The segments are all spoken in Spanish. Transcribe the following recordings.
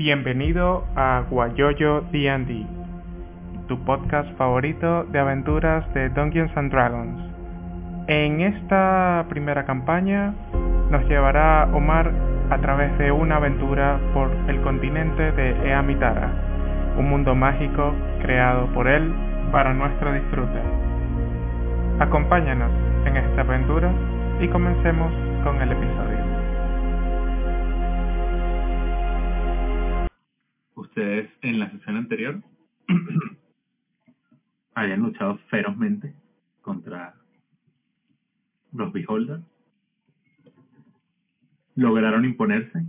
Bienvenido a Guayoyo D&D, tu podcast favorito de aventuras de Dungeons and Dragons. En esta primera campaña nos llevará Omar a través de una aventura por el continente de Eamitara, un mundo mágico creado por él para nuestro disfrute. Acompáñanos en esta aventura y comencemos con el episodio. Ustedes en la sesión anterior habían luchado ferozmente contra los Beholders. Lograron imponerse.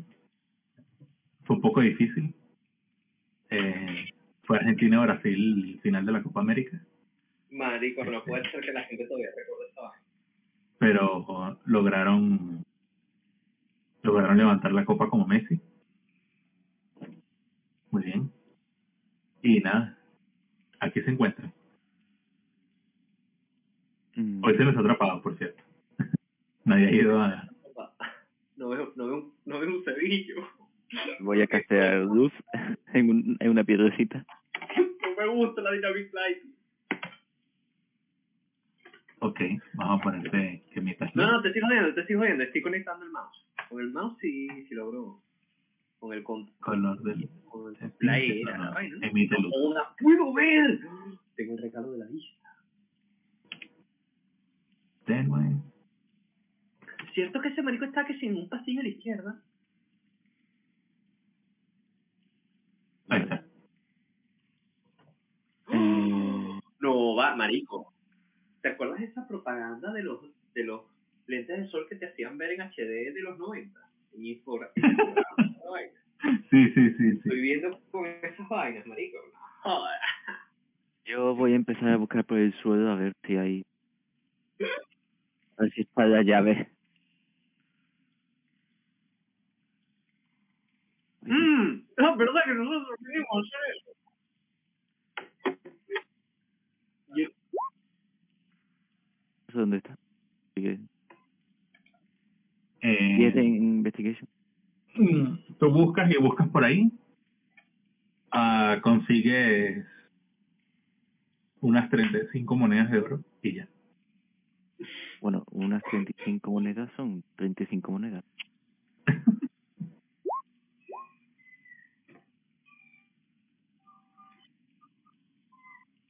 Fue un poco difícil. Eh, fue Argentina-Brasil final de la Copa América. Marico, no puede ser que la gente todavía recuerde esta vaina. Pero lograron lograron levantar la copa como Messi. Muy bien. Y nada, aquí se encuentra. Mm, Hoy se nos ha atrapado, por cierto. Nadie ha ido a... No veo, no veo, no veo un cebillo. Voy a castear luz en, un, en una piedrecita. No me gusta la Dynamic Light. Ok, vamos a ponerte que mientras... No, no, te estoy jodiendo, te estoy jodiendo. Estoy conectando el mouse. Con el mouse sí, sí logro. Con el con, Color del... con el play emite luz. ¡No la puedo ver! Tengo el regalo de la vista. Tenue. ¿Cierto que ese marico está que sin un pasillo a la izquierda? Ahí está. Eh, No, va, marico. ¿Te acuerdas de esa propaganda de los de los lentes de sol que te hacían ver en HD de los 90? En vaina. Sí, sí, sí, sí. Estoy viendo con esas vainas, marico. Joder. yo voy a empezar a buscar por el suelo a ver si hay... A ver si está la llave. Mmm, es verdad que nosotros vinimos a hacer eso. Yo, ¿Dónde está? Eh, ¿y es en investigation? mm, tú buscas y buscas por ahí. Ah, consigues unas 35 monedas de oro y ya. Bueno, unas 35 monedas son 35 monedas.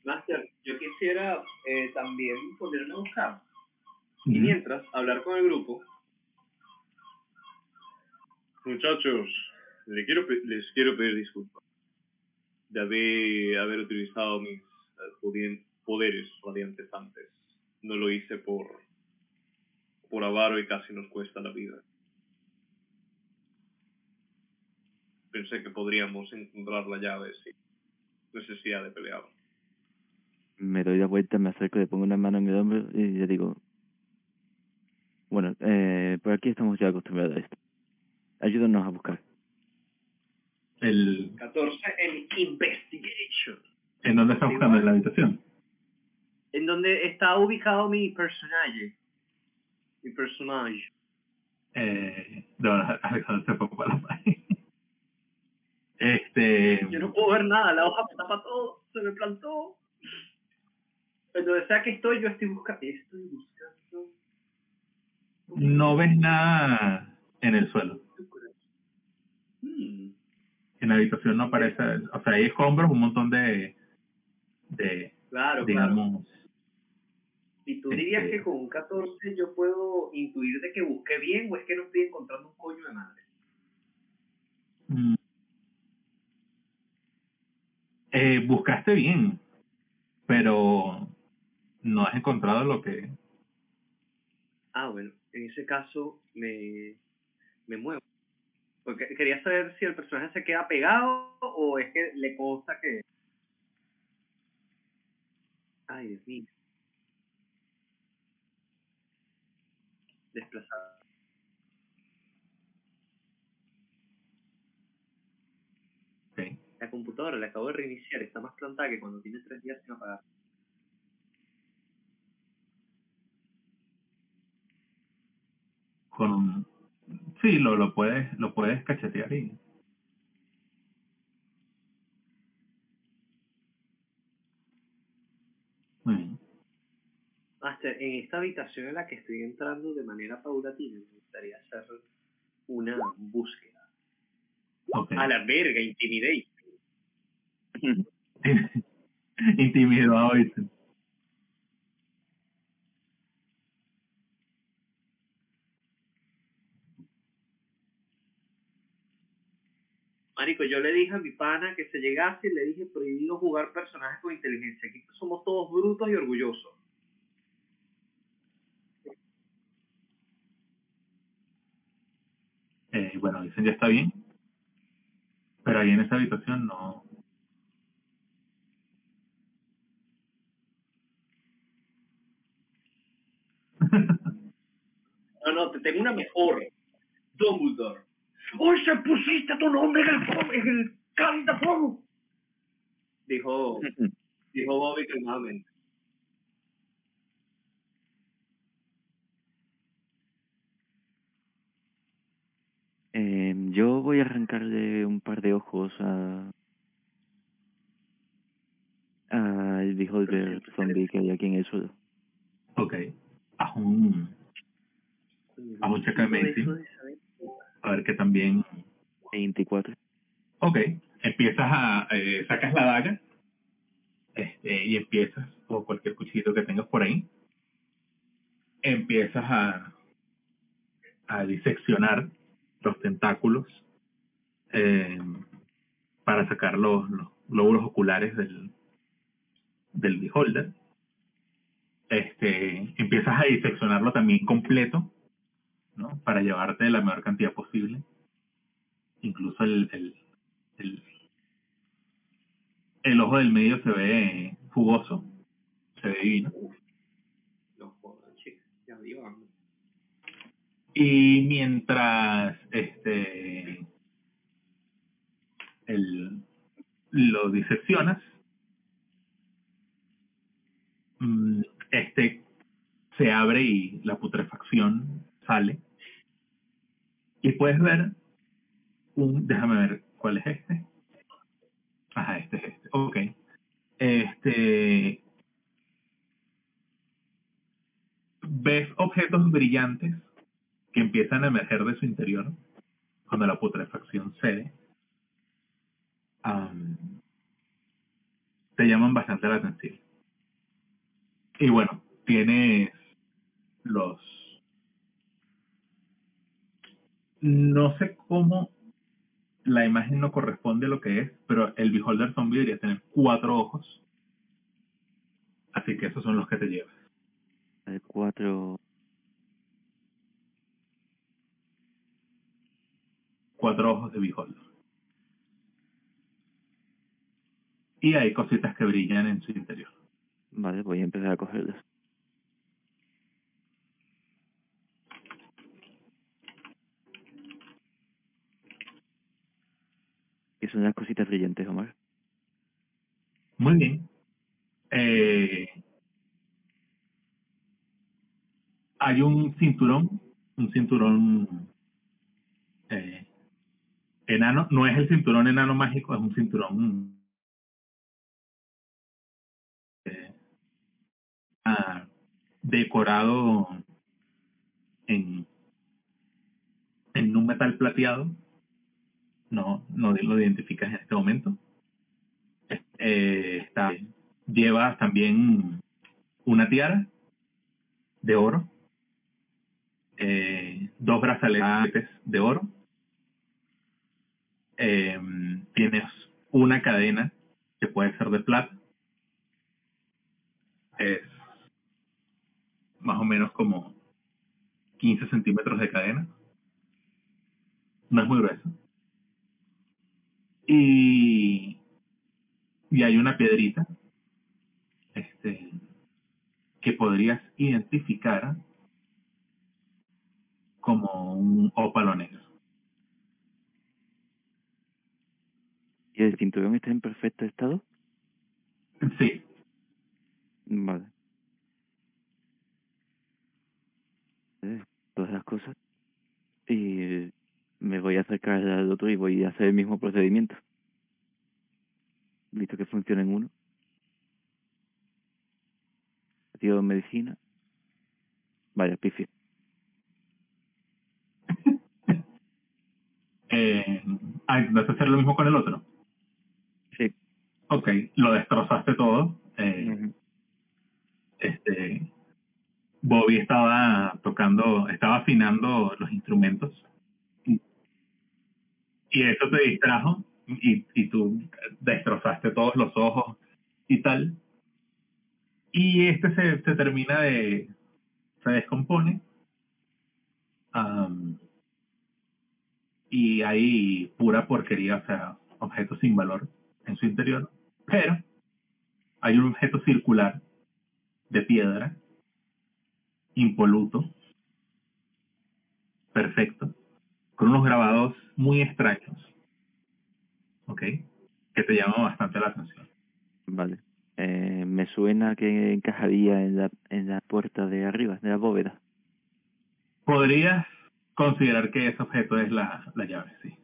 Master, yo quisiera eh, también ponerme a buscar. Y mientras, hablar con el grupo. Muchachos, les quiero, les quiero pedir disculpas de haber, haber utilizado mis eh, poderes radiantes antes. No lo hice por, por avaro y casi nos cuesta la vida. Pensé que podríamos encontrar la llave sin necesidad de pelear. Me doy la vuelta, me acerco, le pongo una mano en el hombro y le digo... Bueno, eh, por aquí estamos ya acostumbrados a esto. Ayúdanos a buscar. El, 14 en Investigation. ¿En dónde estás Sí, buscando? ¿En la habitación? En donde está ubicado mi personaje. Mi personaje. Eh, no, Alexander se fue para la página. Este... Yo no puedo ver nada, la hoja me tapa todo, se me plantó. En donde sea que estoy, yo estoy buscando. Estoy buscando. No ves nada en el suelo. En la habitación no aparece, o sea, hay escombros, un montón de, de Claro, claro. digamos, Y tú dirías este- que con un 14 yo puedo intuir de que busqué bien o es que no estoy encontrando un coño de madre. mm, eh, buscaste bien, pero no has encontrado lo que, Ah, bueno, en ese caso me, me muevo. Porque quería saber si el personaje se queda pegado o es que le consta que... Ay, Dios mío. Desplazado. ok, La computadora la acabo de reiniciar, está más plantada que cuando tiene tres días sin apagar. con, Sí, lo, lo puedes, lo puedes cachetear y. Muy bien. Master, en esta habitación en la que estoy entrando de manera paulatina, me gustaría hacer una búsqueda. A la verga, intimidate. Intimidado, ¿viste? Marico, yo le dije a mi pana que se llegase y le dije prohibido jugar personajes con inteligencia. Aquí somos todos brutos y orgullosos. Eh, bueno, dicen ya está bien. Pero ahí en esa habitación no. No, no, te tengo una mejor. Dumbledore. ¡Hoy se pusiste tu nombre en el, en el cáliz de fuego! Dijo, dijo Bobby calmadamente. Eh, yo voy a arrancarle un par de ojos a al beholder zombie que hay aquí en el suelo. ok. Haz un. Haz un de medicina. A ver que también. 24. Ok. Empiezas a. Eh, sacas la daga. Este, y empiezas. O cualquier cuchillito que tengas por ahí. Empiezas a. A diseccionar los tentáculos. eh, para sacar los, los glóbulos oculares del. Del beholder. Este, empiezas a diseccionarlo también completo, ¿no? Para llevarte la mayor cantidad posible. Incluso el, el, el, el ojo del medio se ve jugoso, se ve divino. No jodas, chicas. Ya digo, hambre. Y mientras este el, lo diseccionas, mm, este se abre y la putrefacción sale. Y puedes ver un, déjame ver cuál es este. Ajá, este es este. Ok. Este ves objetos brillantes que empiezan a emerger de su interior cuando la putrefacción cede. Te llaman bastante la atención. Y bueno, tienes los... No sé cómo la imagen no corresponde a lo que es, pero el beholder zombie debería tener cuatro ojos. Así que esos son los que te llevas. El 4. Cuatro ojos de beholder. Y hay cositas que brillan en su interior. Vale, voy a empezar a cogerlas. ¿Qué son las cositas brillantes, Omar? Muy bien. Eh, hay un cinturón, un cinturón eh, enano. No es el cinturón enano mágico, es un cinturón eh, ah, decorado en, en un metal plateado. No, no lo identificas en este momento. Eh, está, lleva también una tiara de oro, eh, dos brazaletes de oro, eh, tienes una cadena que puede ser de plata, es más o menos como 15 centímetros de cadena, no es muy grueso. Y y hay una piedrita este que podrías identificar como un ópalo negro. ¿Y el cinturón está en perfecto estado? Sí, Vale. Eh, Todas las cosas. Y me voy a acercar al otro y voy a hacer el mismo procedimiento. Visto que funciona en uno. tío medicina. Vaya, pifia. Eh, ah, ¿intentaste hacer lo mismo con el otro? Sí. Ok, lo destrozaste todo. Eh, este Bobby estaba tocando, estaba afinando los instrumentos y eso te distrajo y, y tú destrozaste todos los ojos y tal. Y este se, se termina de, se descompone. Am, y hay pura porquería, o sea, objetos sin valor en su interior. Pero hay un objeto circular de piedra, impoluto, perfecto, con unos grabados muy extraños, ¿ok? Que te llaman bastante la atención. Vale. Eh, me suena que encajaría en la, en la puerta de arriba, de la bóveda. Podrías considerar que ese objeto es la, la llave, sí.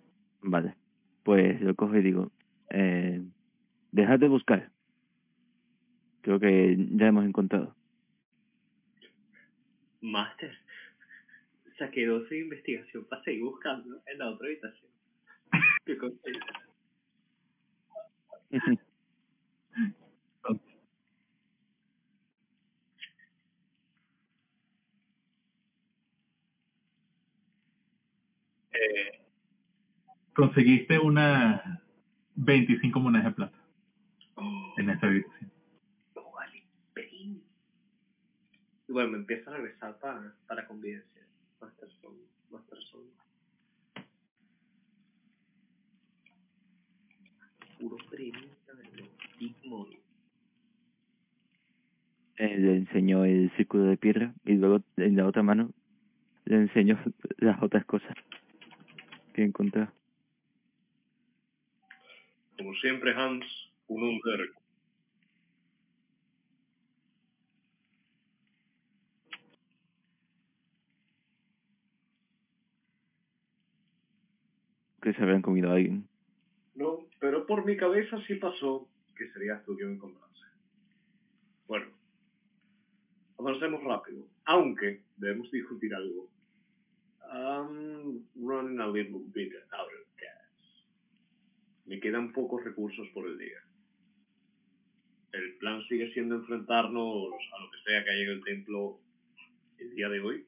Vale. Pues lo cojo y digo, eh, dejad de buscar. Creo que ya hemos encontrado. Master, saqué 12 de investigación para seguir buscando en la otra habitación. Eh, conseguiste una 25 monedas de plata Oh, en esta habitación. vale. Y bueno, me empiezo a regresar para, para convivencia. Master son, Master son. Puro premio, mismo. Eh, le enseñó el círculo de piedra y luego en la otra mano le enseñó las otras cosas que encontró. Como siempre, Hans, un hombre Que se habían comido a alguien. No, pero por mi cabeza sí pasó que sería tuyo encontrarse. Bueno, avancemos rápido, aunque debemos discutir algo. I'm running a little bit out of gas. Me quedan pocos recursos por el día. El plan sigue siendo enfrentarnos a lo que sea que haya en el templo el día de hoy.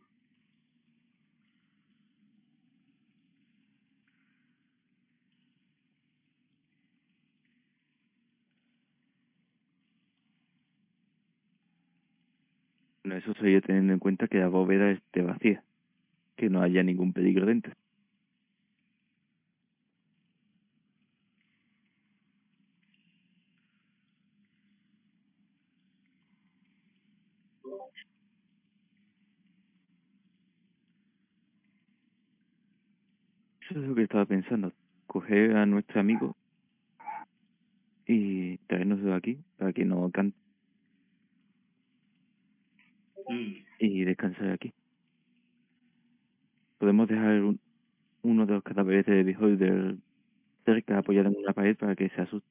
Bueno, eso sería teniendo en cuenta que la bóveda esté vacía, que no haya ningún peligro dentro. Eso es lo que estaba pensando. Coger a nuestro amigo y traernoslo aquí para que no cante Y descansar aquí. Podemos dejar un- uno de los cadáveres de Beholder cerca, apoyado en una pared para que se asuste.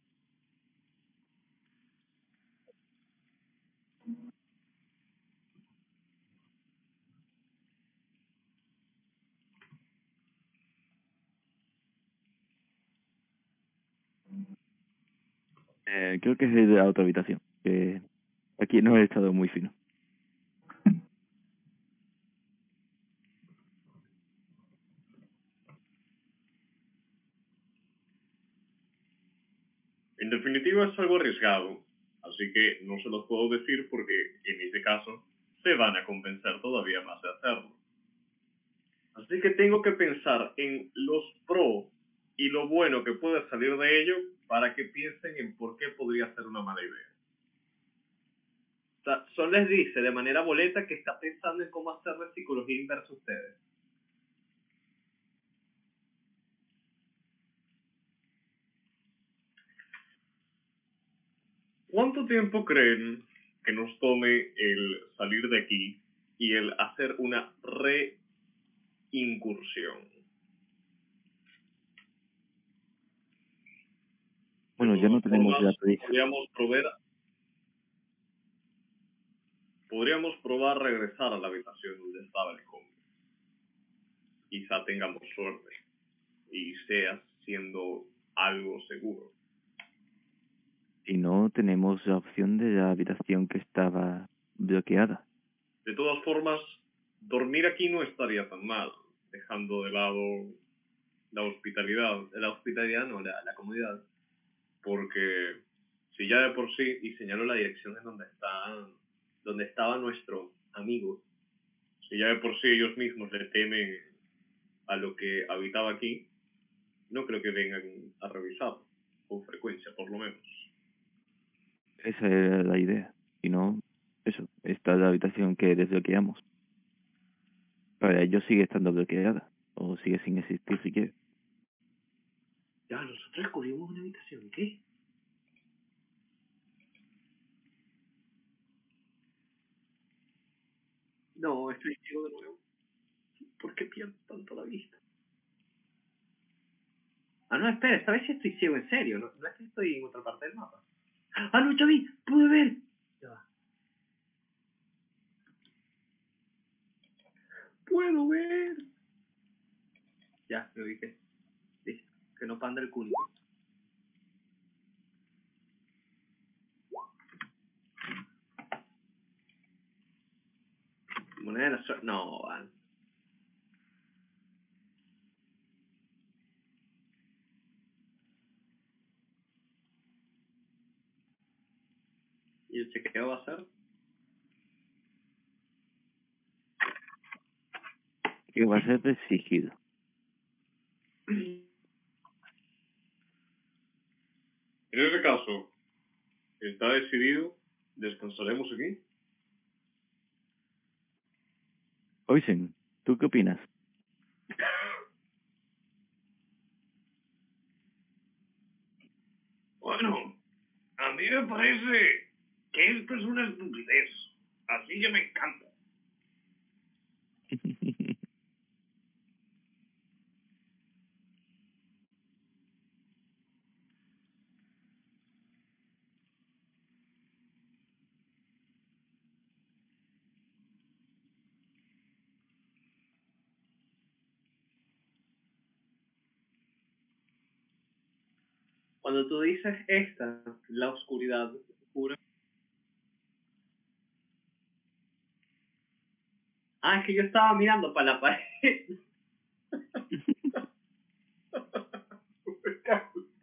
Eh, creo que es de la otra habitación, que aquí no he estado muy fino. En definitiva es algo arriesgado, así que no se los puedo decir porque en ese caso se van a convencer todavía más de hacerlo. Así que tengo que pensar en los pros y lo bueno que puede salir de ello para que piensen en por qué podría ser una mala idea. Sol les dice de manera boleta que está pensando en cómo hacer la psicología inversa a ustedes. ¿Cuánto tiempo creen que nos tome el salir de aquí y el hacer una reincursión? Bueno, ya no tenemos la prisa. Podríamos proveer podríamos probar regresar a la habitación donde estaba el cómic. Quizá tengamos suerte y sea siendo algo seguro. Si no, tenemos la opción de la habitación que estaba bloqueada. De todas formas, dormir aquí no estaría tan mal, dejando de lado la hospitalidad, la hospitalidad no, la, la comodidad, porque si ya de por sí, y señalo la dirección en donde está, donde estaba nuestro amigo, si ya de por sí ellos mismos le temen a lo que habitaba aquí, no creo que vengan a revisar, con frecuencia por lo menos. Esa era la idea. Y no, eso, esta es la habitación que desbloqueamos. Para ellos sigue estando bloqueada. O sigue sin existir si quiere. Ya, nosotros descubrimos una habitación. ¿Qué? No, estoy ciego de nuevo. ¿Por qué pierdo tanto la vista? Ah, no, espera, esta vez estoy ciego en serio. No, no es que estoy en otra parte del mapa. Ah, no, ya vi, pude ver. Ya va. Puedo ver. Ya, me ubiqué. Listo. Que no panda el culo. Moneda de la suerte. No, van. ¿Y el chequeo va a ser? Que va a ser exigido. En ese caso, está decidido, descansaremos aquí. Oisen, ¿tú qué opinas? Bueno, a mí me parece esto es una estupidez. Así que me encanta. Cuando tú dices esta, la oscuridad pura. Ah, es que yo estaba mirando para la pared.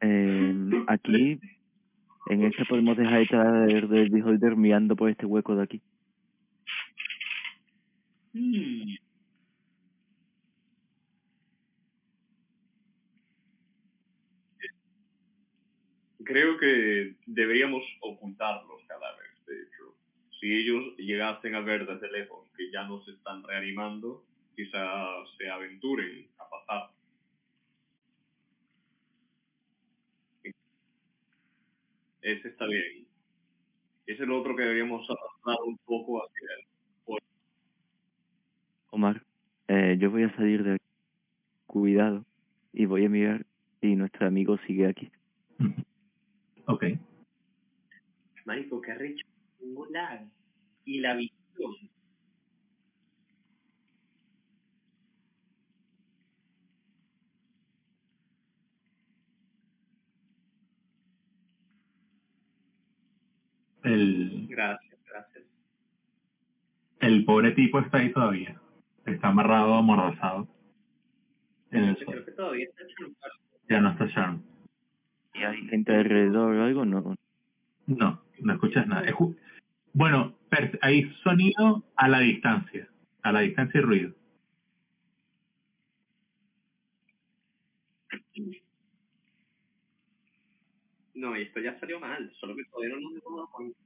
Eh, aquí, en este podemos dejar de traer del beholder mirando por este hueco de aquí. Hmm. Creo que deberíamos ocultar los cadáveres. Si ellos llegasen a ver desde lejos que ya no se están reanimando, quizá se aventuren a pasar. Ese está bien. Ese es el otro que deberíamos arrastrar un poco hacia él. Omar, eh, yo voy a salir de aquí. Cuidado. Y voy a mirar si nuestro amigo sigue aquí. Ok. Marico, qué rico. Lag. Y la visión. El, Gracias, gracias. el pobre tipo está ahí todavía. Está amarrado, amordazado. En el Creo suelo. que todavía está hecho un par. Ya no está Sharon. ¿Y hay gente alrededor o algo? No. No, no escuchas nada. Es bueno, hay sonido a la distancia. A la distancia y ruido. No, esto ya salió mal. Solo que todavía no nos hemos cuenta.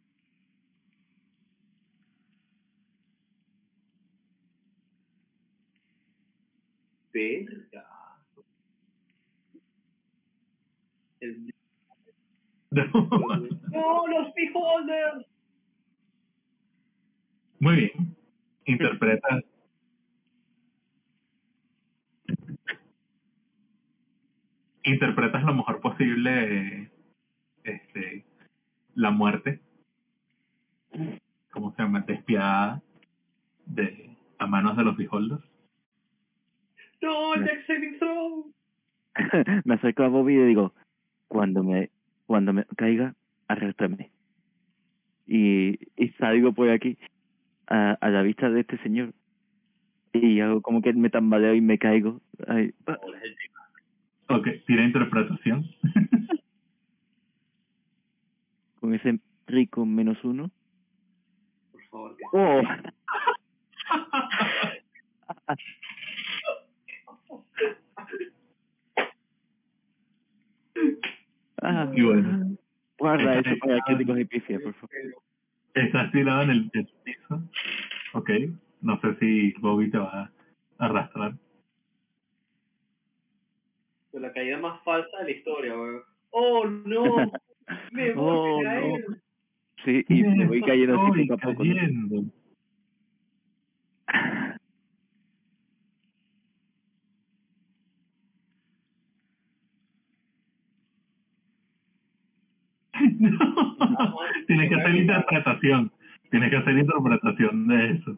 Verga. El... ¡No, los beholders! Muy bien. Interpreta. Interpretas lo mejor posible este, la muerte. ¿cómo se llama? Despiadada de, a manos de los beholders. No, Jack Saving Throw. me acerco a Bobby y digo, cuando me, cuando me caiga, arréstrame. Y, y salgo por aquí a, a la vista de este señor y hago como que me tambaleo y me caigo. Ay. Ok, tira interpretación. con ese rico menos uno. Por favor, que ¡Oh! Ah, Y bueno. Guarda eso para críticos y pifia, por favor. Estás tirado en el, el piso. Ok. No sé si Bobby te va a arrastrar. La caída más falsa de la historia, weón. ¡Oh, no! Me voy Oh, a caer. no. Sí, y me voy cayendo así poco a poco. ¿no? cayendo. No. Tienes que hacer interpretación. Tienes que hacer interpretación de eso.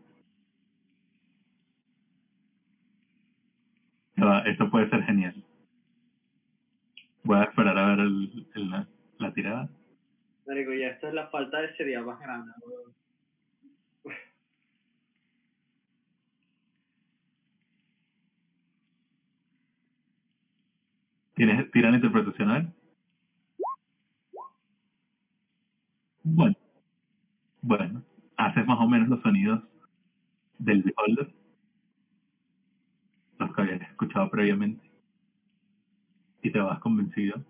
Va, Esto puede ser genial. Voy a esperar a ver el, el- la, la tirada. Marico, ya esta es la falta de seriedad más grande. ¿Tienes tiran ver? Bueno. Bueno. Haces más o menos los sonidos del beholder. Los que habías escuchado previamente. Y te vas convencido.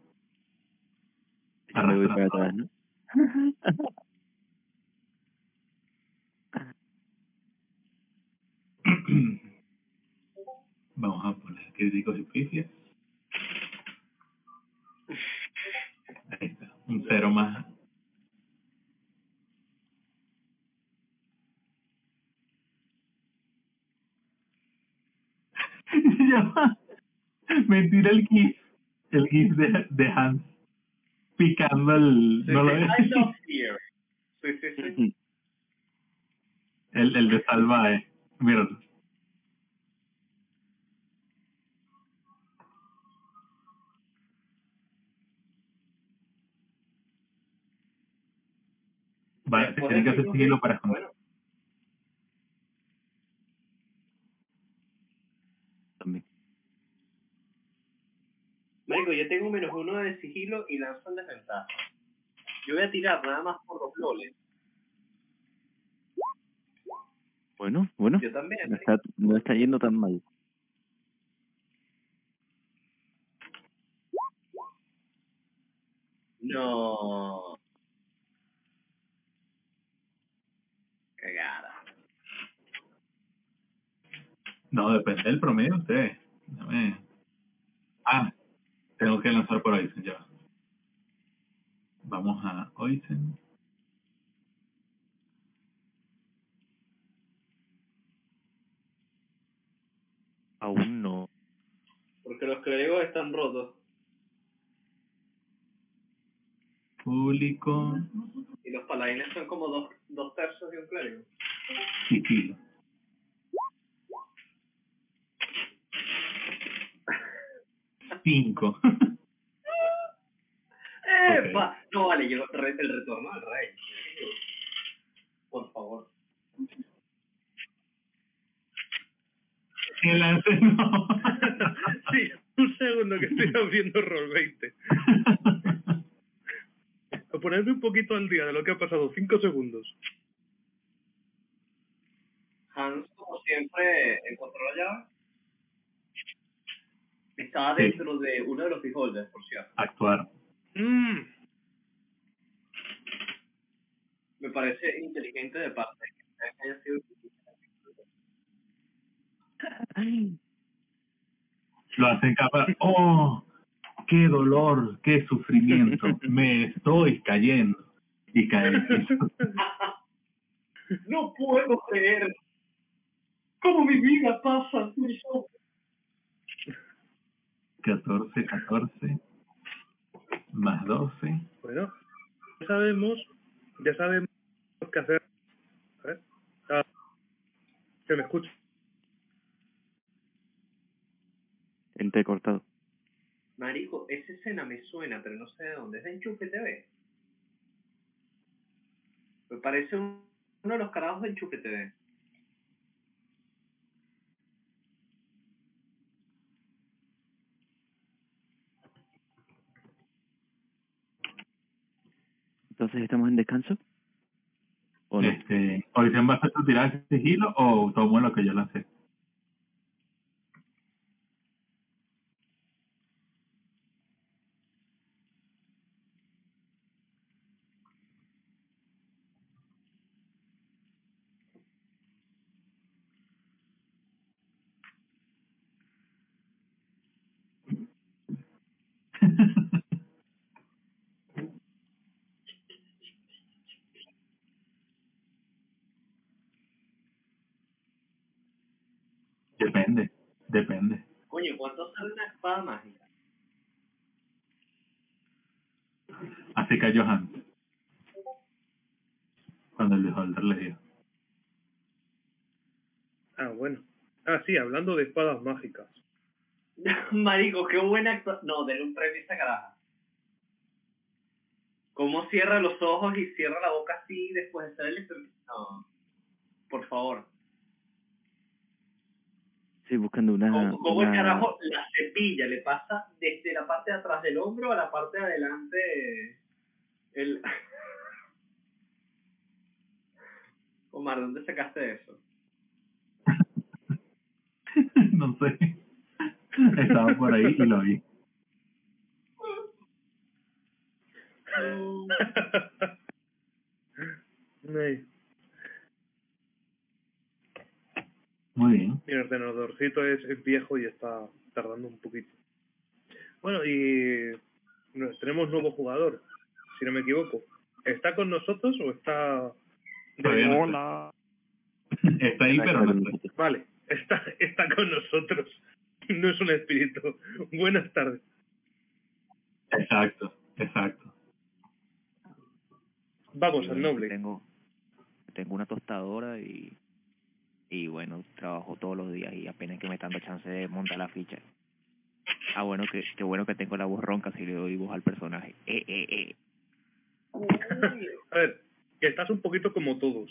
Voy para Arrastrando. atrás, ¿no? Vamos a poner críticos y pifias. Ahí está. Un cero más. va. Mentira el GIF. El GIF de, de Hans picando el. Sí, ¿No lo sí? I love. Sí, sí, sí. El, el de Salvae. Míralo. Vale, se tiene que hacer sigilo para esconder. Bueno, También. Marico, yo tengo menos uno de sigilo y lanzo en desventaja. Yo voy a tirar nada más por los loles. Bueno, bueno. Yo también. No está, no está yendo tan mal. No. Cagada. No, depende del promedio, usted. Dame. Ah, tengo que lanzar por Oisen ya. Vamos a Oisen. Aún no. Porque los clérigos están rotos. Público. Y los paladines son como dos, dos tercios de un clérigo. Sigilo. Cinco. ¡Epa! No, vale, llegó el re- el retorno al rey. Por favor. El lance no. Sí, un segundo que estoy abriendo Roll 20. A ponerme un poquito al día de lo que ha pasado. Cinco segundos. Hans, como siempre, encontró la llave. Estaba Sí. dentro de uno de los beholders, por cierto. Actuar. Mm, Me parece inteligente de parte de que hayan sido Lo hacen capaz. ¡Oh! ¡Qué dolor! ¡Qué sufrimiento! Me estoy cayendo. Y cae. No puedo creer cómo mi vida pasa mis ojos. 14, 14. Más 12. bueno, ya sabemos, ya sabemos qué hacer ¿Se me escucha? Entrecortado. Marico, esa escena me suena, pero no sé de dónde. ¿Es de Enchufe TV? Me parece un- uno de los carajos de Enchufe TV. Entonces, ¿estamos en descanso? ¿O no? Este, ¿Origen va a tirada de sigilo o tomo lo que yo lancé? depende, depende. Coño, ¿cuánto sale una espada mágica? Así cayó Hans. Cuando el beholder le dio. Ah, bueno. Ah, sí, hablando de espadas mágicas. Marico, qué buena actuación. No, denle un premio a esa caraja. ¿Cómo cierra los ojos y cierra la boca así después de estar electrocutado? No. Por favor. Sí, buscando una... ¿Cómo, cómo el carajo la cepilla? Le pasa desde la parte de atrás del hombro a la parte de adelante. El... Omar, ¿dónde sacaste eso? no sé. Estaba por ahí y lo vi. Muy bien. Mi ordenadorcito es, es viejo y está tardando un poquito. Bueno, y tenemos nuevo jugador, si no me equivoco. ¿Está con nosotros o está...? de-. Hola. Está ahí, pero no está. Vale, está, está con nosotros. No es un espíritu. Buenas tardes. Exacto, exacto. Vamos al noble. Tengo, tengo una tostadora y, y bueno, trabajo todos los días y apenas que me está dando chance de montar la ficha. Ah, bueno, que, qué bueno que tengo la voz ronca si le doy voz al personaje. Eh, eh, eh. A ver, que estás un poquito como todos.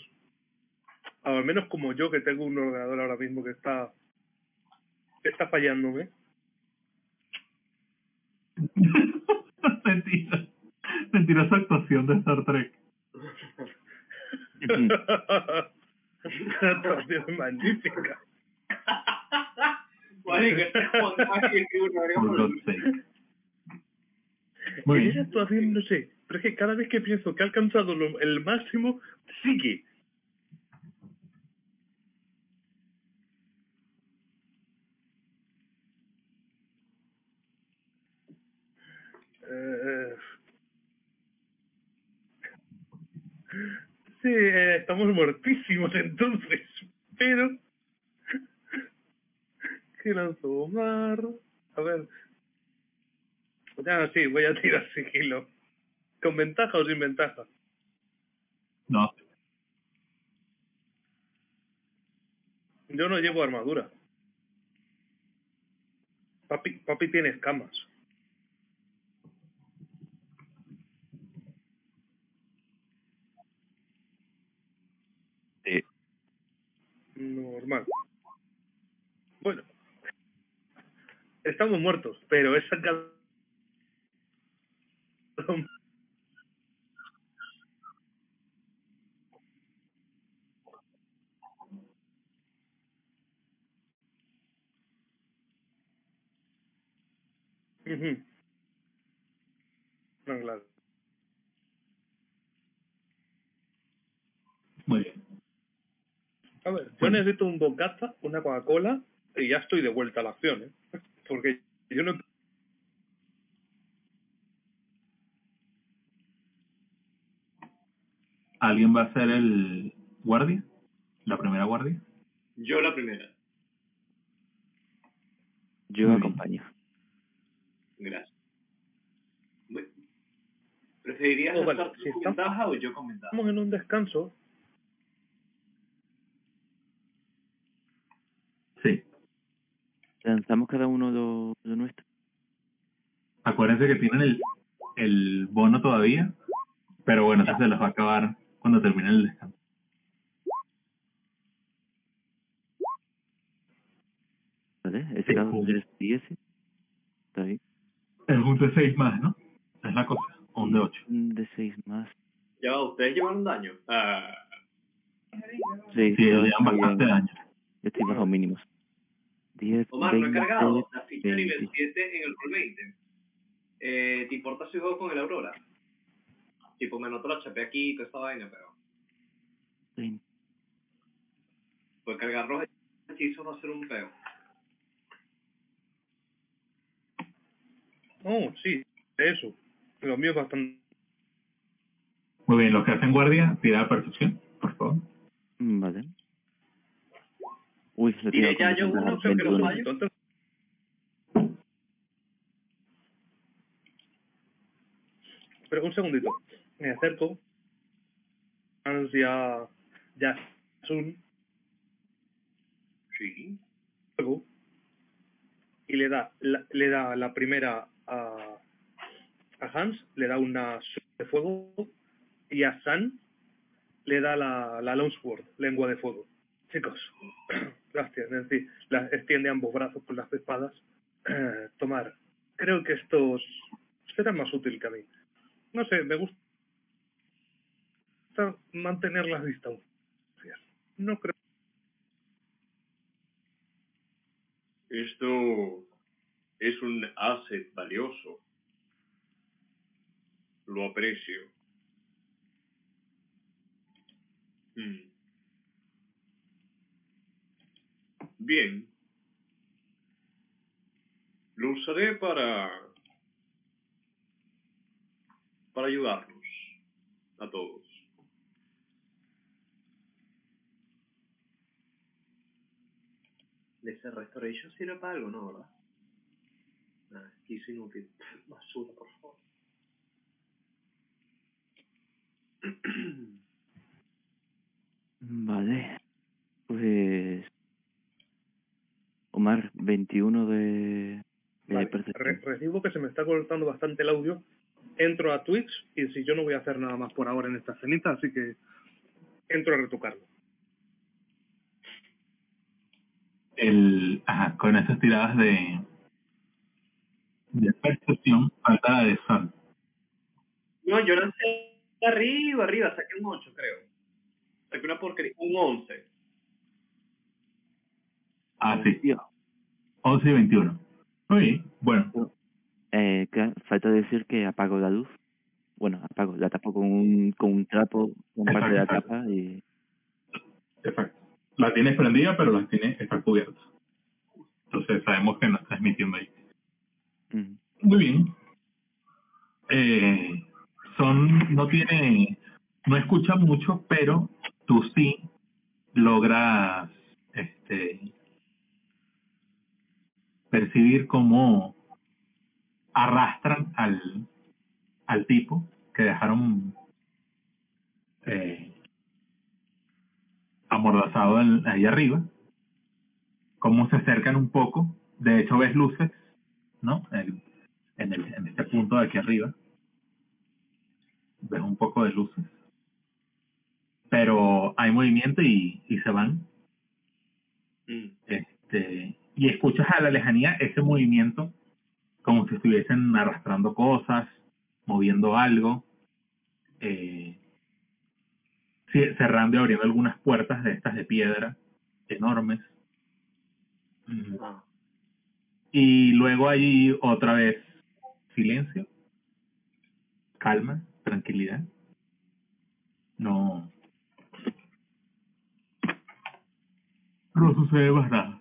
Al menos como yo, que tengo un ordenador ahora mismo que está está fallándome. Mentira. Mentirosa actuación de Star Trek. La actuación magnífica. Que. Muy esa bien. actuación, no sé, pero es que cada vez que pienso que ha alcanzado lo- el máximo, sigue. Eh, Sí, eh, estamos muertísimos entonces, pero... ¿Qué lanzó Omar? A ver... Ah, sí, voy a tirar sigilo. ¿Con ventaja o sin ventaja? No, Yo no llevo armadura. Papi, papi tiene escamas. Sí. Normal. Bueno. Estamos muertos, pero he sacado... Muy. A ver, yo Bueno. necesito un bocata, una Coca-Cola y ya estoy de vuelta a la acción, ¿eh? Porque yo no... ¿Alguien va a ser el guardia? ¿La primera guardia? Yo la primera. Yo Muy bien. acompaño. Gracias. ¿Preferirías Oh, vale, ventaja o yo con ventaja? Estamos en un descanso. Lanzamos cada uno lo, lo nuestro. Acuérdense que tienen el, el bono todavía, pero bueno, eso se les va a acabar cuando termine el descanso. ¿Vale? Ese dado es 10. Está bien. Es un de 6 más, ¿no? Es la cosa. O un de 8. Un de 6 más. Ya ¿ustedes llevaron daño? Ah, Sí, Sí, llevan bastante daño. Yo estoy bajo mínimos. 10, Omar, no he 20, cargado la ficha nivel 20. 7 en el roll 20. Eh, ¿Te importa si juego con el Aurora? Tipo, me noto la HP aquí y toda esta vaina, pero... 20. Pues cargar los hechizos va a ser un peo. Oh, sí, eso. Lo mío es bastante... Muy bien, los que hacen guardia, tira percepción, por favor. Mm, Vale. Uy, lo Diré ya yo uno, creo que lo 21. fallo. Entonces, pero un segundito. Me acerco. Ansia Yasun. Sí. fuego, Y le da la, le da la primera a, a Hans, le da una de fuego. Y a San le da la, la Longsword, lengua de fuego. Chicos, gracias. Es decir, la, extiende ambos brazos con las espadas. tomar. Creo que estos serán más útil que a mí. No sé, me gusta mantener las distancias. No creo. Esto es un asset valioso. Lo aprecio. Hmm. Bien. Lo usaré para... para ayudarnos a todos. ¿De ese restoration sirve para algo, no, verdad? Nada, es inútil. Basura, por favor. Vale. Pues. Omar, 21 de. de Vale, re- recibo que se me está cortando bastante el audio. Entro a Twitch y si yo no voy a hacer nada más por ahora en esta cenita, así que entro a retocarlo. El, ajá, con esas tiradas de, de percepción, falta de Sun. No, yo lancé arriba, arriba, saqué un 8, creo. Saqué una porquería, un 11. Ah, sí, Tío, 11 y 21. Muy bien, bueno, Eh, falta decir que apago la luz. Bueno, apago, la tapo con un, con un trapo, con parte de la Exacto, tapa y. exacto. La tienes prendida, pero la tiene, está cubierta. Entonces sabemos que no está emitiendo ahí. Muy bien. Eh, son, no tiene, no escucha mucho, pero tú sí logras, este, percibir cómo arrastran al, al tipo que dejaron eh, amordazado en- ahí arriba, cómo se acercan un poco, de hecho ves luces, ¿no? En, el, en este punto de aquí arriba, ves un poco de luces, pero hay movimiento y, y se van, Mm. este, y escuchas a la lejanía ese movimiento como si estuviesen arrastrando cosas, moviendo algo, eh, cerrando y abriendo algunas puertas de estas de piedra enormes. Y luego hay otra vez silencio, calma, tranquilidad. No. No sucede más nada.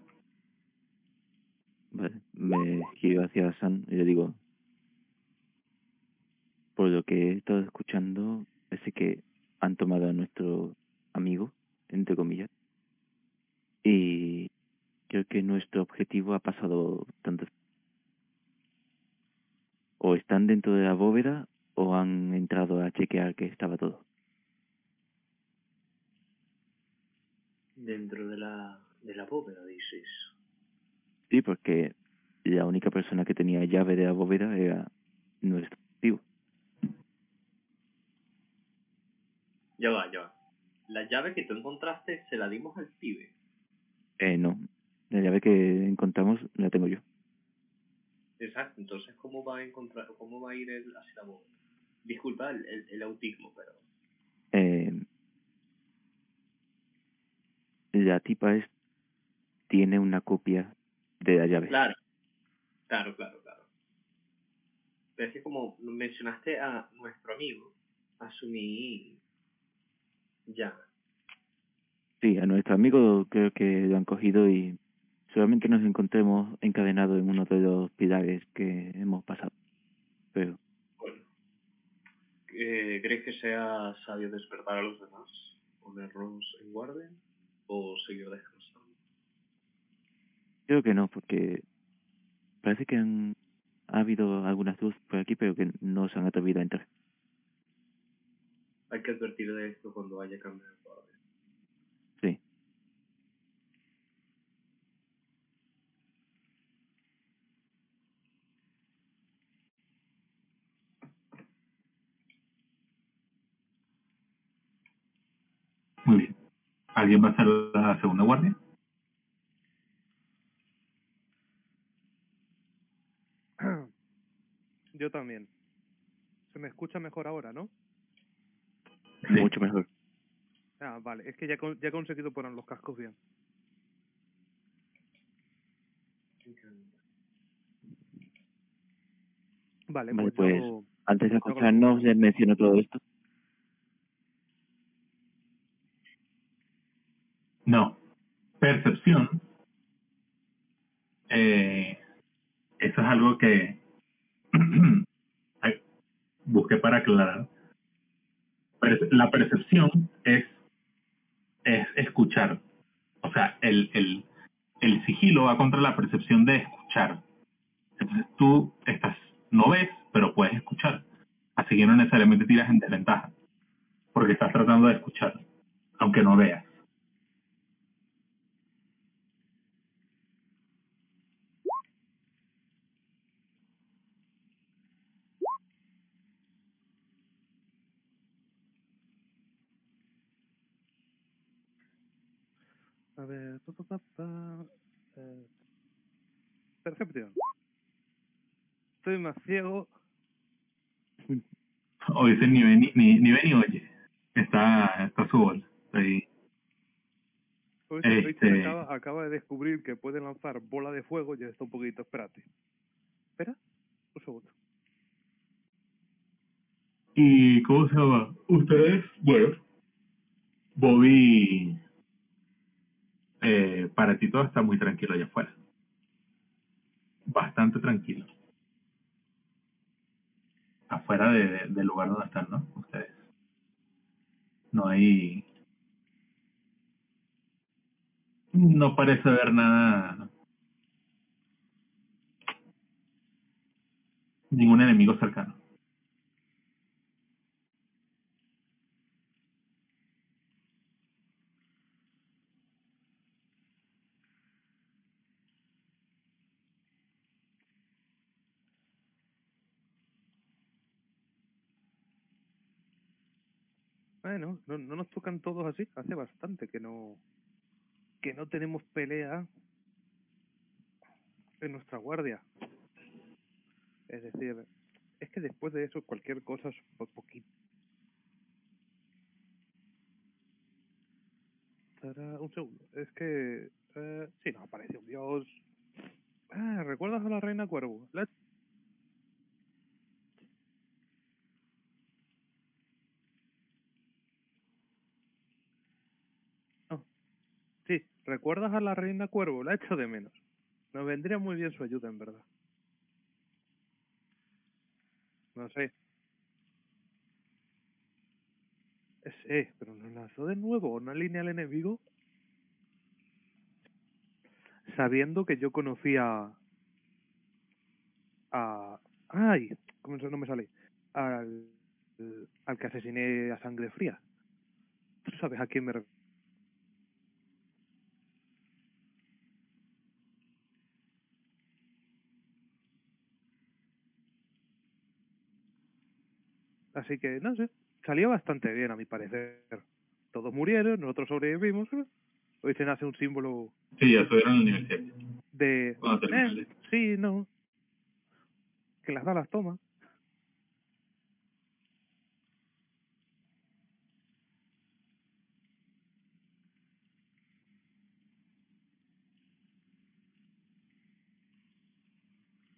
Me giro hacia San y le digo, por lo que he estado escuchando, parece que han tomado a nuestro amigo, entre comillas, y creo que nuestro objetivo ha pasado tanto. O están dentro de la bóveda o han entrado a chequear que estaba todo. Dentro de la, de la bóveda, dices. Sí, porque la única persona que tenía llave de la bóveda era nuestro tío. Ya va, ya va. La llave que tú encontraste se la dimos al pibe. Eh, no, la llave que encontramos la tengo yo. Exacto, entonces ¿cómo va a encontrar, cómo va a ir él hacia la boda? Disculpa el, el, el autismo, pero Eh, la tipa es tiene una copia de la llave. claro, claro, claro, claro. Pero es que como mencionaste a nuestro amigo, asumí ya. Sí, a nuestro amigo creo que lo han cogido y solamente nos encontremos encadenados en uno de los pilares que hemos pasado. Pero Bueno, eh, ¿crees que sea sabio despertar a los demás? ¿Ponernos en guardia? ¿O seguir descansando? Creo que no, porque parece que han ha habido algunas luz por aquí, pero que no se han atrevido a entrar. Hay que advertir de esto cuando haya cambio de guardia. Sí. Muy bien. ¿Alguien va a hacer la segunda guardia? Yo también. Se me escucha mejor ahora, ¿no? Sí. Mucho mejor. Ah, vale. Es que ya, con- ya he conseguido poner los cascos bien. Vale, Vale, pues, pues, yo- Antes de acostarnos, les menciono todo esto. No. Percepción. Eh, eso es algo que busqué para aclarar. La percepción es, es escuchar. O sea, el, el, el sigilo va contra la percepción de escuchar. Entonces tú estás, no ves, pero puedes escuchar. Así que no necesariamente tiras en desventaja. Porque estás tratando de escuchar, aunque no veas. A ver... pa, pa, pa, eh, Percepción. Estoy más ciego. O dice ni ven ni, ni, ni, ve ni oye. Está, está su bola. Ahí. Hoy se- hoy se Este- acaba, acaba de descubrir que puede lanzar bola de fuego. Ya está un poquito... Espérate. Espera. Un segundo. ¿Y cómo se llama? Ustedes, bueno, Bobby, eh, para ti todo está muy tranquilo allá afuera. Bastante tranquilo. Afuera de, de- del lugar donde están, ¿no? Ustedes. No hay... No parece haber nada... Ningún enemigo cercano. Bueno, no, no nos tocan todos así. Hace bastante que no que no tenemos pelea en nuestra guardia. Es decir, es que después de eso cualquier cosa es un poquito. Un segundo. Es que eh, sí, nos aparece un dios. Ah, ¿recuerdas a la reina cuervo? ¿Recuerdas a la reina cuervo? La echo de menos. Nos vendría muy bien su ayuda, en verdad. No sé. Sí, pero nos lanzó de nuevo una línea al enemigo. Sabiendo que yo conocía a... ¡Ay! ¿Cómo no me sale? Al, al que asesiné a sangre fría. ¿Tú sabes a quién me? Así que, no sé, salió bastante bien a mi parecer. Todos murieron, nosotros sobrevivimos. Hoy se nace un símbolo Sí, ya estuvieron en la universidad. de... Termine eh, sí, no. Que las da las toma.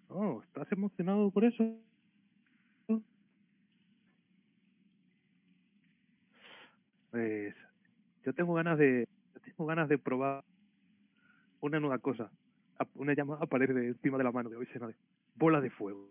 Oh, ¿estás emocionado por eso? Pues yo tengo ganas de yo tengo ganas de probar una nueva cosa. Una llama aparece de encima de la mano de hoy se bola de fuego.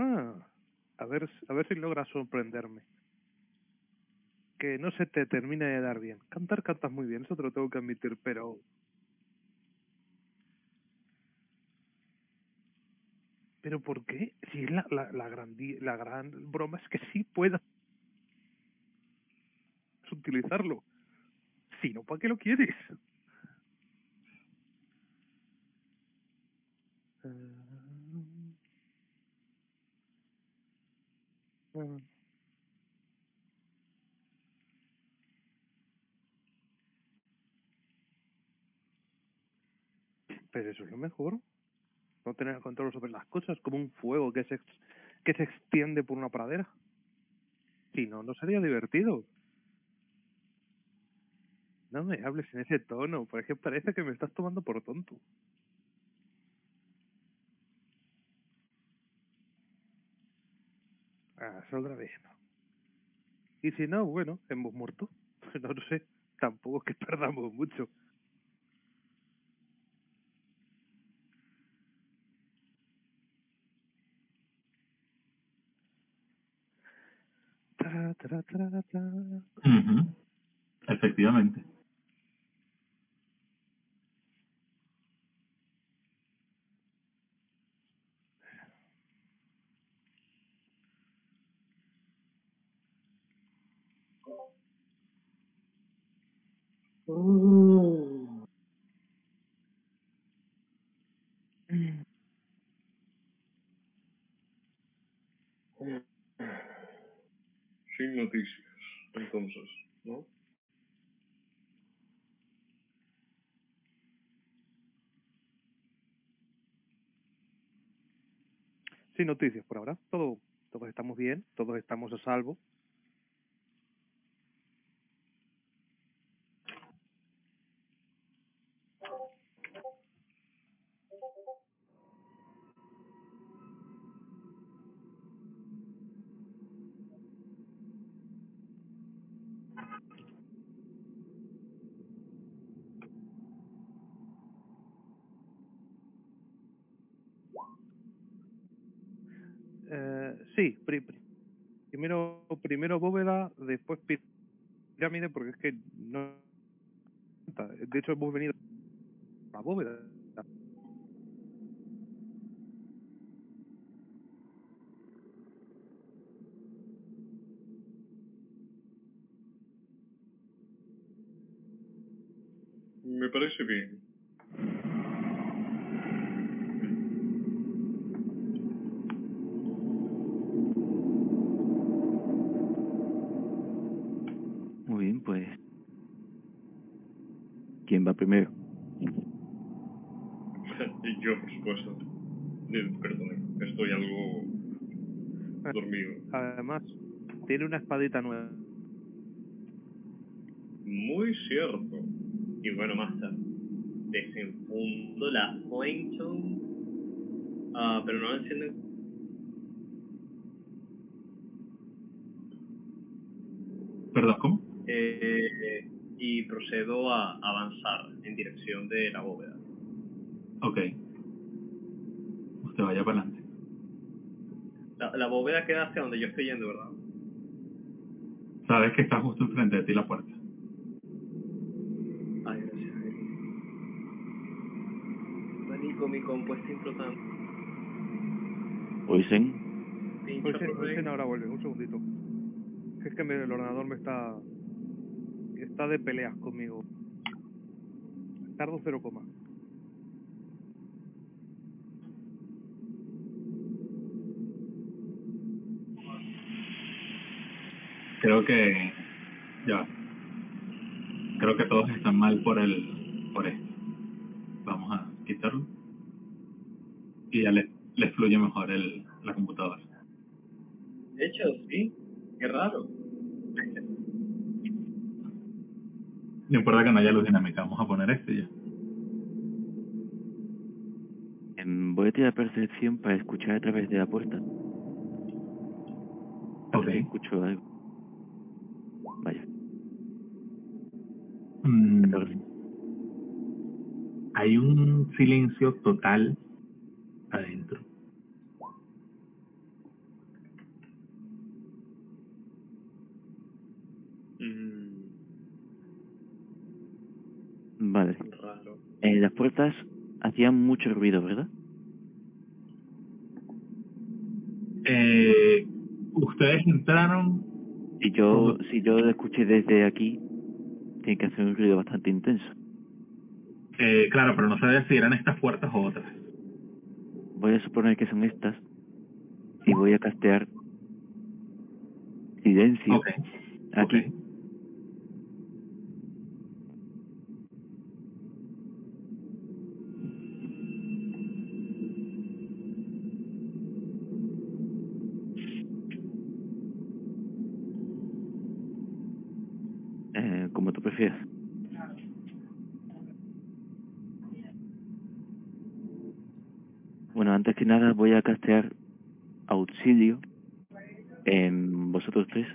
Ah, a ver, a ver si logras sorprenderme. Que no se te termine de dar bien. Cantar cantas muy bien, eso te lo tengo que admitir, pero pero ¿por qué? Si la la la gran la gran broma es que sí puedas utilizarlo. Si no, ¿para qué lo quieres? Ah. Ah. Pero eso es lo mejor. No tener control sobre las cosas, como un fuego que se, que se extiende por una pradera. Si no, no sería divertido. No me hables en ese tono, porque parece que me estás tomando por tonto. No. Y si no, bueno, hemos muerto. No lo sé, tampoco es que perdamos mucho. Tra, tra, Efectivamente. Sin noticias, entonces, ¿no? Sin noticias por ahora. Todo, todos estamos bien, todos estamos a salvo. Eh, sí, pri- pri- primero, bóveda, después pi- pirámide, porque es que no. De hecho, hemos venido a bóveda. Me parece bien. Muy bien, pues. ¿Quién va primero? Y yo, por supuesto. Perdón, estoy algo dormido. Además, tiene una espadita nueva. Muy cierto. Y bueno, Master, desenfundo la Flamestone, ah, pero no la encienden. ¿Perdón, cómo? y procedo a avanzar en dirección de la bóveda. Ok. Usted vaya para adelante. La, la bóveda queda hacia donde yo estoy yendo, ¿verdad? Sabes que está justo enfrente de ti la puerta. Ay, gracias. Manico, mi compu está implotando. Oisen. Oisen, ahora vuelve, un segundito. Es que el ordenador me está Está de peleas conmigo. Tardo cero coma. Creo que... Ya. Creo que todos están mal por el... por esto. Vamos a quitarlo. Y ya les, les fluye mejor el, la computadora. De hecho, sí. Qué raro. No importa que no haya luz dinámica, vamos a poner este ya. em, voy a tirar percepción para escuchar a través de la puerta. Ok. escucho algo. Vaya. Mm, hay un silencio total adentro. Mm, Vale. raro. Eh, las puertas hacían mucho ruido, ¿verdad? Eh, ustedes entraron, Si yo, si yo lo escuché desde aquí, tiene que hacer un ruido bastante intenso. eh, claro, pero no sabía si eran estas puertas o otras. Voy a suponer que son estas. Y voy a castear silencio Ok, aquí. ok. Nada voy a castear auxilio en vosotros tres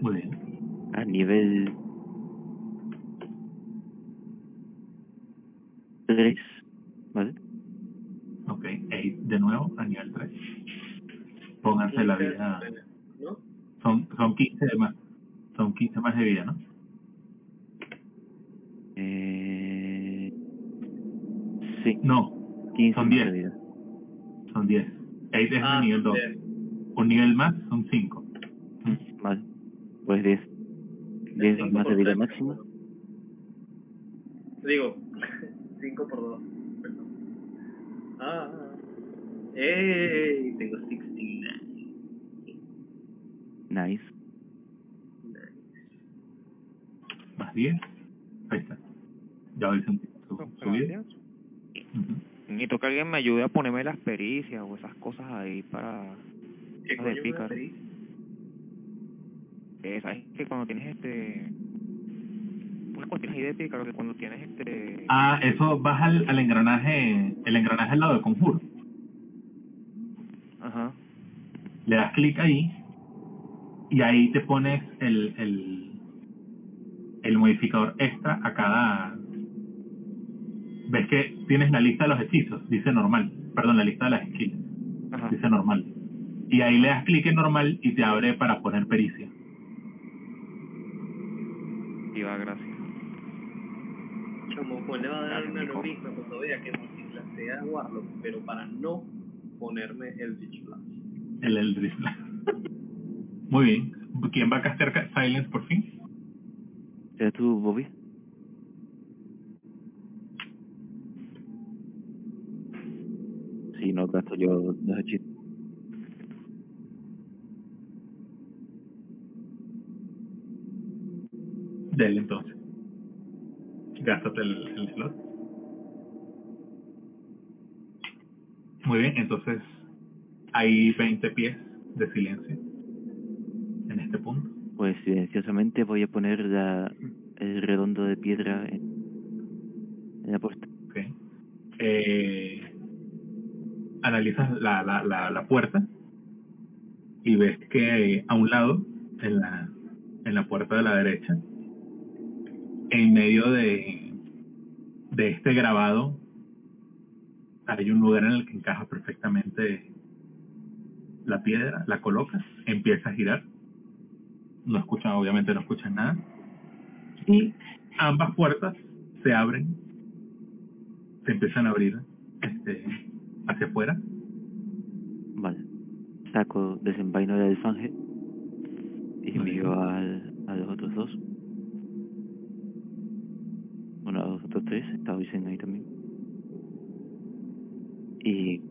Muy bien. a nivel 3, ¿vale? Ok, Eight de nuevo a nivel 3. Pónganse la vida. ¿No? Son, son 15 de más. Son 15 más de vida, ¿no? Eh, sí, No, 15 son más 10. de vida. son 10. 8 es Ah, de nivel 2. bien. Un nivel más son 5. Mm, Vale, pues 10. 10 cinco más de por vida tres. máxima. Digo, 5 por 2. Perdón. Ah. ¡Ey! Tengo 69. Nice. Más 10. Ahí está. Ya voy su, su, No, su vida. gracias. Ujú. Necesito que alguien me ayude a ponerme las pericias o esas cosas ahí para... ¿Qué Ah, de coño me pícaro. pedí? Eh, ¿Sabes que cuando tienes este... Una cuestión ahí de pícaro que cuando tienes este... Ah, eso vas al, al engranaje, el engranaje al lado de conjuro. Ajá. Le das clic ahí y ahí te pones el, el, el modificador extra a cada... Ves que tienes la lista de los hechizos, dice normal. Perdón, la lista de las skills, Ajá. dice normal. Y ahí le das clic en normal y te abre para poner pericia. Y va, gracias. Chamo, Juan le va a dar Gracias, un mijo. aneurisma cuando vea que multiclasea Warlock, pero para no ponerme el Ditch Blast. El Eldritch Blast. Muy bien. ¿Quién va a castear ca- Silence por fin? ¿Eres tú, Bobby? Sí, no gasto yo los hechizos. Él entonces. Gástate el, el slot. Muy bien, entonces hay 20 pies de silencio en este punto. Pues silenciosamente voy a poner la, el redondo de piedra en, en la puerta. Ok. Eh, analizas la, la, la, la puerta y ves que a un lado, en la, en la puerta de la derecha, en medio de, de este grabado, hay un lugar en el que encaja perfectamente la piedra, la colocas, empieza a girar, no escuchas, obviamente no escuchas nada, y ambas puertas se abren se empiezan a abrir este, hacia afuera. Vale. Saco, desenvaino el alfanje y al, a los otros dos. 3, estaba diciendo ahí también. Y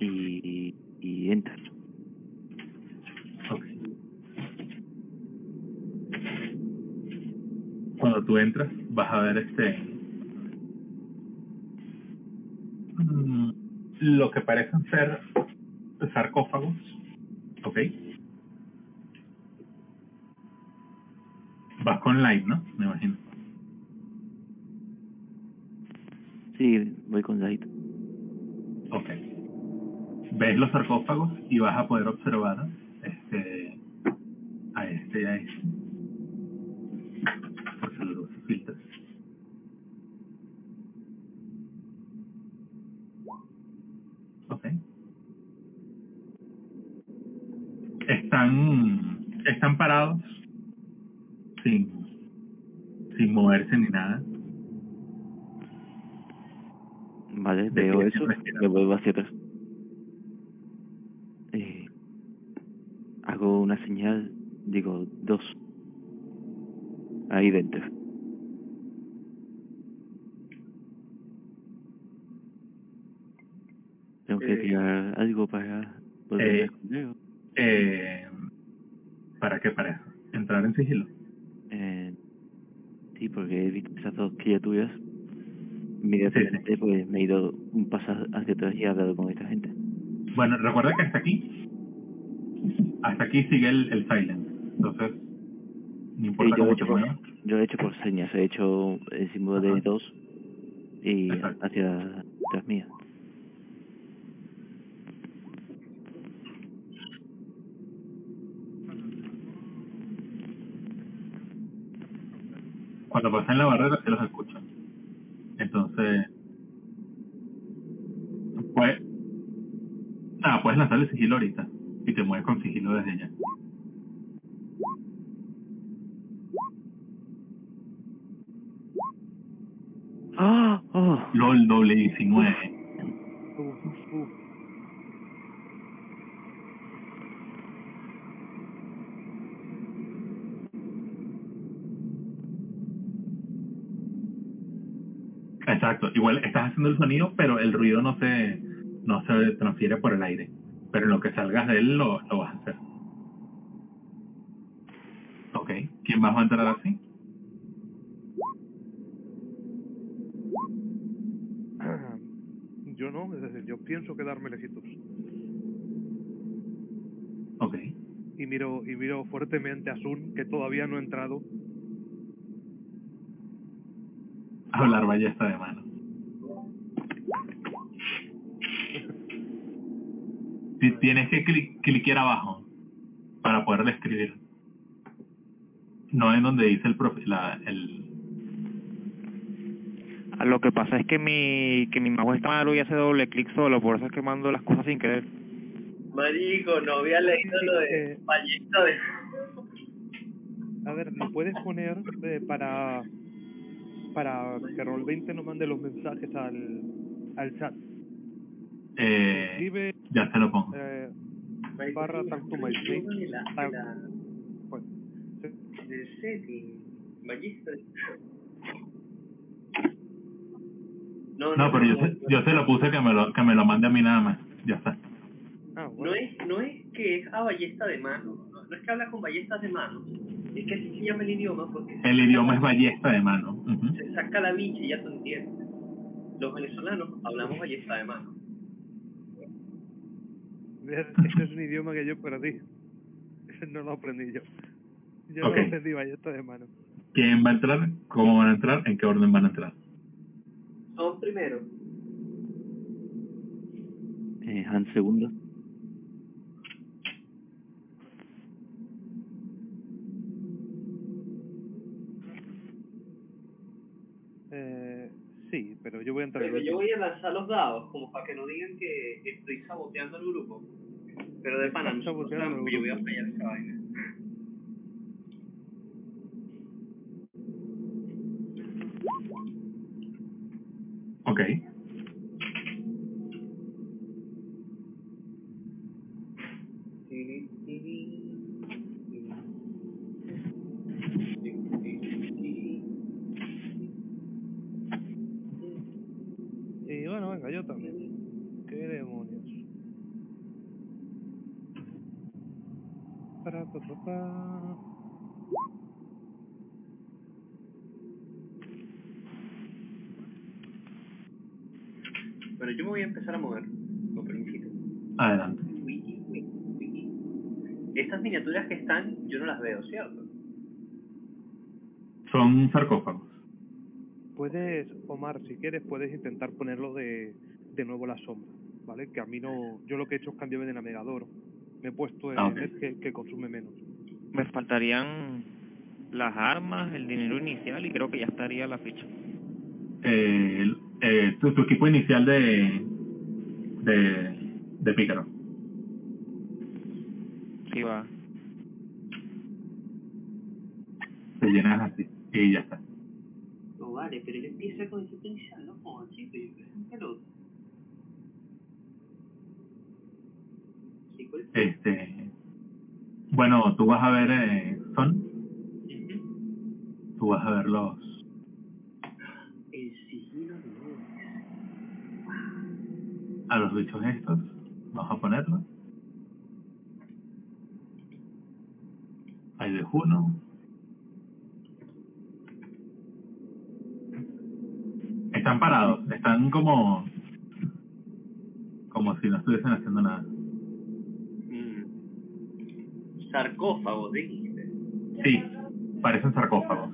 y, y entras. Okay. Cuando tú entras, vas a ver este mm, lo que parecen ser sarcófagos Vas con Light, ¿no? Me imagino. Sí, voy con Light. Ok. Ves los sarcófagos y vas a poder observar este a este y a este. Solo, por eso es que mando las cosas sin querer. Marico, no había leído lo de ballesta de... A ver, ¿lo puedes poner eh, para para que Roll20 no mande los mensajes al, al chat? eh, Escribe ya se lo pongo. eh, barra talk to my. De de pues, del setting. Ballesta de... No, No, pero yo se, yo se lo puse que me lo, que me lo mande a mí nada más. Ya está. ah, No es, no es que es a ballesta de mano, no, no es que habla con ballestas de mano, es que así se llama el idioma porque se El idioma es ballesta de mano. Se saca la bicha y ya tú entiendes. Los venezolanos hablamos ballesta de mano. Ese es un idioma que yo perdí. No lo aprendí yo. Yo Ok. no aprendí ballesta de mano. ¿Quién va a entrar? ¿Cómo van a entrar? ¿En qué orden van a entrar? Son primero. Eh, Han segundo. Eh, sí, pero yo voy a entrar Pero yo voy a lanzar los dados como para que no digan que estoy saboteando el grupo. Pero de pana, yo voy a fallar esa vaina. Ok. Y bueno, venga, yo también. ¿Qué demonios? Para, pa, pa, pa. Bueno, yo me voy a empezar a mover. Con permisito. Adelante. Wiki, wiki, wiki. Estas miniaturas que están, yo no las veo, ¿cierto? Son sarcófagos. Puedes, Omar, si quieres, puedes intentar ponerlo de, de nuevo la sombra, ¿vale? Que a mí no... Yo lo que he hecho es cambiarme de navegador. Me he puesto en Ah, el que, que consume menos. Me faltarían las armas, el dinero inicial y creo que ya estaría la ficha. Eh, eh, tu, tu equipo inicial de, de, de pícaro. Sí, va. Te llenas así y ya está. No vale, pero él empieza con ese inicial, no jodas, chico, yo creo que pelota. Este, bueno, tú vas a ver, eh, son, tú vas a ver los, El sigilo de Nubes. A los bichos estos. Vamos a ponerlo. Hay de uno. Están parados, están como como si no estuviesen haciendo nada. Mm. Sarcófago, dijiste. Sí, parecen sarcófagos.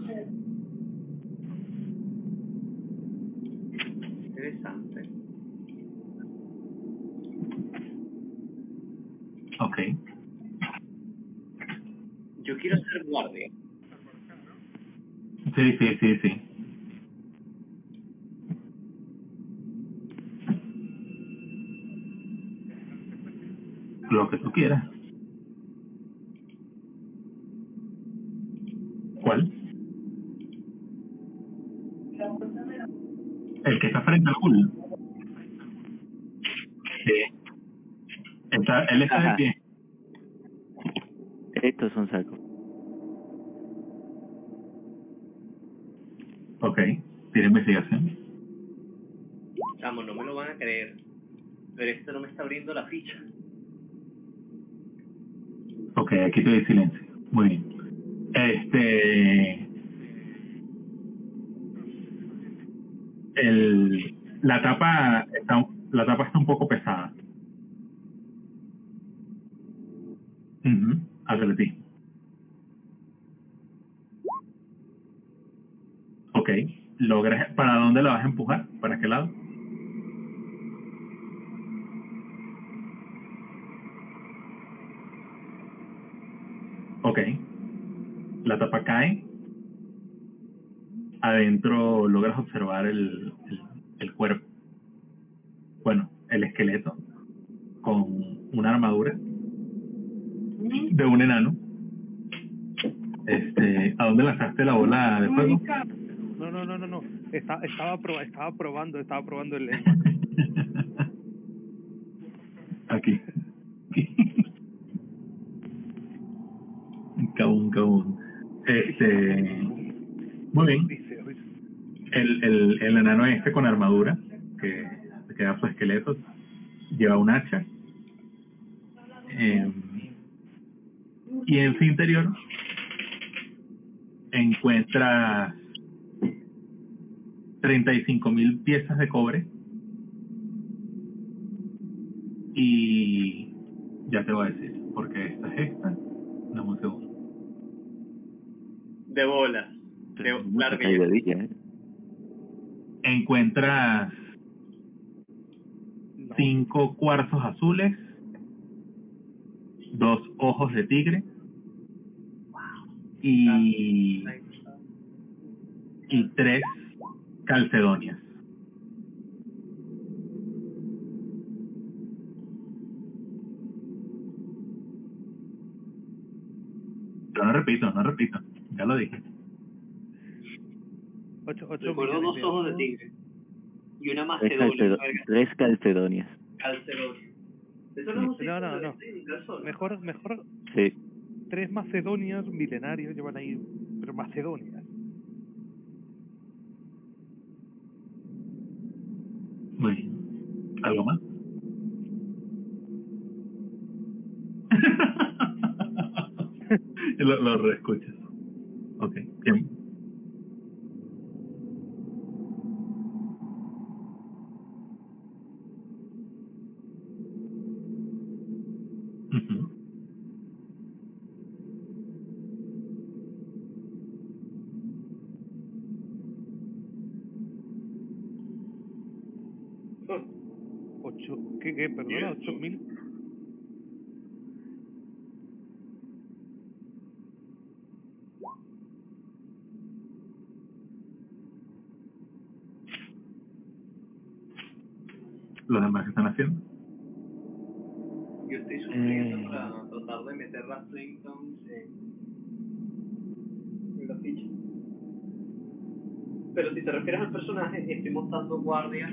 Pero si te refieres al personaje, estoy montando guardia,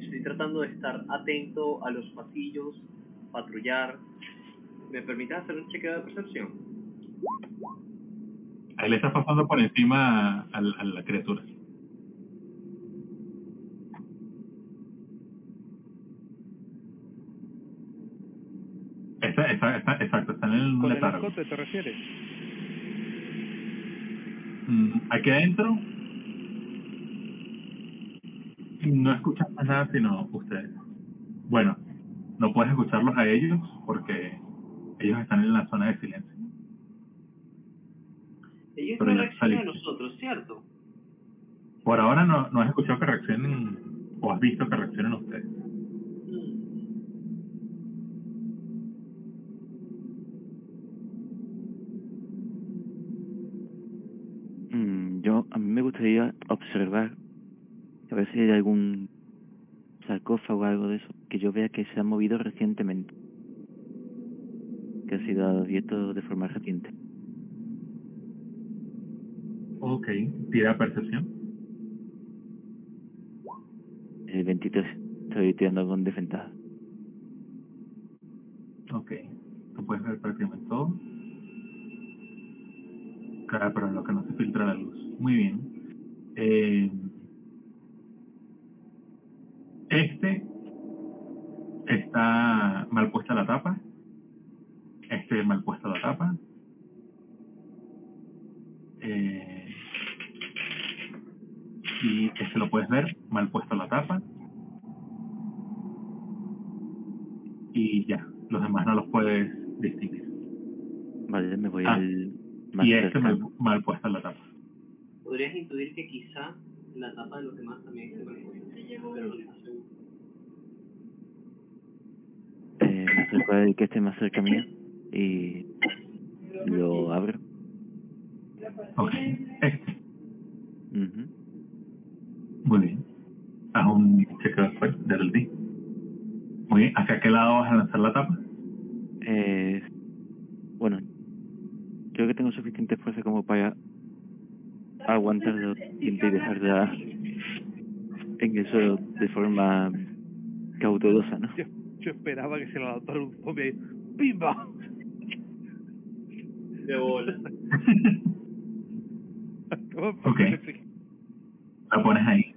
estoy tratando de estar atento a los pasillos, patrullar. ¿Me permites hacer un chequeo de percepción? Ahí le estás pasando por encima a, a la criatura. Está, está, está, exacto, está en el ¿Con el letargo. escote te refieres? Mm, Aquí adentro no escuchas más nada sino ustedes. Bueno, no puedes escucharlos a ellos porque ellos están en la zona de silencio. Ellos Pero no reaccionan a nosotros, ¿cierto? Por ahora no, no has escuchado que reaccionen o has visto que reaccionen ustedes. Mm. Mm, yo, a mí me gustaría observar, a ver si hay algún sarcófago o algo de eso, que yo vea que se ha movido recientemente. Que ha sido abierto de forma reciente. Ok, tira percepción. El 23. Estoy tirando con desventaja. Ok, tú puedes ver prácticamente todo. Claro, pero lo que no se filtra la luz. Muy bien. Eh, este está mal puesta la tapa. Este mal puesta la tapa. Eh, y este lo puedes ver mal puesta la tapa. Y ya, los demás no los puedes distinguir. Vale, me voy Ah, al más Y este mal, mal puesta la tapa. Podrías intuir que quizá la tapa de los demás también esté mal puesta, pero no estás seguro. Eh, me acerco que esté más cerca mío y lo abro. Ok, este. Muy bien. Haz un chequeo después del D. Muy bien. ¿Hacia qué lado vas a lanzar la tapa? Eh, bueno, creo que tengo suficiente fuerza como para aguantar los dientes y dejarla en el suelo de forma cautelosa, ¿no? Yo, esperaba que se la lanzara un zombie ahí. ¡Pimba! De bola. Ok. La pones ahí.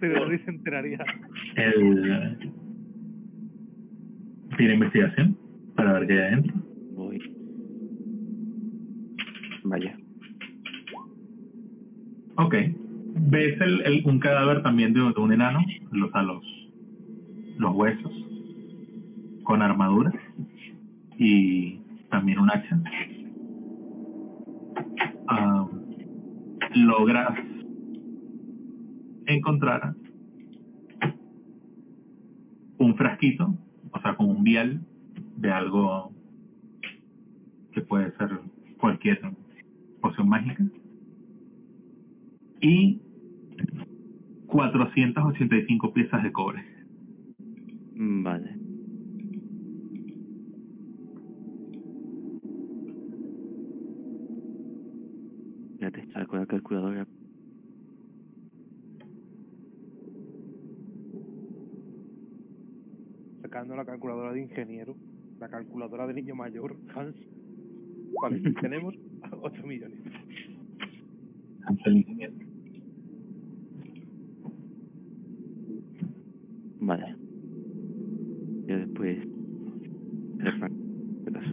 Pero nadie se enteraría. El... Tira investigación para ver qué hay adentro. Voy. Vaya. Ok. Ves el, un cadáver también de, un enano, los, a los, los huesos, con armadura y también un hacha. Ah, logras encontrar un frasquito, o sea, como un vial de algo que puede ser cualquier poción mágica y 485 piezas de cobre. Vale. saco la calculadora. Sacando la calculadora de ingeniero, la calculadora de niño mayor, Hans. Vale, tenemos 8 millones. Vale. Ya después... refran- ¿Qué pasa?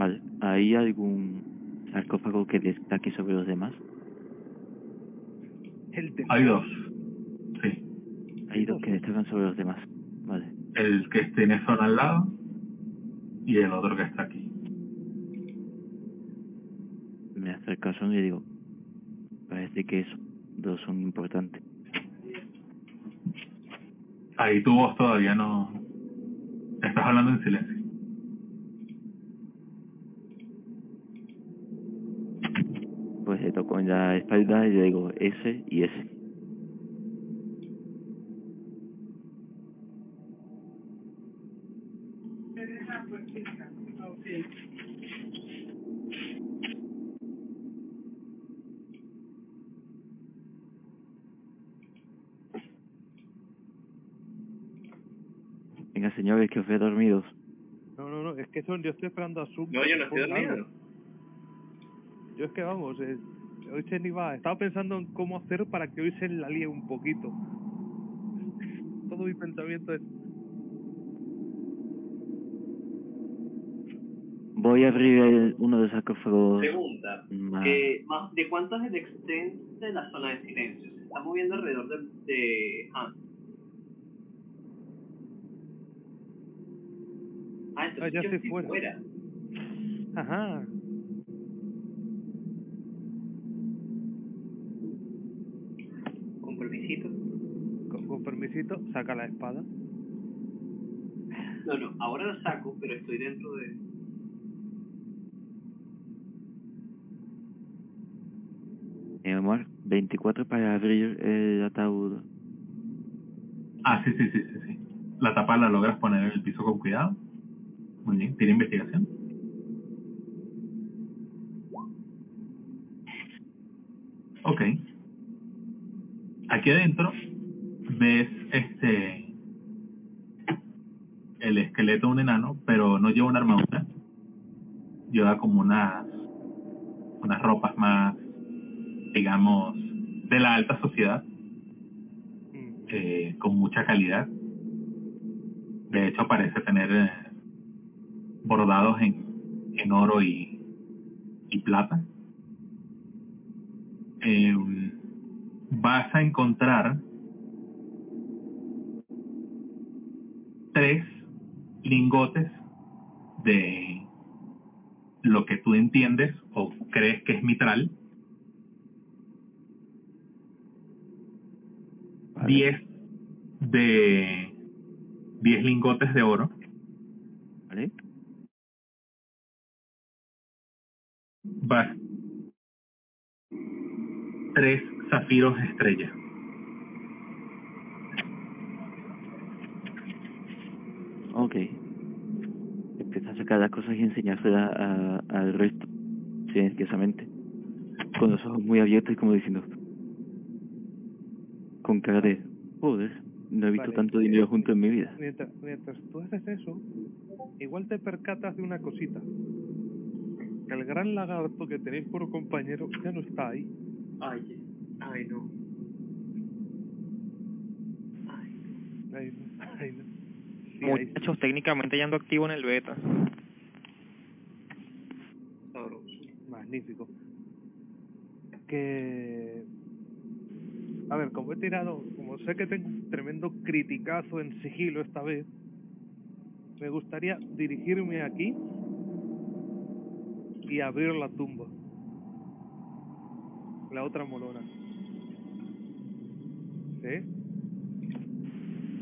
Vale. ¿Hay algún sarcófago que destaque sobre los demás? El de Hay dos. Sí. Hay dos que destacan sobre los demás. Vale. El que tiene zona al lado y el otro que está aquí. Me acerco a Son y digo, parece que esos dos son importantes. Ahí tu voz todavía no... Estás hablando en silencio. Pues le toco en la espalda y le digo ese y ese. Venga, señores, que os veo dormidos. No, no, no, es que son, yo estoy esperando a Sub. No, yo no estoy dormido. Yo es que vamos, eh, hoy se ni va. Estaba pensando en cómo hacer para que hoy se la líe un poquito. Todo mi pensamiento es. Voy a abrir el- uno de los sarcófagos Pregunta. más... Eh, más- ¿De cuánto es el extent de la zona de silencio? Se está moviendo alrededor de, de Hans. Ah, entonces Ah, ya yo estoy fuera. fuera. Ajá. Saca la espada. No, no, ahora lo saco, pero estoy dentro de... Mi amor, 24 para abrir el ataúd. Ah, sí, sí, sí, sí, sí. La tapa la logras poner en el piso con cuidado. Muy bien. ¿Tiene investigación? Ok. Aquí adentro ves este el esqueleto de un enano, pero no lleva una armadura. Lleva como unas unas ropas más, digamos, de la alta sociedad Mm. eh, con mucha calidad. De hecho, parece tener eh, bordados en, en oro y, y plata. Eh, vas a encontrar tres lingotes de lo que tú entiendes o crees que es mitral. Vale. 10 de 10 lingotes de oro, ¿Vale? vas tres zafiros estrella. Ok. Empieza a sacar las cosas y enseñárselas a- al resto, silenciosamente. Con los ojos muy abiertos y como diciendo... Con cara de... Joder, no he visto Vale. tanto dinero junto en mi vida. Mientras, mientras tú haces eso, igual te percatas de una cosita. Que el gran lagarto que tenéis por compañero ya no está ahí. Ay, ay, no. Ay, Ahí no. Muchachos, técnicamente ya ando activo en el beta. sabroso. Magnífico. Que... A ver, como he tirado, como sé que tengo un tremendo criticazo en sigilo esta vez, me gustaría dirigirme aquí y abrir la tumba. La otra molona. ¿Sí?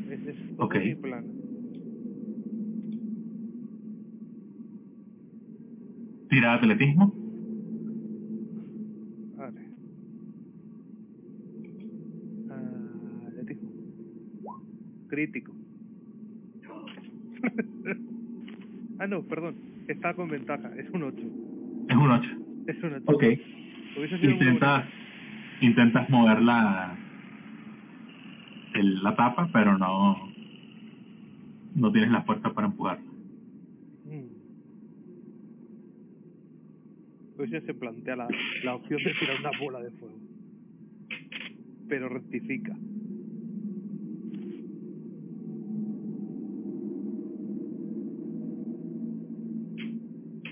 Ese es mi plan. Tira atletismo. Vale. Ah, atletismo. crítico. ah, no, perdón. Está con ventaja. Es un 8. Es un 8. Es un 8. Ok. Intentas, intentas mover la, el- la tapa, pero no, no tienes la fuerza para empujarla. bonito. Mm. Hubiese se plantea la, la opción de tirar una bola de fuego. Pero rectifica.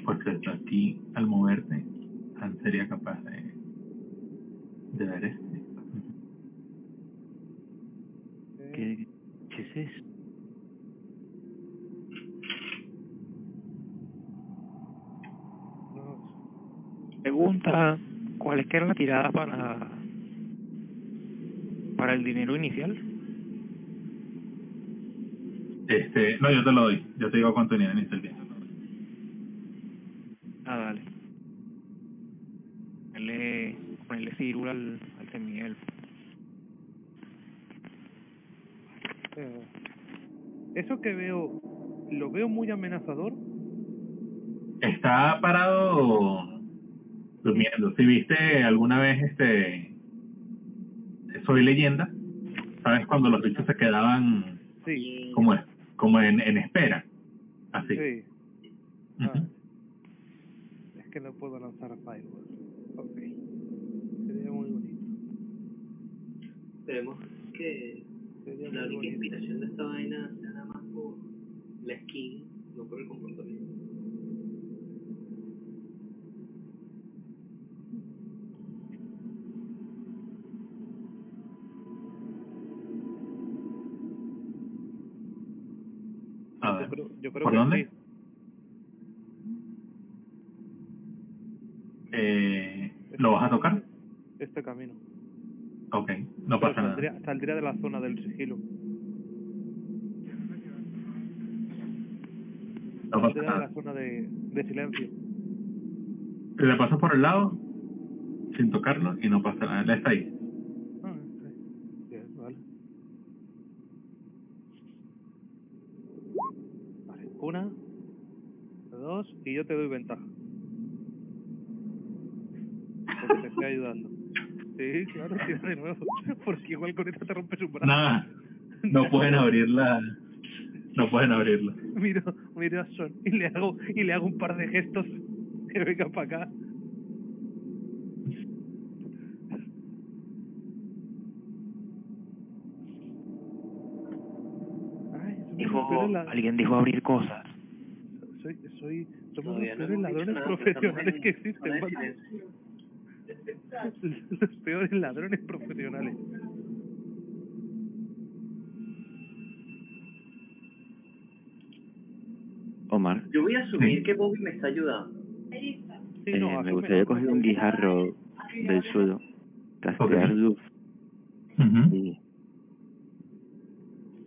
Porque desde aquí, al moverte, Han sería capaz de, de ver este. ¿Qué, qué es eso? Pregunta, ¿cuál es que era la tirada para para el dinero inicial? Este, no, yo te lo doy. Yo te digo cuánto tenía en este tiempo. Ah, dale. Ponerle, ponerle círula al, al semielfo. eh, eso que veo, lo veo muy amenazador. Está parado durmiendo. Si viste alguna vez este Soy leyenda, ¿sabes cuando los bichos se quedaban Sí, como como en, en espera? Así. sí. Ujú. Ah. Es que no puedo lanzar Fireball. Ok. Sería muy bonito. Esperemos que Sería la única bonito. inspiración de esta vaina sea nada más por la skin, no por el comportamiento. Yo creo, ¿Por que dónde? sí. Eh, ¿Lo vas a tocar? Este camino. Ok, no Pero pasa nada. saldría, de la zona del sigilo. No pasa Saldría de nada. la zona de, de silencio. Le pasas por el lado sin tocarlo y no pasa nada. Está ahí. Ah, ok. Bien, vale. Vale, una, dos, y yo te doy ventaja. Porque te estoy ayudando. Sí, claro, tira de nuevo. Porque igual con esta te rompes un brazo. Nada, no pueden abrirla. No pueden abrirla. Miro, miro a Son y le hago, y le hago un par de gestos que venga para acá. Dijo, alguien dijo abrir cosas. Soy, somos Todavía los peores ladrones nada, profesionales que en existen. Los peores ladrones profesionales. Omar, Yo voy a asumir que Bobby me está ayudando. Sí, eh, no, me gustaría coger un guijarro del suelo, castear Ok. luz y,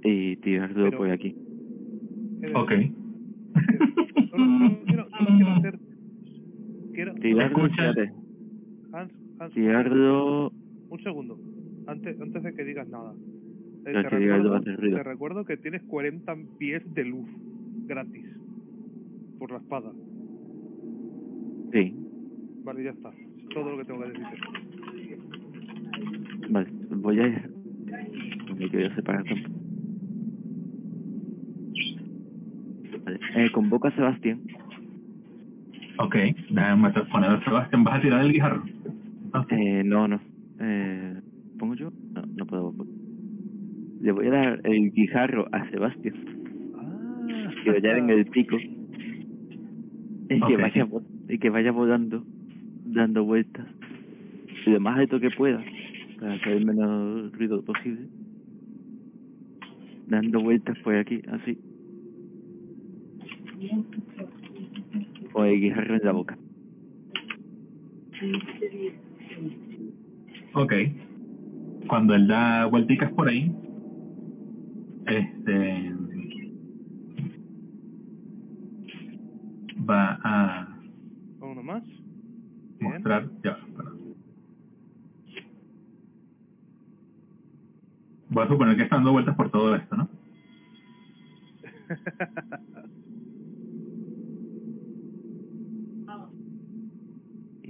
y tirarlo Pero- por aquí. Ok. Solo, solo quiero, solo quiero hacer. Espérate, Hans, Hans, un segundo. Antes, antes de que digas nada. Eh, te, recuerdo, te que tienes 40 pies de luz gratis por la espada. sí, Vale, ya está. Es todo lo que tengo que decirte. vale, voy a... Me quiero separar. Vale, eh, convoca a Sebastián. Ok, déjame poner a Sebastián. ¿Vas a tirar el guijarro? Ah, Eh, no, no. Eh, ¿Pongo yo? No, no puedo. Le voy a dar el guijarro a Sebastián. Ah, Que vaya en el pico. Y que, vaya, y que vaya volando, dando vueltas. Y lo más alto que pueda, para hacer el menos ruido posible. Dando vueltas por aquí, así. Con el guijarro en la boca. Ok. Cuando él da vuelticas por ahí, este va a ¿Uno más? Bien. mostrar. Ya, espera. Voy a suponer que está dando vueltas por todo esto, ¿no?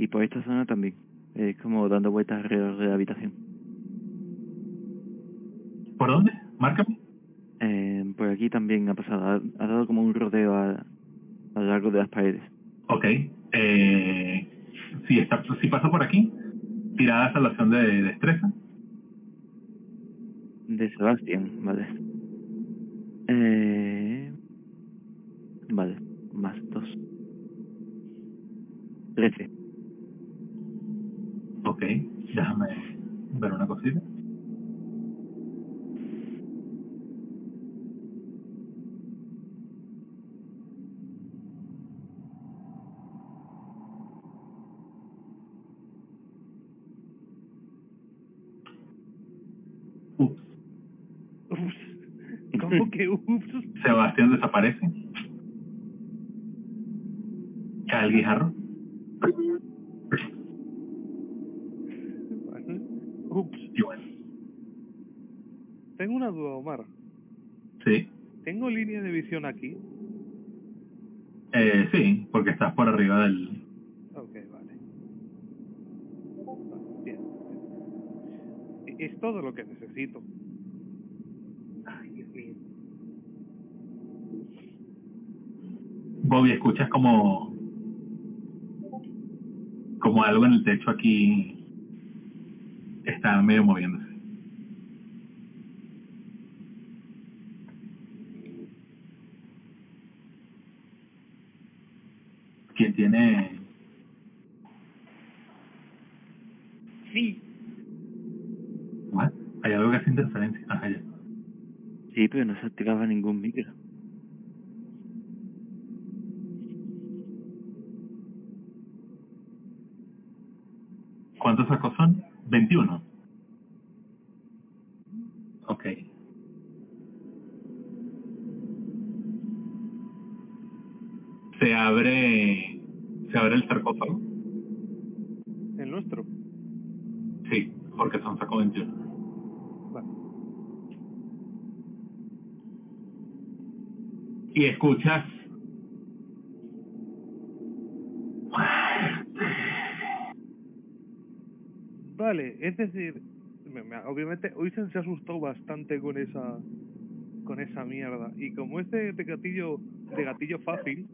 Y por esta zona también. Es como dando vueltas alrededor de la habitación. ¿Por dónde? Márcame. Eh, por aquí también ha pasado. Ha, ha dado como un rodeo a, a lo largo de las paredes. Ok. Eh, si, está, si pasa por aquí, tirada salvación de destreza. De Sebastián, vale. Eh, vale, más dos. Trece. Ok. Déjame ver una cosita. Ups. Ups. ¿Cómo que ups? Sebastián desaparece. Cae el guijarro. Vale. Ups. Y bueno, Tengo una duda, Omar. sí. ¿Tengo línea de visión aquí? Eh, sí, porque estás por arriba del... Ok, vale. Vale, Bien. E- Es todo lo que Ay, Dios mío. Bobby, escuchas como... Como algo en el techo aquí está medio moviéndose. ¿Quién tiene...? Sí. ¿What? Hay algo que hace interferencia. Ajá, ya. Sí, pero no se activaba ningún micro. ¿Cuántos sacos son? 21. Ok. Se abre... Se abre el sarcófago. El nuestro. Sí, porque son saco 21. Y escuchas... Vale, es decir, me- me- obviamente Oisen se asustó bastante con esa con esa mierda y como es de, de gatillo de gatillo fácil,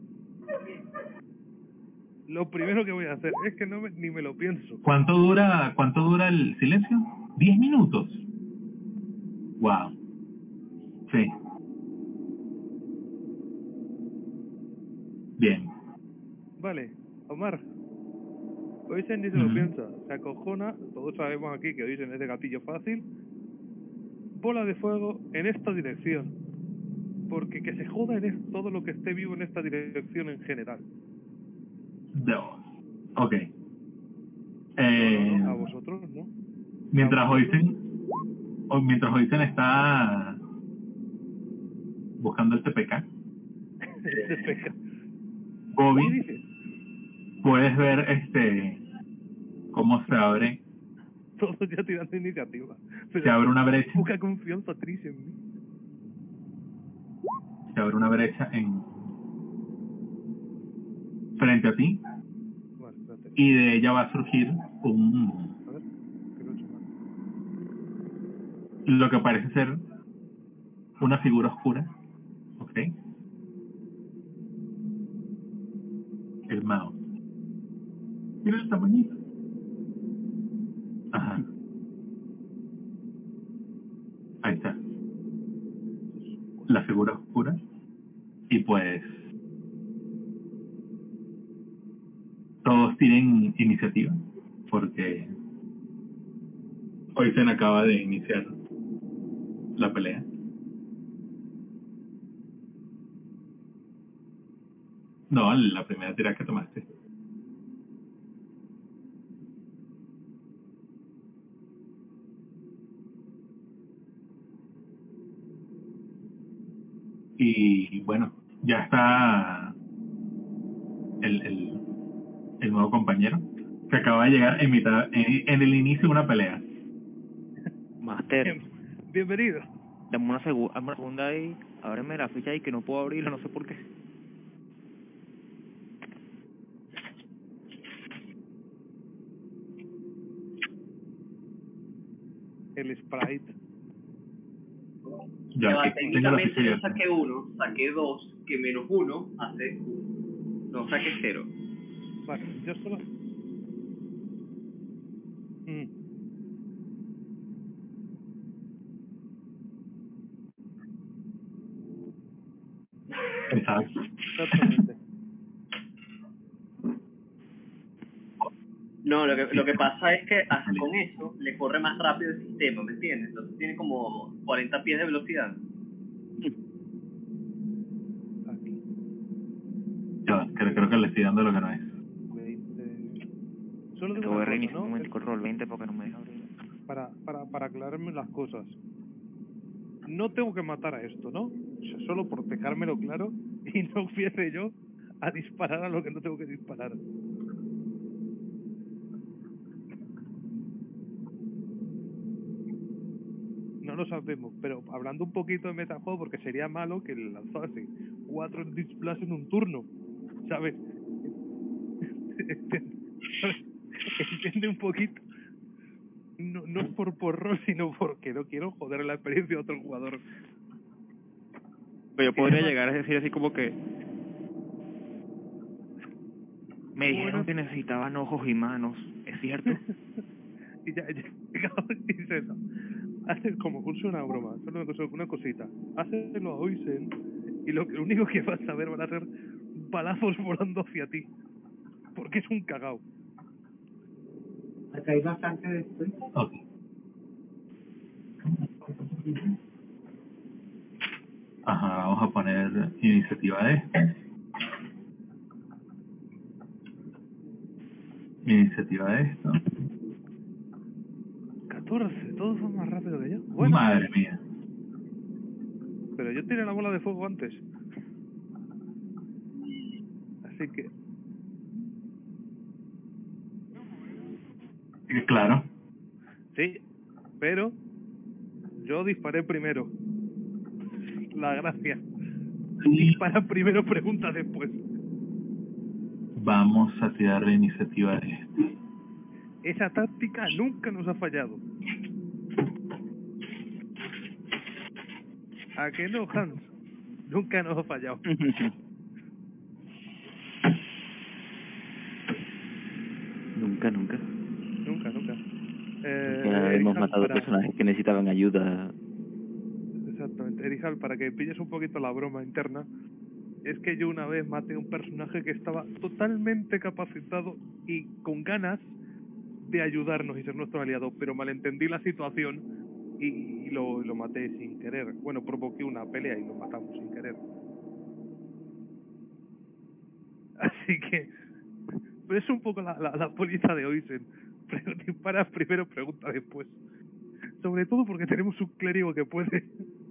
lo primero que voy a hacer es que no me- ni me lo pienso. ¿Cuánto dura, cuánto dura el silencio? ¿10 minutos? Wow. Sí. Bien. Vale, Omar. Oisen ni se lo piensa, se acojona, todos sabemos aquí que Oisen es de gatillo fácil. Bola de fuego en esta dirección. Porque que se joda en es- todo lo que esté vivo en esta dirección en general. Dos. Ok. No, Eh, no, no, a vosotros, ¿no? mientras Oisen, o mientras Oisen está buscando el TPK, Venga. ¿Qué Dices? puedes ver este cómo se abre, Todos ya tirando iniciativa. Pero se abre una brecha, poca confianza Tris en mí. se abre una brecha en frente a ti Vale, y de ella va a surgir un A ver, lo que parece ser una figura oscura, Mira el. Ajá. Ahí está. La figura oscura. Y pues... Todos tienen iniciativa. Porque... Hoy se acaba de iniciar la pelea. No, la primera tira que tomaste. Y bueno, ya está el, el, el nuevo compañero que acaba de llegar en mitad, en, en el inicio de una pelea. Master, Bien- Bienvenido. dame una, segu- dame una segunda ahí. ábreme la ficha y que no puedo abrirla, no sé por qué. El sprite. Ya, técnicamente yo saqué uno, saqué dos, que menos uno hace uno. No, saqué cero. Vale, yo solo... Mm, Exacto. exactamente. No, lo es que ah, con eso le corre más rápido el sistema, ¿me entiendes? Entonces tiene como 40 pies de velocidad. Aquí. Ya, va, creo, creo que le estoy dando lo que no es. 20... Solo Te voy a reiniciar un ¿no? roll 20 porque no me deja abrir. Para, para, para aclararme las cosas. No tengo que matar a esto, ¿no? O sea, solo por dejármelo claro y no empiece yo a disparar a lo que no tengo que disparar. No lo sabemos, pero hablando un poquito de metajuego, porque sería malo que le lanzase cuatro displays en un turno, ¿sabes? Entiende un poquito. No, no es por porro, sino porque no quiero joder la experiencia de otro jugador. Yo podría llegar a decir así como que... Me dijeron que necesitaban ojos y manos, ¿es cierto? y ya, ya llegado y dice eso. Hace como curso una broma, solo una, cosa, una cosita. Hácelo a Oisen y lo, que, lo único que vas a ver van a ser balazos volando hacia ti. Porque es un cagao. Acá hay bastante de esto. Ok. Ajá, vamos a poner iniciativa de. Iniciativa de esto. 14, todos son más rápidos que yo. Bueno, Madre mía. pero yo tiré la bola de fuego antes. Así que, Eh, Claro. sí, pero yo disparé primero. La gracia. Dispara primero, pregunta después. vamos a tirar la iniciativa de este. Esa táctica nunca nos ha fallado. ¿A que no, Hans? Nunca nos ha fallado. nunca, nunca. Nunca, nunca. Eh, Nunca hemos matado para- personajes que necesitaban ayuda. Exactamente. Erijal, para que pilles un poquito la broma interna, es que yo una vez maté a un personaje que estaba totalmente capacitado y con ganas de ayudarnos y ser nuestro aliado, pero malentendí la situación y, y lo, lo maté sin querer. Bueno, provoqué una pelea y lo matamos sin querer. Así que pero es un poco la, la, la póliza de Oisen. Disparas primero, pregunta después. Sobre todo porque tenemos un clérigo que puede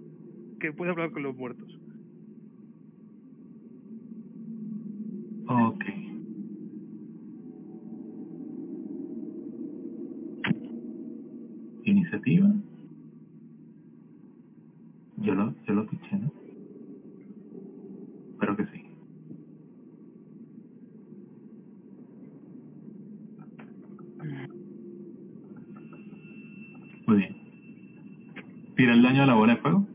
que puede hablar con los muertos. Ok. Iniciativa. Yo lo, yo lo piché, ¿no? Espero que sí. Muy bien. ¿Tira el daño a la bola de fuego?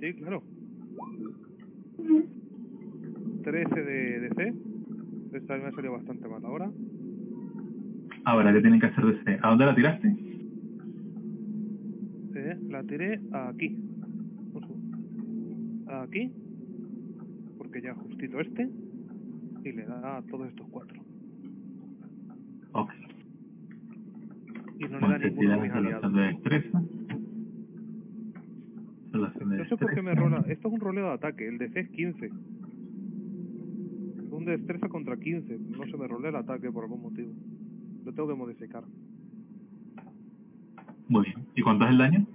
Sí, claro. 13 de DC. Esta me ha salido bastante mal ahora. Ahora, ¿qué tienen que hacer de C? ¿A dónde la tiraste? Eh, la tiré aquí. Aquí. Porque ya justito este. Y le da a todos estos cuatro. Ok. Y no le da ninguno mis salvación aliados. de destreza. De No sé por qué me rola. Esto es un roleo de ataque. El DC es 15. Un de destreza contra 15. No se me rolea el ataque por algún motivo. Lo tengo que modificar. Muy bien. ¿Y cuánto es el daño?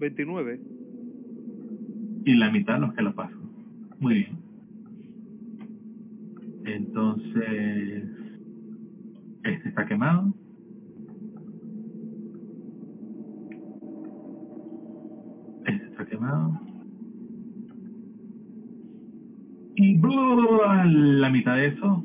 29 y la mitad los que la pasan. Muy bien. Entonces, este está quemado. Este está quemado. Y blah, la mitad de eso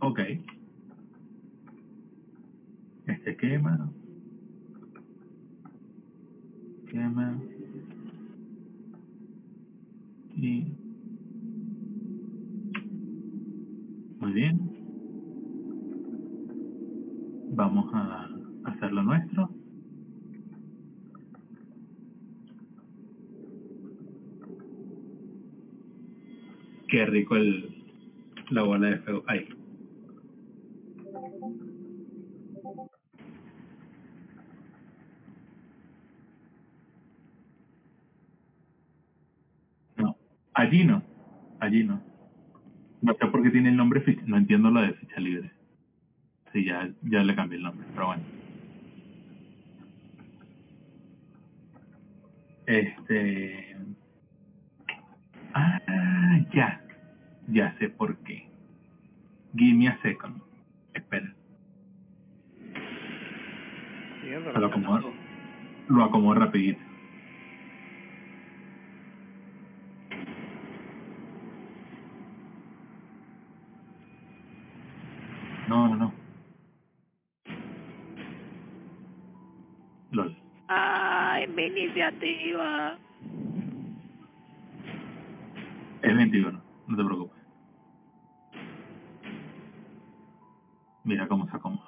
Okay. Este quema. Quema. Y... Muy bien. Vamos a hacer lo nuestro. Qué rico el, la bola de fuego. Ahí. No, allí no. Allí no. No sé por qué tiene el nombre ficha. No entiendo lo de ficha libre. Sí, ya, ya le cambié el nombre, pero bueno. Este. Ah, ya. Ya sé por qué. Give me a second. Espera. Lo acomodo, lo acomodo rapidito. No, no, no. LOL. ¡Ay, mi iniciativa! Es 21, no te preocupes. Mira cómo se acomoda.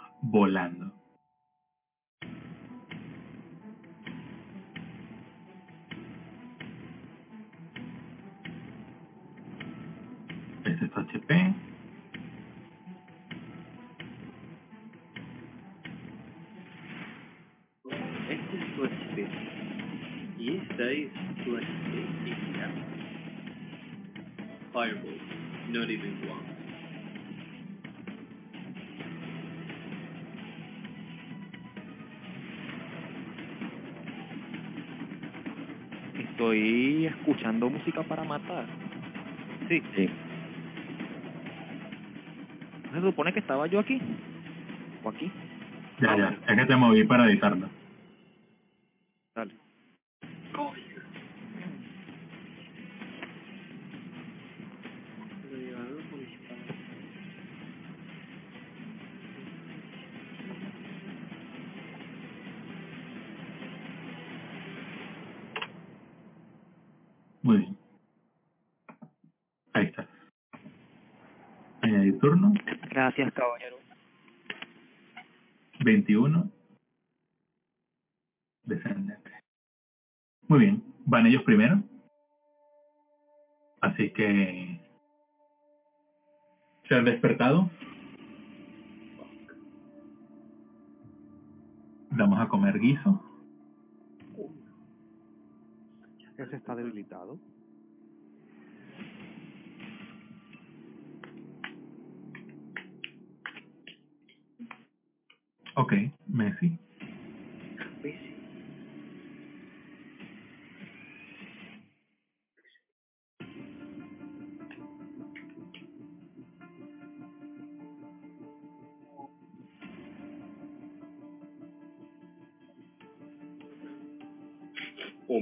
Escuchando música para matar. Sí, Sí. ¿Se supone que estaba yo aquí? ¿O aquí? Ya, ya. Es que te moví para editarlo. Ellos primero.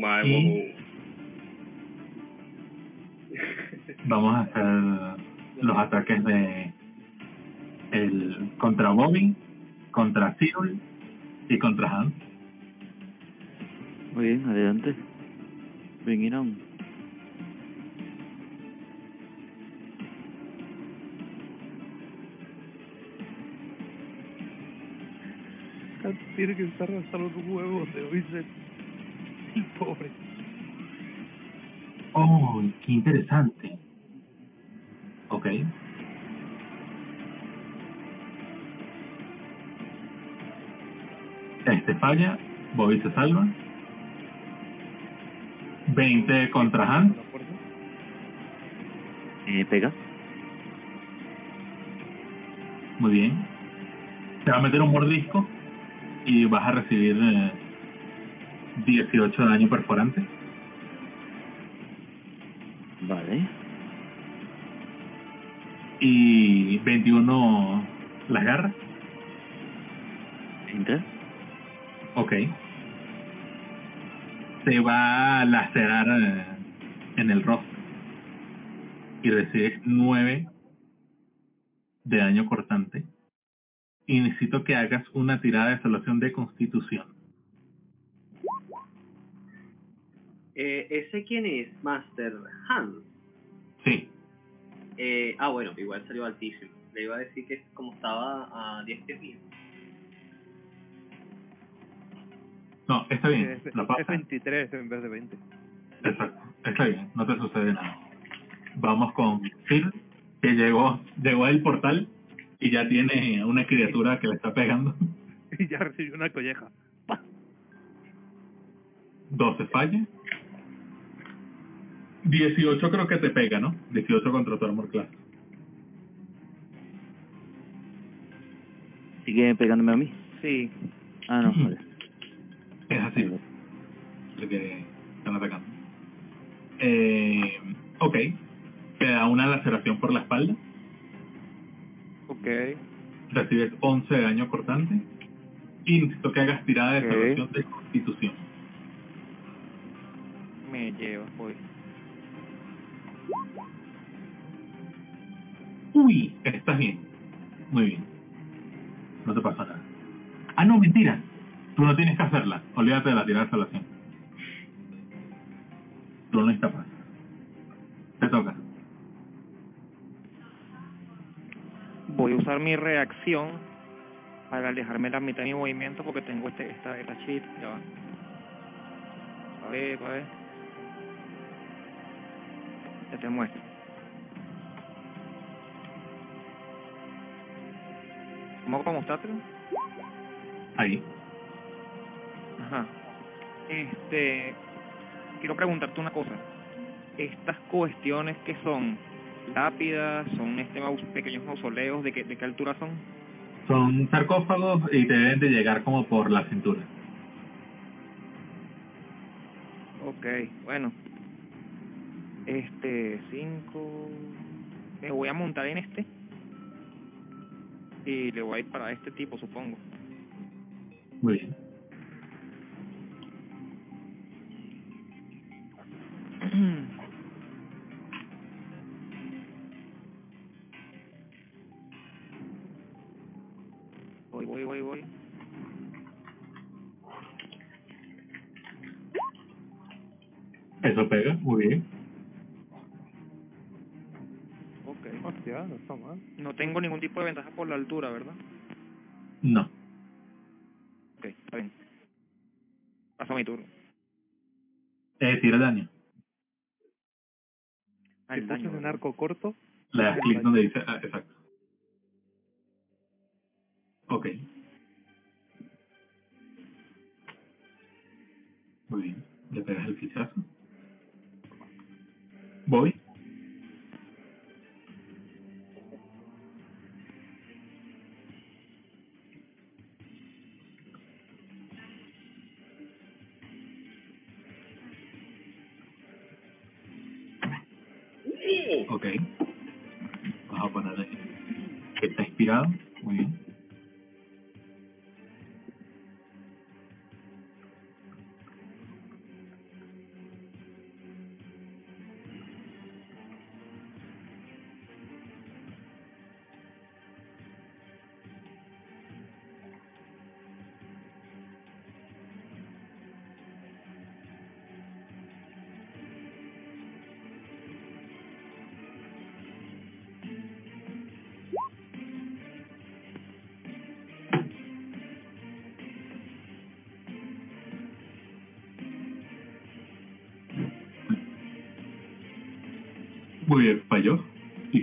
Oh my 20 contra Hans. ¿La fuerza? Eh, pega. Muy bien. Te va a meter un mordisco y vas a recibir eh, 18 de daño perforante. Vale. Y 21 las garras. Entra. Ok. Se va a lacerar eh, en el rostro. Y recibes 9 de daño cortante. Y necesito que hagas una tirada de salvación de constitución. Eh, ¿Ese quién es? Master Hans. Sí. Eh, ah, bueno, igual salió altísimo. Le iba a decir que como estaba a 10 pies mío. No, está bien. Es, La es pasa. 23 en vez de 20. Exacto. Está bien. No te sucede nada. Vamos con Phil, que llegó, llegó al portal y ya tiene una criatura que le está pegando. Y ya recibió una colleja. 12 falla. 18 creo que te pega, ¿no? 18 contra tu armor class. ¿Sigue pegándome a mí? Sí. Ah, no, vale. Es así. Lo que están atacando. Eh, ok. Te da una laceración por la espalda. Ok. Recibes 11 de daño cortante. Y necesito que hagas tirada de Ok. salvación de constitución. Me lleva, voy. Uy, estás bien. Muy bien. No te pasa nada. Ah, no, mentira. Tú no tienes que hacerla. Olvídate de la tirada de salvación. Tú no necesitas más. Te toca. Voy a usar mi reacción para alejarme la mitad de mi movimiento porque tengo este esta esta cheat. Ya va. A ver, a ver. Ya te muestro. ¿Cómo para mostrártelo? Ahí. Ajá. Este, quiero preguntarte una cosa. Estas cuestiones que son lápidas, son este maus- pequeños mausoleos, ¿de qué, de qué altura son? Son sarcófagos y te deben de llegar como por la cintura. Ok, bueno. Este, cinco... Me voy a montar en este. Y le voy a ir para este tipo, supongo. Muy bien. voy, voy, voy, voy. Eso pega. Muy bien. Ok. Hostia, no está mal. No tengo ningún tipo de ventaja por la altura, ¿verdad? No. Ok, está bien. Paso mi turno. Eh, tira daño. Ah, Si daño, ¿verdad? arco corto, Le das clic donde dice... ah, exacto. Ok. Muy bien. Le pegas el fichazo. Voy.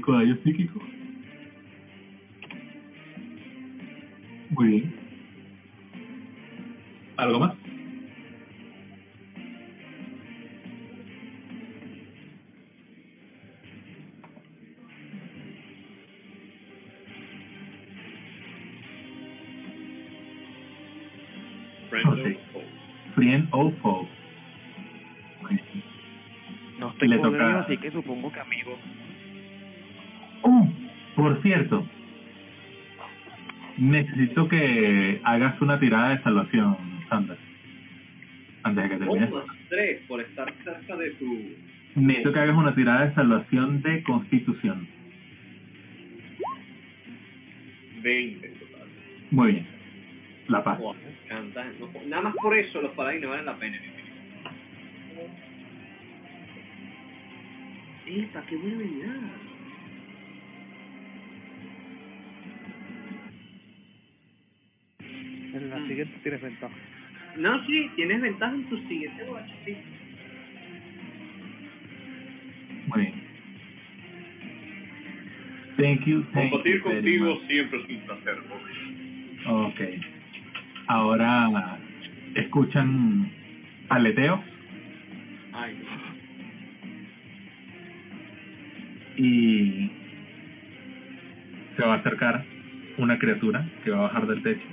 5 de daño psíquico. Muy bien. ¿Algo más? Friend o. No estoy le así que supongo que. Necesito que hagas una tirada de salvación, Sander. Antes de que más tres por estar cerca de tu... Necesito que hagas una tirada de salvación de constitución. 20 en total. Muy bien. La paz. No, nada más por eso los paladines valen la pena. ¡Epa, qué buena habilidad! No, sí, tienes ventaja en tu siguiente guacho, sí. Muy bien. Thank you. Thank Compartir you contigo much. siempre es un placer, Bobby. Ok. Ahora escuchan aleteos Ay, y se va a acercar una criatura que va a bajar del techo.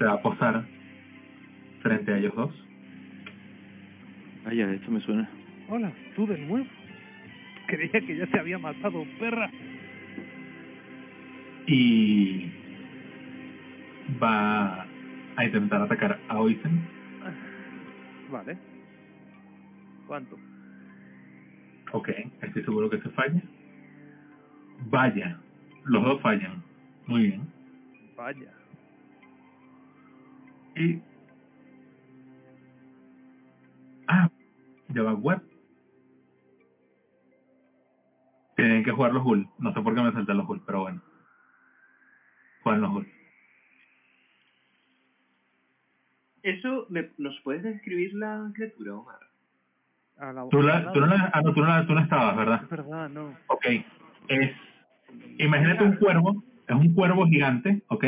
Se va a posar frente a ellos dos. Vaya, esto me suena. Hola, tú de nuevo. Creía que ya se había matado, perra. y va a intentar atacar a Oisen. Vale. ¿Cuánto? Ok, estoy seguro que se falla. Vaya, los dos fallan. Muy bien. Vaya. Y... Ah, ya va, what? Tienen que jugar los Hull. No sé por qué me salté los Hull, pero bueno. Juegan los Hull. Eso, me, ¿nos puedes describir la criatura, Omar? A la Tú, la, tú, no la- ah, no, tú, no la- tú no estabas, ¿verdad? Es verdad, no. Ok. Es... Imagínate un cuervo. Es un cuervo gigante, ¿ok?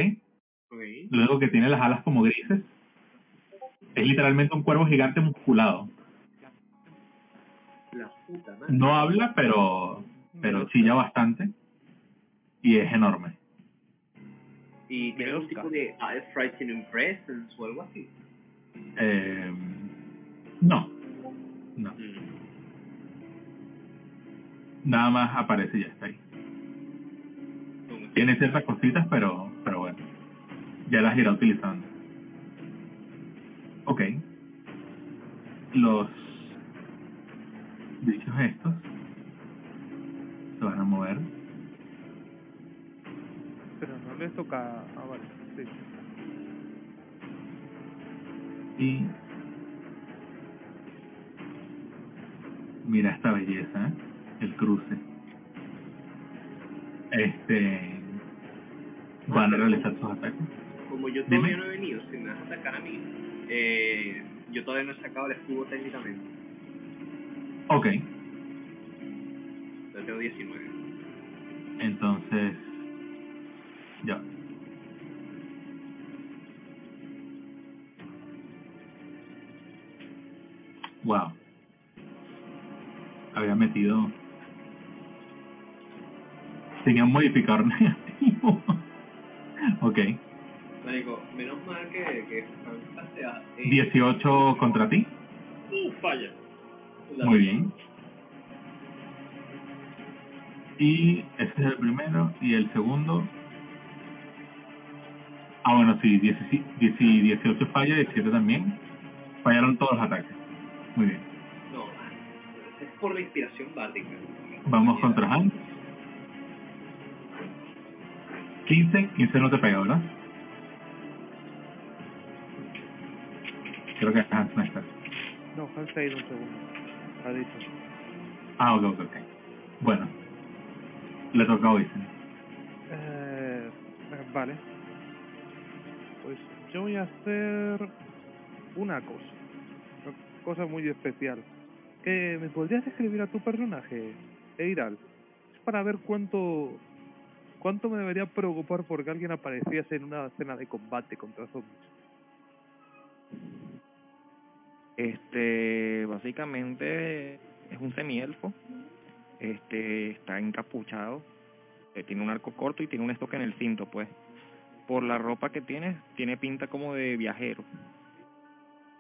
Luego que tiene las alas como grises. Es literalmente un cuervo gigante musculado. La puta madre. No habla, pero pero chilla bastante. Y es enorme. Y tiene algún Oscar. tipo de ah, frightening presence o algo así. Eh, no. No. Mm. Nada más aparece y ya está ahí. Tiene ciertas cositas, pero pero bueno. Ya las irá utilizando. Ok. Los bichos estos se van a mover. Pero no les toca... Ah, vale. Sí. Y mira esta belleza, ¿eh? el cruce. Este van a realizar sus ataques. Como yo Dime. todavía no he venido, si me vas a mí, eh, yo todavía no he sacado el escudo técnicamente. Ok, Yo tengo 19. entonces ya. Wow. Había metido. Tenía un modificador negativo. ok. Marico, menos mal que, que Franca sea... eh, 18 contra ti. ¡Uh, falla! La- Muy bien. Y ese es el primero. Y el segundo. Ah, bueno, sí, 17 18 falla, 17 también. Fallaron todos los ataques. Muy bien. No, es por la inspiración bárdica. Vamos contra Hans. 15, 15 no te pega, ¿verdad? Creo que no está. No, un segundo. Ha dicho. Ah, ok, ok, ok. Bueno. Le toca a Oisen. Eh, vale. Pues yo voy a hacer una cosa. Una cosa muy especial. ¿Que me podrías describir a tu personaje, Eiral? Es para ver cuánto cuánto me debería preocupar porque alguien apareciese en una escena de combate contra zombies. Este, básicamente es un semielfo. Este, está encapuchado. eh, tiene un arco corto y tiene un estoque en el cinto, pues. Por la ropa que tiene, tiene pinta como de viajero.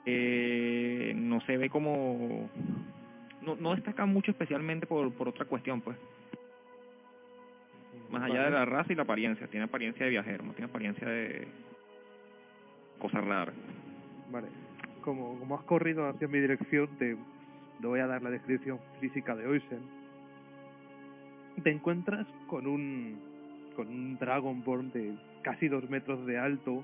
Eh, no se ve como... No, no destaca mucho especialmente por, por otra cuestión, pues. Más allá de la raza y la apariencia. Tiene apariencia de viajero, no tiene apariencia de cosas raras. Vale. Como, como has corrido hacia mi dirección, te, te voy a dar la descripción física de Oisen. Te encuentras con un con un Dragonborn de casi dos metros de alto,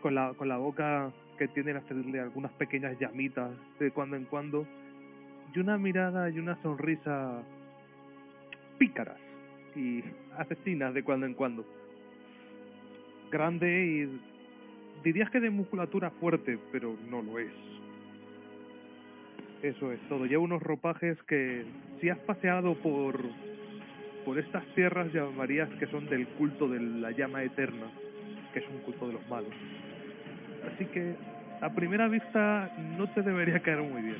con la, con la boca que tienden a hacerle algunas pequeñas llamitas de cuando en cuando, y una mirada y una sonrisa pícaras y asesinas de cuando en cuando. Grande y dirías que de musculatura fuerte, pero no lo es. Eso es todo. Lleva unos ropajes que si has paseado por por estas tierras llamarías que son del culto de la llama eterna, que es un culto de los malos. Así que a primera vista no te debería caer muy bien.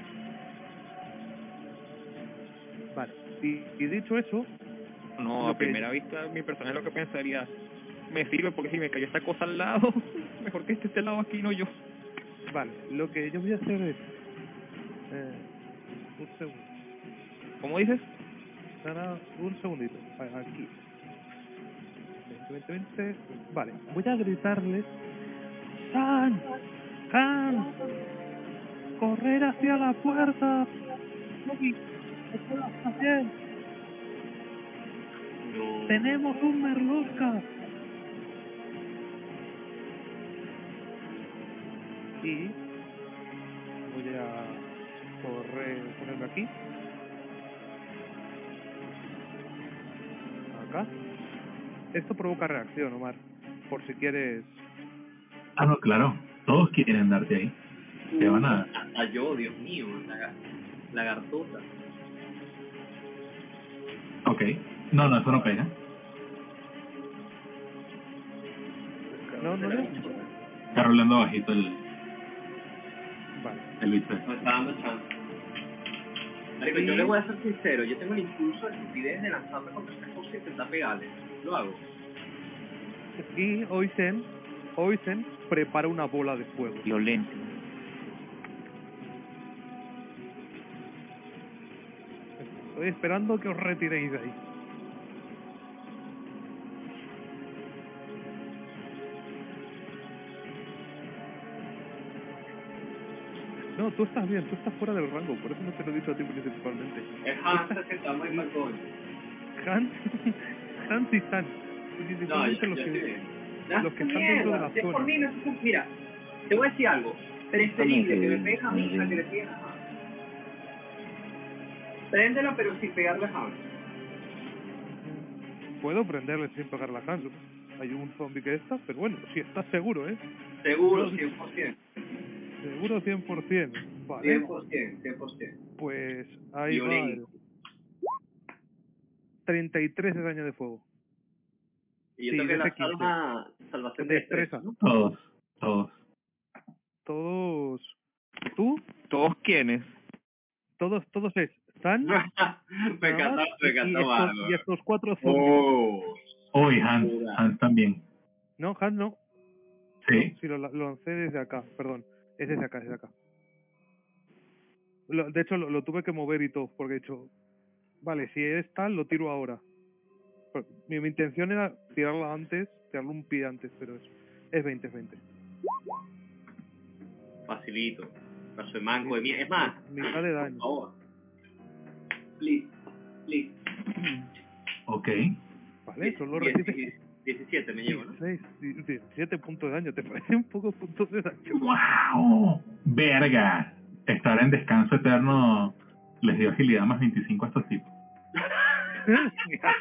Vale, y, y dicho eso, No, a primera vista mi personaje lo que pensaría, me sirve porque si me cayó esta cosa al lado, mejor que esté este lado aquí, no yo. vale, lo que yo voy a hacer es... Eh, un segundo. ¿Cómo dices? Ahora, un segundito. Aquí. 20, 20, 20. Vale, voy a gritarles. ¡Han! ¡Han! ¡Correr hacia la puerta! ¡Tenemos un merlusca! Y voy a correr, ponerlo aquí. Acá. Esto provoca reacción, Omar. Por si quieres. Ah, no, claro. Todos quieren darte ahí. Te van a... Hasta yo, Dios mío, lagar- lagartota. Ok. No, no, eso no pega. No, no, no. Está rolando bajito el, Vale. Me está dando chance. Marico, yo le voy a ser sincero, yo tengo el impulso de estupidez de lanzarme contra esta cosa y intentar pegarle. Lo hago. Y Oisen, Oisen prepara una bola de fuego. Violento. Estoy esperando que os retiréis de ahí. No, tú estás bien, tú estás fuera del rango, por eso no te lo he dicho a ti principalmente. Es Hans que está muy mal coño. Hans, Hans y San. No, yo, los yo que... los están dentro de la Si zona. por mí, no Mira, te voy a decir algo. Preferible que me pegues a mí a que le pegues a Hans. Préndela, pero sin pegarle a Hans. Puedo prenderle sin pegar la Hans. Hay un zombie que está, pero bueno, si estás seguro, ¿eh? Seguro, No, 100%. Seguro 100%. Vale, 100%, 100%. pues ahí va el Violín. 33 de daño de fuego. Y yo Sí, que lanzar 15. una salvación de Destreza. ¿no? Todos. Todos. Todos... ¿Tú? ¿Todos quiénes? Todos, todos es San, me encanta, Navas me y, encanta estos, y estos cuatro zombies. Oh. Hoy Hans. Hans también. No, Han no. Sí. Sí, lo, lo lancé desde acá, perdón. Es desde acá, desde acá. Lo- de hecho, lo, lo tuve que mover y todo, porque he dicho, vale, si es tal, lo tiro ahora. Pero mi, mi intención era tirarla antes, tirarle un pie antes, pero es, es 20, es 20. Facilito. Paso de manco de mierda. Es más, Mitad de por daño. favor. Please, please. Ok. Vale, solo diez- 17 me llevo, ¿no? 16, 17 puntos de daño. ¿Te parece un poco puntos de daño? ¡Wow! Verga. Estar en descanso eterno les dio agilidad más 25 a estos tipos.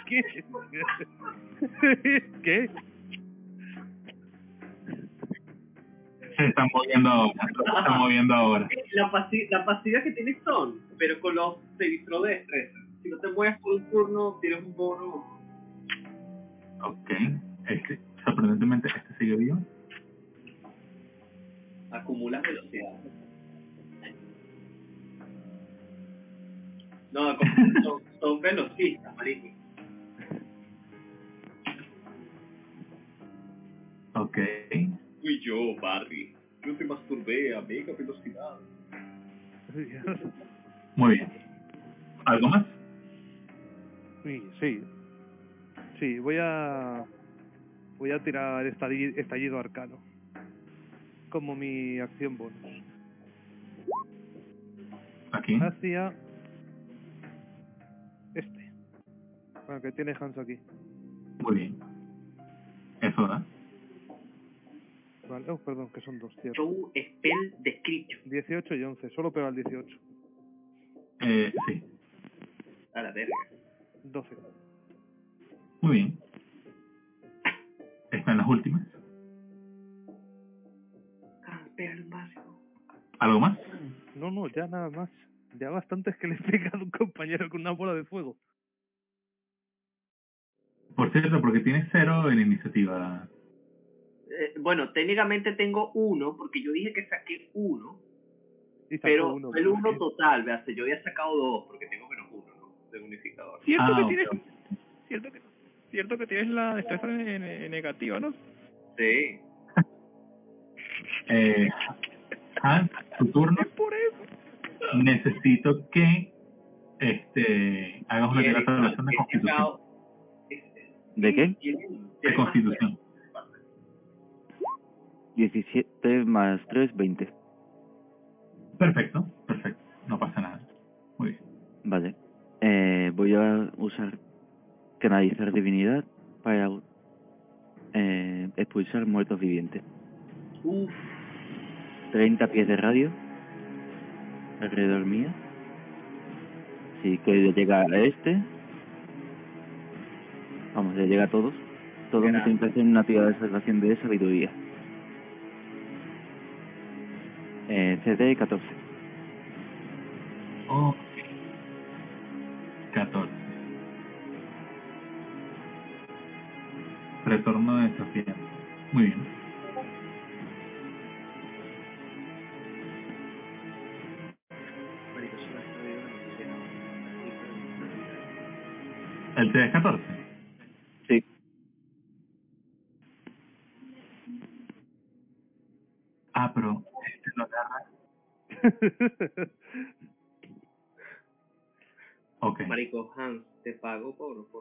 ¿Qué? ¿Qué? Se están moviendo ahora. Se están moviendo ahora. La, pasi la pasividad que tienes son, pero con los savistro de destreza. Si no te mueves por un turno, tienes un bono. Ok. Este, sorprendentemente, este sigue vivo. Acumulas velocidad. No, son velocistas, marico. Ok. Fui yo, Barry. Yo te masturbé a mega velocidad. Muy bien. ¿Algo más? Sí, sí. Sí, voy a. Voy a tirar estalli- estallido arcano. Como mi acción bonus. Aquí. Hacia. Este. Bueno, que tiene Hans aquí. Muy bien. Eso da. Vale, oh, perdón, que son dos, cierto. Show Spell Description. 18 y 11, solo pega el 18. Eh, sí. A la verga. 12. Muy bien. Están las últimas. ¿Algo más? No, no, ya nada más. Ya bastantes que le he pegado a un compañero con una bola de fuego. Por cierto, porque tienes cero en iniciativa. Eh, bueno, técnicamente tengo uno, porque yo dije que saqué uno, pero uno, el uno total, veas, yo había sacado dos, porque tengo menos uno, ¿no? De unificador. Cierto Ah, que ok, tienes, cierto que, cierto que tienes la destreza ne- ne- negativa, ¿no? Sí. Eh, Hans, tu turno. Es por eso. Necesito que este hagas una declaración de el constitución. sacado- es- ¿De qué? tiene- De constitución. 17 más 3, 20. Perfecto, perfecto. No pasa nada. Muy bien. Vale. Eh, voy a usar canalizar divinidad para eh, expulsar muertos vivientes. Uf, 30 pies de radio alrededor mía. Que le llega a este. Vamos, le llega a todos. Todos me tienen que hacer una tirada de salvación de sabiduría. Eh, CD 14. Ok.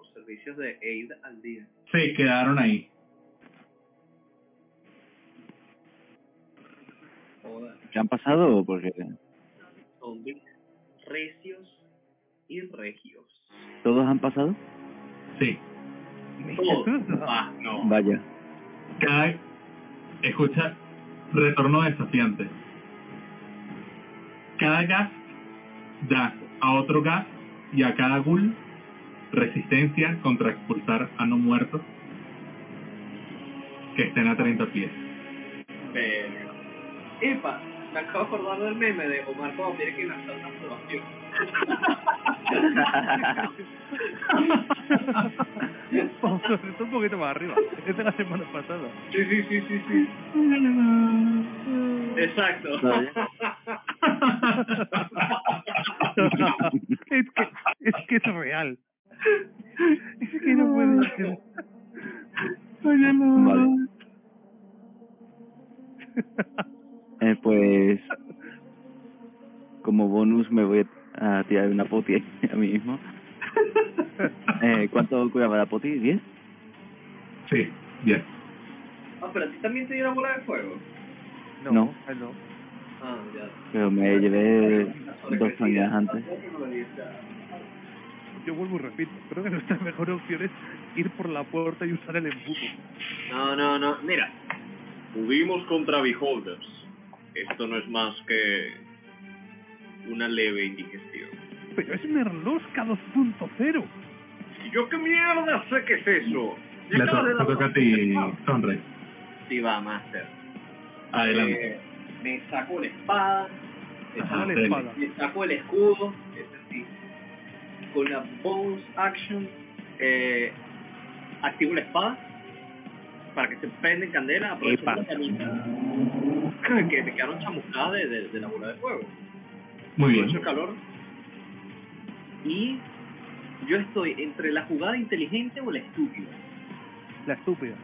Servicios de aid al día. Se quedaron ahí. Joder, ¿Qué han pasado? Porque zombies recios y regios. todos han pasado. Sí. Todos. Ah, no. Vaya. Cada... Escucha, retorno desafiante. Cada gas da a otro gas y a cada ghoul resistencia contra expulsar a no muertos que estén a 30 pies. Verga. Epa, me acabo de acordar del meme de Omar cuando tiene que lanzar una aprobación. Vamos a hacer un poquito más arriba. Es de la semana pasada. Sí, sí, sí, sí, sí. Exacto. Es, que, es que es real. Es que no puede ser. Vale. Eh, pues como bonus me voy a tirar una poti a mí mismo. Eh, ¿Cuánto curaba la poti? ¿10? Sí, bien. Ah, pero a ti también te dio una bola de fuego. No, No. él no. Ah, ya. Pero me llevé dos semanas antes. Yo vuelvo y repito. Creo que nuestra mejor opción es ir por la puerta y usar el embudo. No, no, no. Mira, Pudimos contra Beholders. Esto no es más que una leve indigestión. Pero es Merlosca 2.0. ¿Y yo qué mierda sé qué es eso? Le toca a ti, Sonrey. sí va, Master. Adelante. Eh, me saco la espada, me Ajá, saco, la dele. espada. me saco el escudo, es. Con la bonus action, eh, activo la espada para que se prenda en candela, aprovecho las que me quedaron chamuscadas de, de, de la bola de fuego. Muy Aprovecho bien. el calor. Y yo estoy entre la jugada inteligente o la estúpida. La estúpida.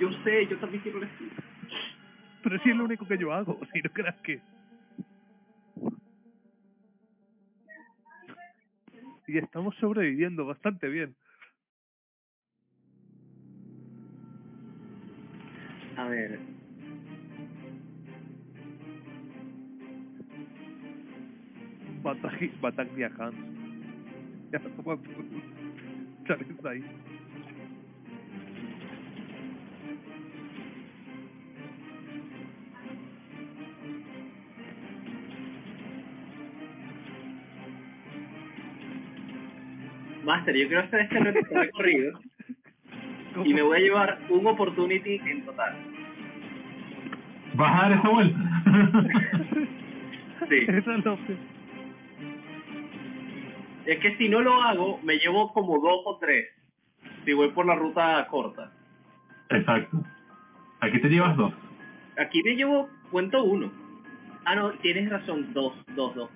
Yo sé, yo también quiero la estúpida. Pero sí es lo único que yo hago. Si no creas que. Y estamos sobreviviendo bastante bien. A ver. Batagi, Bataglia Hans. Ya, ahí. Master, yo quiero hacer este reto recorrido y me voy a llevar un opportunity en total. ¿Vas a dar esa vuelta? Sí. Esa es la opción. Es que si no lo hago, me llevo como dos o tres. Si voy por la ruta corta. Exacto. Aquí te llevas dos. Aquí me llevo, cuento uno. Ah, no, tienes razón, dos, dos, dos.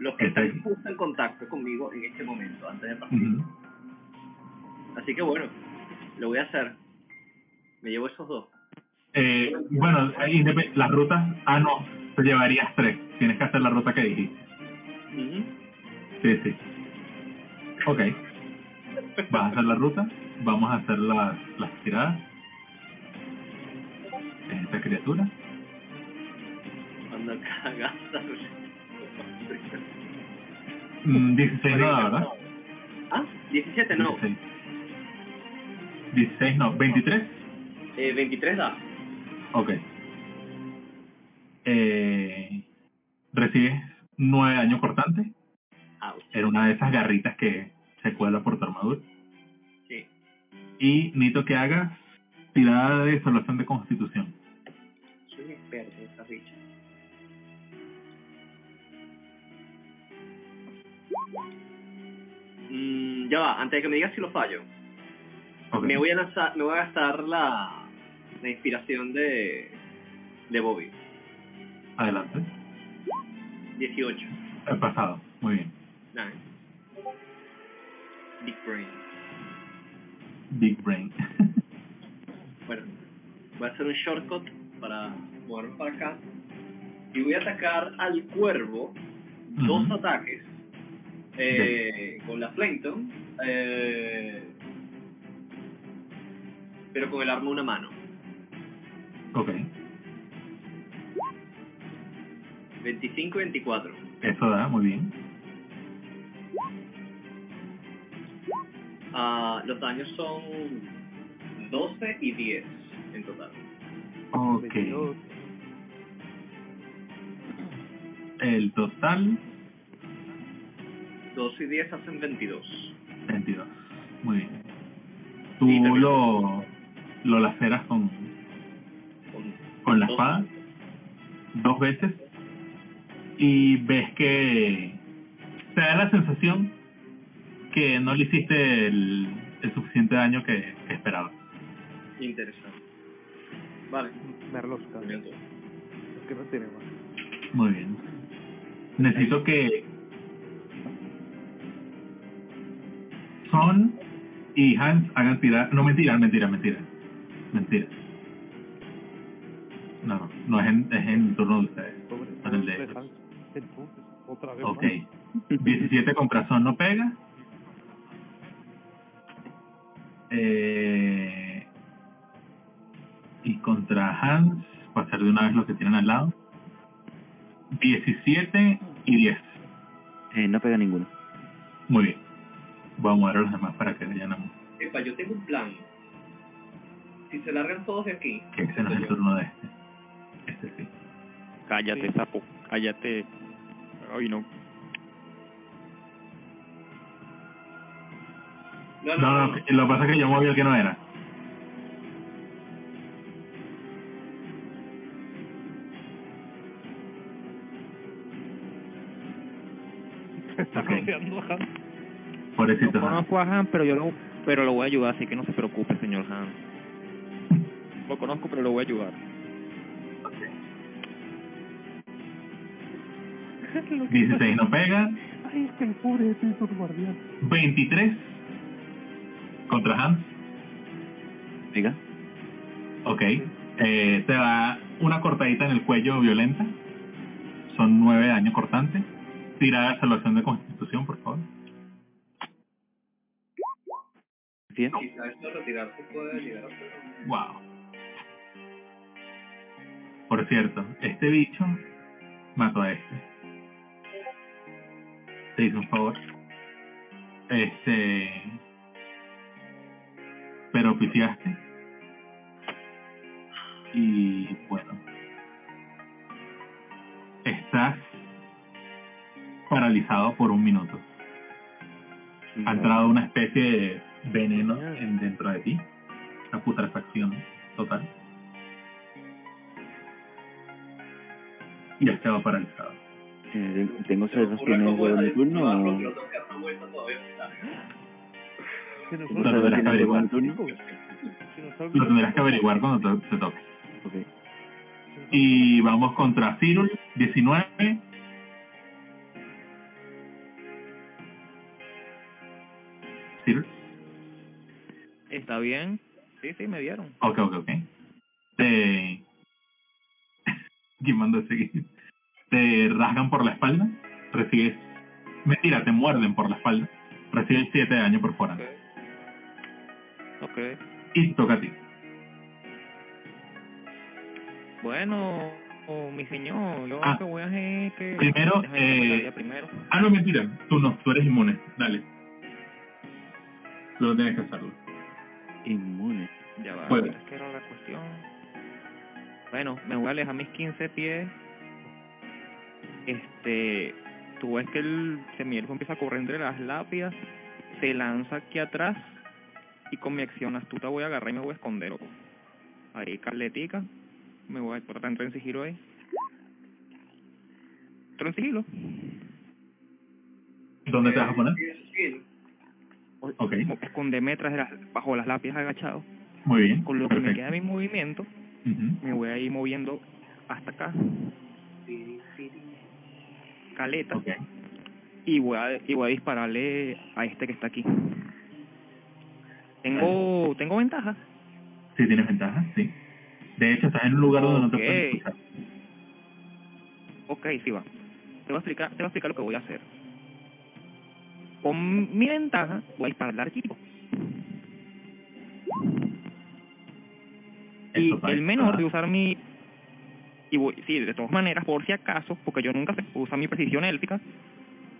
Los que están Exacto. justo en contacto conmigo en este momento, antes de partir. Así que bueno, lo voy a hacer. Me llevo esos dos. Eh, bueno, indep- las rutas, ah no, te llevarías tres. Tienes que hacer la ruta que dijiste. Sí, sí. Ok. Vas a hacer la ruta, vamos a hacer las, las tiradas. Es esta criatura. Anda cagada. Mm, 16 no da, ¿verdad? Ah, 17 no. 16. 16 no, 23. Eh, 23 da. Ok. Eh, recibes 9 daño cortante. Ouch. Era una de esas garritas que se cuela por tu armadura. Sí. Y necesito que hagas tirada de salvación de constitución. Soy experto en esa bicha. Mm, ya va, antes de que me digas si lo fallo, me voy a lanzar, me voy a gastar la, la inspiración de, de Bobby. Adelante. 18. El pasado. Muy bien. Nice. Big Brain. Big Brain. Bueno, voy a hacer un shortcut para moverme para acá. Y voy a atacar al cuervo dos ataques eh, con la Flameton, eh, pero con el arma una mano. ok. 25 y 24. Eso da, muy bien. Ah, los daños son 12 y 10 en total. Ok. 22. El total, 12 y 10 hacen 22. 22. Muy bien. Tú Sí, también. lo, lo laceras con, Con con la dos. espada dos veces y ves que te da la sensación que no le hiciste el, el suficiente daño que, que esperabas. Interesante. Vale. Bien, tú. Es que no tiene más. Muy bien. Necesito que Son y Hans hagan tirar. No, mentira, mentira, mentira. Mentira. No, no, no es en, es en turno de ustedes. Pobre, Con el de ellos. Otra vez Ok. más. 17 contra Son no pega. Eh, y contra Hans, para hacer de una vez lo que tienen al lado. 17 y 10. Eh, no pega ninguno. Muy bien. Voy a mover a los demás para que vayan a Epa, yo tengo un plan. Si se largan todos de aquí, que ese no es el turno de este. Este sí. Cállate, Sí. sapo. Cállate. Ay, no. no, no, No, no, no, lo que pasa es que yo moví el que no era. Está Ok. rodeando a No Pobrecito conozco a Han, pero yo lo, pero lo voy a ayudar, así que no se preocupe, señor Han. Lo conozco, pero lo voy a ayudar. 16 no pega. Ay, es que el pobre es el guardián. 23 contra Hans. Diga. Ok. Eh, te da una cortadita en el cuello violenta. Son 9 daños cortantes. Tira de salvación de constitución, por favor. Un- Wow. Por cierto, este bicho mató a este. Te hizo un favor. Este. Pero oficiaste. Y bueno. Estás paralizado por un minuto. Ha entrado una especie de veneno en, dentro de ti. Una putrefacción total. Y has quedado paralizado. Eh, ¿Tengo opciones cómo de es mi turno o...? que. Que Lo tendrás que averiguar. Que. Lo tendrás que averiguar cuando te, te toque. Y vamos contra Cyril, 19. ¿Está bien? Sí, sí, me dieron. Ok, ok, ok. Te... ¿Quién mandó seguir? Te rasgan por la espalda. Recibes... Mentira, te muerden por la espalda. Recibes 7 de daño por fuera. Ok. Y toca a ti. Bueno, oh, mi señor, yo Ah. lo que voy a hacer que... Primero, eh, primero. Ah, no, mentira. Tú no, tú eres inmune. Dale. Solo tienes que hacerlo. Inmune. Ya va, Puede. es que era la cuestión. Bueno, me voy a alejar mis 15 pies. Este, tú ves que el semielfo empieza a correr entre las lápidas, se lanza aquí atrás y con mi acción astuta voy a agarrar y me voy a esconder. ojo. Ahí, carletica. Me voy a tratar de entrar en sigilo ahí. Entro en sigilo. ¿Dónde te vas a poner? Sí, Ok, Esconderme tras de las, bajo las lápidas agachados. muy bien. Con lo que me queda mi movimiento, me voy a ir moviendo hasta acá. Caleta. Ok, y voy a y voy a dispararle a este que está aquí. Tengo tengo ventaja. sí tienes ventaja, sí. De hecho, estás en un lugar donde no te Ok. pueden escuchar. Ok, sí va. Te voy a explicar te voy a explicar lo que voy a hacer. Con mi ventaja voy a dispararle al equipo. Y el menor de disparado. usar mi y voy, sí, de todas maneras, por si acaso, porque yo nunca usa mi precisión élfica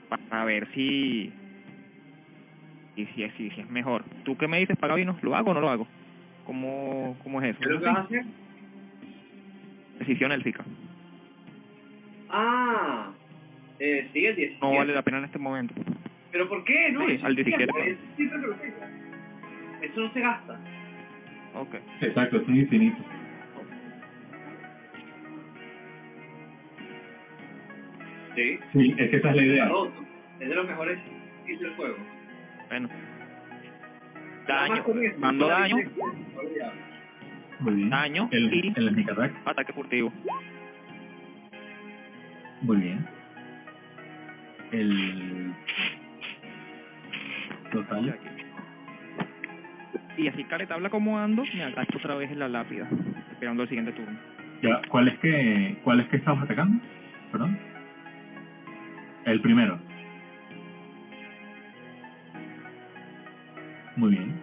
para ver si y si, es- si, si es mejor. ¿Tú qué me dices, Pagavino? ¿Lo hago o no lo hago? ¿Cómo, cómo es eso? ¿Qué es lo que vas a hacer? Precisión élfica. Ah, eh, sí, el 17. No vale la pena en este momento. ¿Pero por qué? No, Sí, al es 17. siempre, eso lo no se gasta. Ok. Exacto, es un infinito. Sí. Sí, es que esa es la idea. Es de los mejores kits del juego. Bueno. Daño. Mando daño. Muy bien. Daño El, y- el. Ataque furtivo. Muy bien. El total. Y así careta habla como ando, me agacho otra vez en la lápida, esperando el siguiente turno. Ya, ¿cuál es que cuál es que estabas atacando? Perdón. El primero. Muy bien.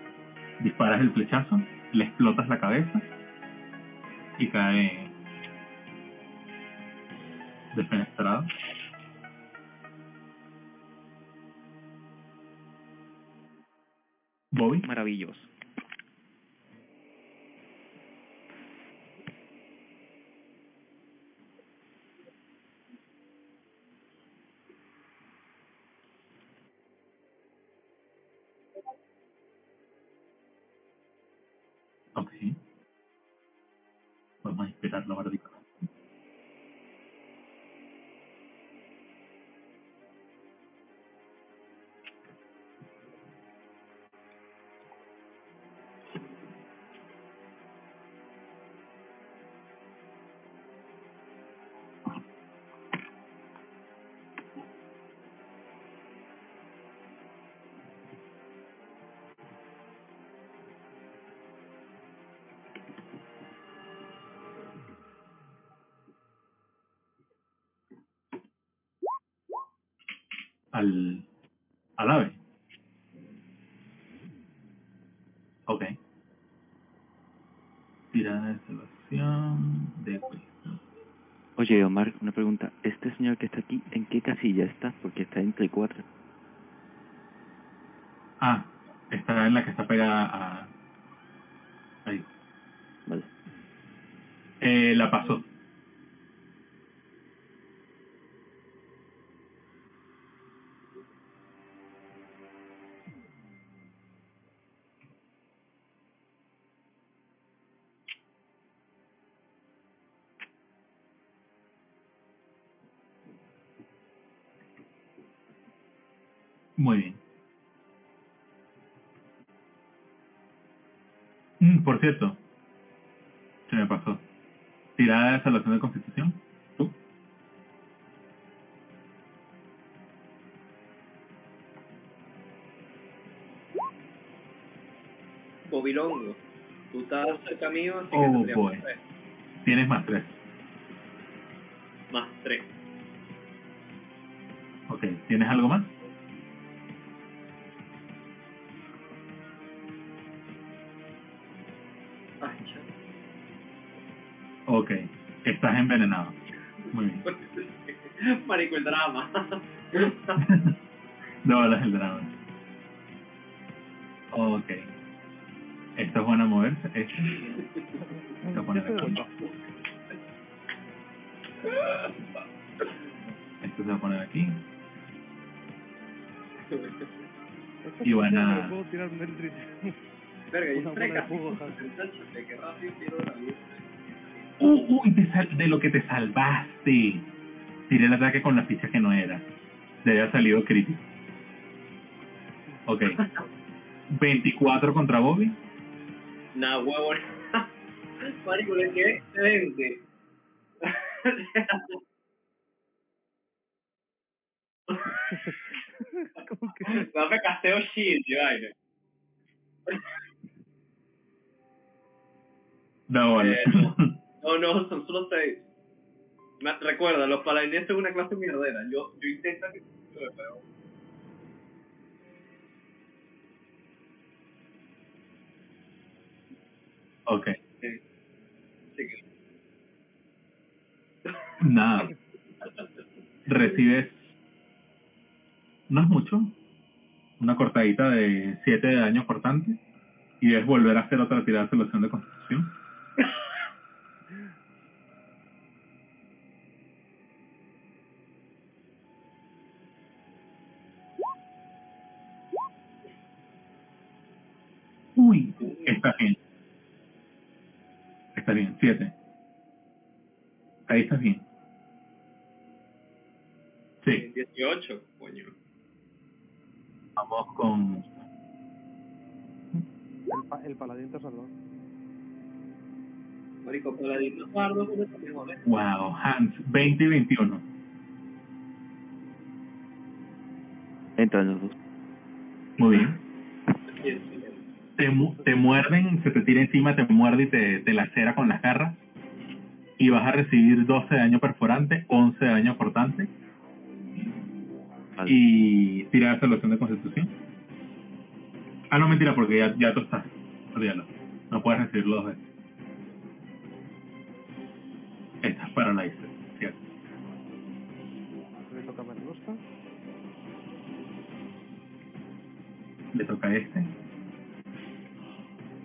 Disparas el flechazo, le explotas la cabeza y cae defenestrado. Bobby. Maravilloso. Oye, Omar, una pregunta. ¿Este señor que está aquí, en qué casilla está? Porque está entre cuatro. Ah, está en la que está pegada a... Ahí. Vale. Eh, la pasó. Cierto, se me pasó. Tirada de salvación de constitución. ¿Tú? Bobilongo. Tú estás cerca mío, así que Oh, tendríamos boy. tres. Tienes más tres. Más tres. Ok, ¿tienes algo más? Ok, estás envenenado. Muy bien. Marico, el drama. no balas el drama. Ok. Esto es bueno a moverse. Poner Este de aquí. vuelta. Esto se va a poner aquí. Esto Y van a- tirar un Eldritch. Verga, y La luz. Uh, uy, te sal- de lo que te salvaste. Tiré el ataque con la ficha que no era. Te había salido crítico. Ok. 24 contra Bobby. Nah, huevo. Marico, le quedé excelente. Que Dame casteo shield, y vaina. No, vale. Eh, No, no, son solo seis. Me- recuerda, los paladines son una clase mierdera. Yo, yo intento que... pero- ok. Sí. Sí que- Nada. Recibes. No es mucho. Una cortadita de 7 de daño cortante. Y debes volver a hacer otra tirada de solución de constitución. Uy, está bien. Está bien, 7. Ahí estás bien. Sí, 18, coño. vamos con el, pa- el paladín te salvado. Marico, paladín no porque. Wow, Hans, 20 y 21. Entran los dos. Muy bien. Te, mu- te muerden, se te tira encima, te muerde y te, te lacera con las garras. Y vas a recibir 12 de daño perforante, 11 de daño cortante. Vale. Y tira de solución de constitución. Ah, no, mentira, porque ya, ya tú estás. Olvídalo. No puedes recibirlo dos veces. Estás paralyzed, ¿cierto? Le toca a le toca a este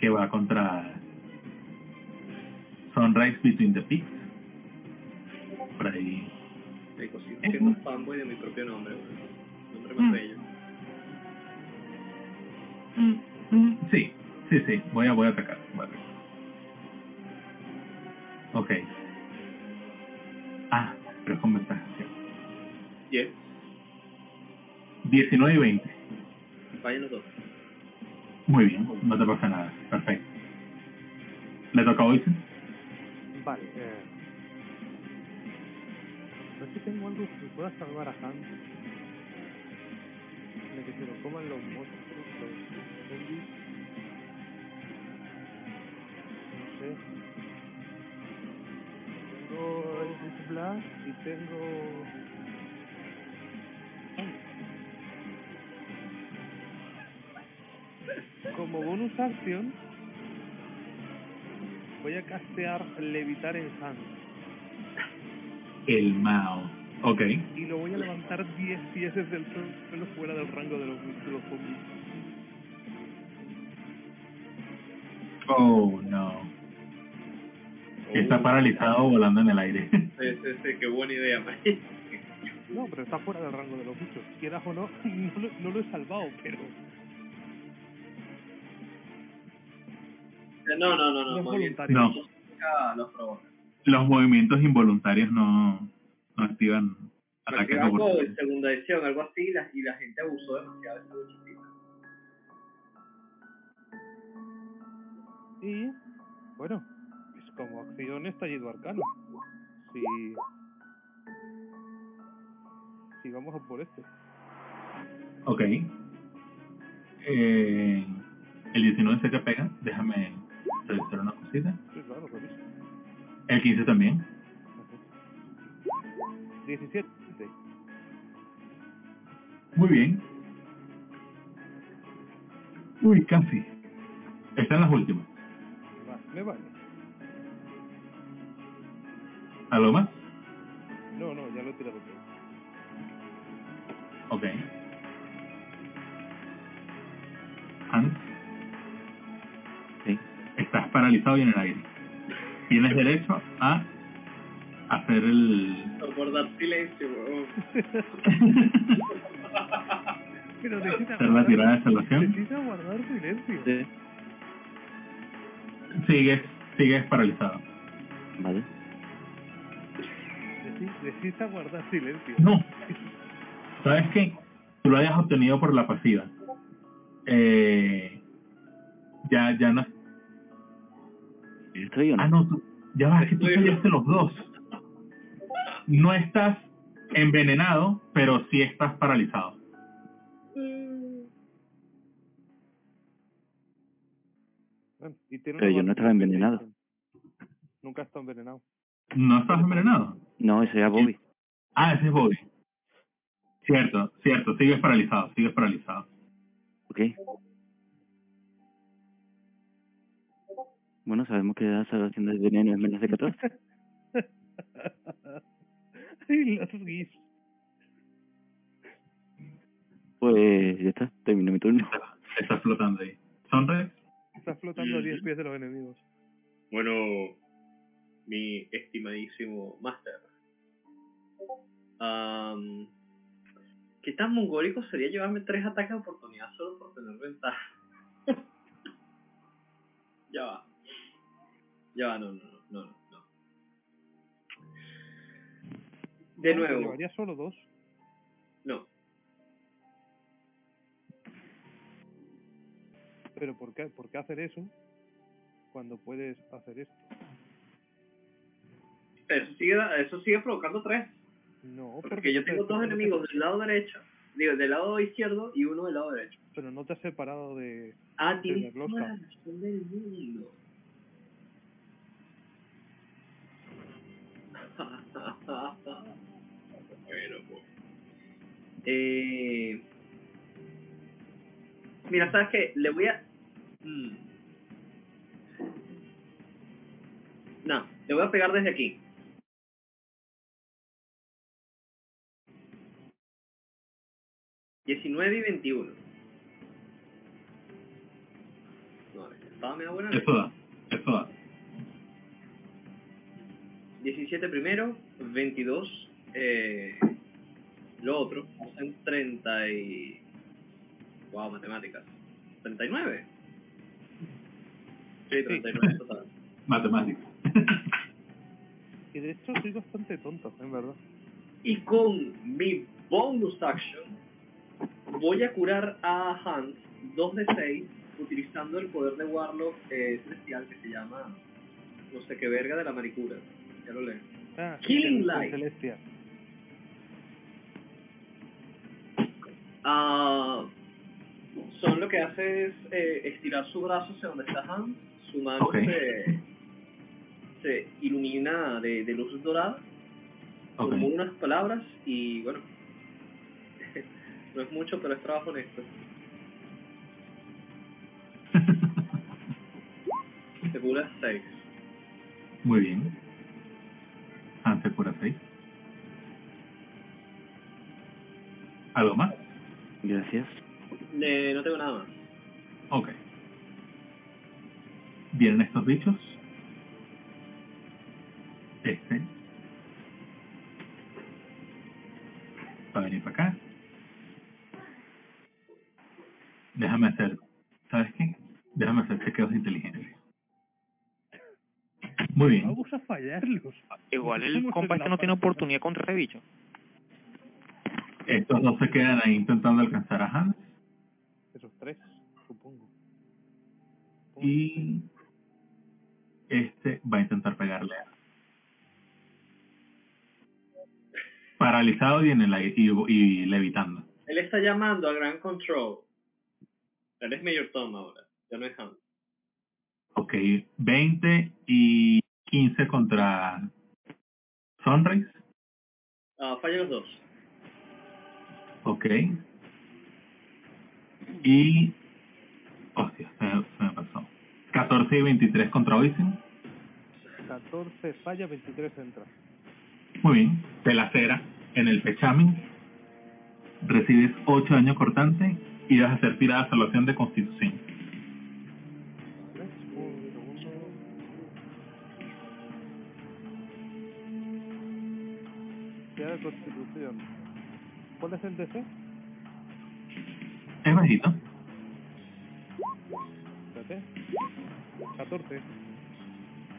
que va contra Sunrise Between the Peaks por ahí Marico, sigo siendo fanboy de mi propio nombre. Nombre más Mm. bello. Mm, sí sí sí voy a voy a atacar voy a atacar. ok ah pero es con ventaja ¿cierto? 10. 19 y 20 Fallan los dos. Muy bien no te pasa nada perfecto le toca a Oisen Vale, eh. Sé si tengo algo que pueda salvar a Han. De que se lo coman los monstruos, los zombies. No sé. Tengo el Blast y tengo. Como bonus action, Voy a castear levitar en Hans El Mao. Ok. y lo voy a levantar 10 pies desde el suelo fuera del rango de los, de los zombies. Oh, no. Está paralizado volando en el aire. Sí, sí, sí, qué buena idea, Mike. No, pero está fuera del rango de los bichos. Quieras o no, no lo, no lo he salvado, pero No, no, no, no es voluntario. No. Los provoca. Los movimientos involuntarios no, no activan ataques algo en oportunos. segunda edición, algo así, y la, y la gente abusó demasiado de esa luchita. Y, bueno, pues como acción estallido arcano. Si... Si vamos a por este. Ok. Eh, el 19 sé que pega. Déjame revisar una cosita. Sí, claro. El 15 también. Ajá. 17. Muy bien. Uy, casi. Están las últimas. Me vale. ¿Algo más? No, no, ya lo he tirado todo. Ok. Paralizado y en el aire. Tienes derecho a hacer el... Guardar silencio. Pero necesita hacer la tirada de salvación. necesita guardar silencio. Sí. Sigues, sigues paralizado. Vale. Necesi- Necesita guardar silencio. No. ¿Sabes qué? Tú lo hayas obtenido por la pasiva. Eh, ya, ya no. ¿Estoy o no? Ah, no, tú, ya vas, que tú fallaste los dos. No estás envenenado, pero sí estás paralizado. Bueno, y tiene Pero yo no estaba envenenado. Nunca estado envenenado. ¿No estás envenenado? No, ese era Bobby. Ah, ese es Bobby. Cierto, cierto, sigues paralizado, sigues paralizado. ¿Ok? Bueno, sabemos que la salvación del veneno es menos de 14. Ay, las guis. Pues ya está, terminó mi turno. Estás flotando ahí. ¿Sonrex? Está flotando a 10 pies de los enemigos. Bueno, mi estimadísimo Master. Am, ¿Qué tan mongólico sería llevarme tres ataques de oportunidad solo por tener ventaja? Ya no, no, no, no, no. De No, te nuevo, Llevaría solo dos. no. Pero ¿por qué, ¿por qué hacer eso cuando puedes hacer esto? Eso sigue, eso sigue provocando tres. No, Porque yo tengo dos enemigos del lado derecho, digo, del lado izquierdo y uno del lado derecho. Pero no te has separado de... Ah, De tienes la toda rosca. la razón del mundo. Bueno, pues. Eh, mira, ¿sabes qué? Le voy a... Mm. No, le voy a pegar desde aquí. Diecinueve y veintiuno. No, estaba media buena. Eso da, eso da. 17 primero, 22 eh, lo otro, hacen 30 y... Wow, matemáticas. 39. Sí, 39 total. Matemáticas. Y de hecho soy bastante tonto, en verdad. Y con mi bonus action, voy a curar a Hans 2 de 6 utilizando el poder de Warlock eh, celestial que se llama no sé qué verga de la maricura. Ya lo leo. Ah, Killing Light. Celestia. Ah, son lo que hace es eh, estirar su brazo hacia donde está Hans, su mano se, se ilumina de, de luz dorada, Ok. como unas palabras y bueno, no es mucho pero es trabajo honesto. Te curas 6. Muy bien. Cura 6. ¿Algo más? Gracias. Eh, no tengo nada más. Ok. Vienen estos bichos. Este. Va a venir para acá. Déjame hacer. ¿Sabes qué? Déjame hacer chequeos de inteligencia. Muy bien. Vamos a fallarlos. Igual el compa este no tiene oportunidad contra ese bicho. Estos dos se quedan ahí intentando alcanzar a Hans. Esos tres, supongo. Y este va a intentar pegarle a paralizado y en el aire y, y levitando. Él está llamando a Grand Control. Él es Mayor Tom ahora, ya no es Hans. Ok, 20 y 15 contra Sunrise. Ah, falla los dos. Ok. Y... Hostia, se me, se me pasó. 14 y 23 contra Oisin. 14 falla, 23 entra. Muy bien. Te lacera en el pechamen. Recibes 8 daño cortante y vas a hacer tirada de salvación de constitución. ¿Cuál es el DC? Es bajito. Espérate. 14.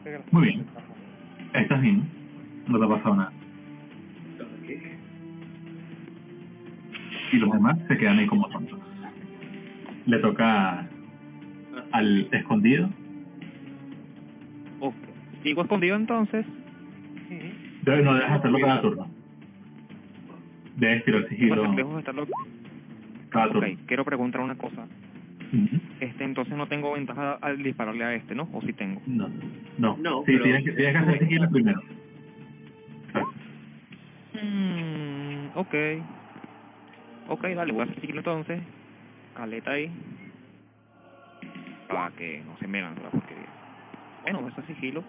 Pega la- Muy bien. Estás bien. No te ha pasado nada. Y los demás se quedan ahí como tontos. Le toca al escondido. Ok. Sigo escondido entonces. Debe- no debes hacerlo cada turno. Sigilo de estarlo. cada Ok, turno. quiero preguntar una cosa. Este, entonces no tengo ventaja al dispararle a este, ¿no? ¿O sí tengo? No, no. No, sí, pero- tienes, que, tienes que hacer sigilo primero. Mm, ok. Ok, dale, voy a hacer sigilo entonces. Caleta ahí. Para que no se me hagan la porquería. Bueno, eso es sigilo.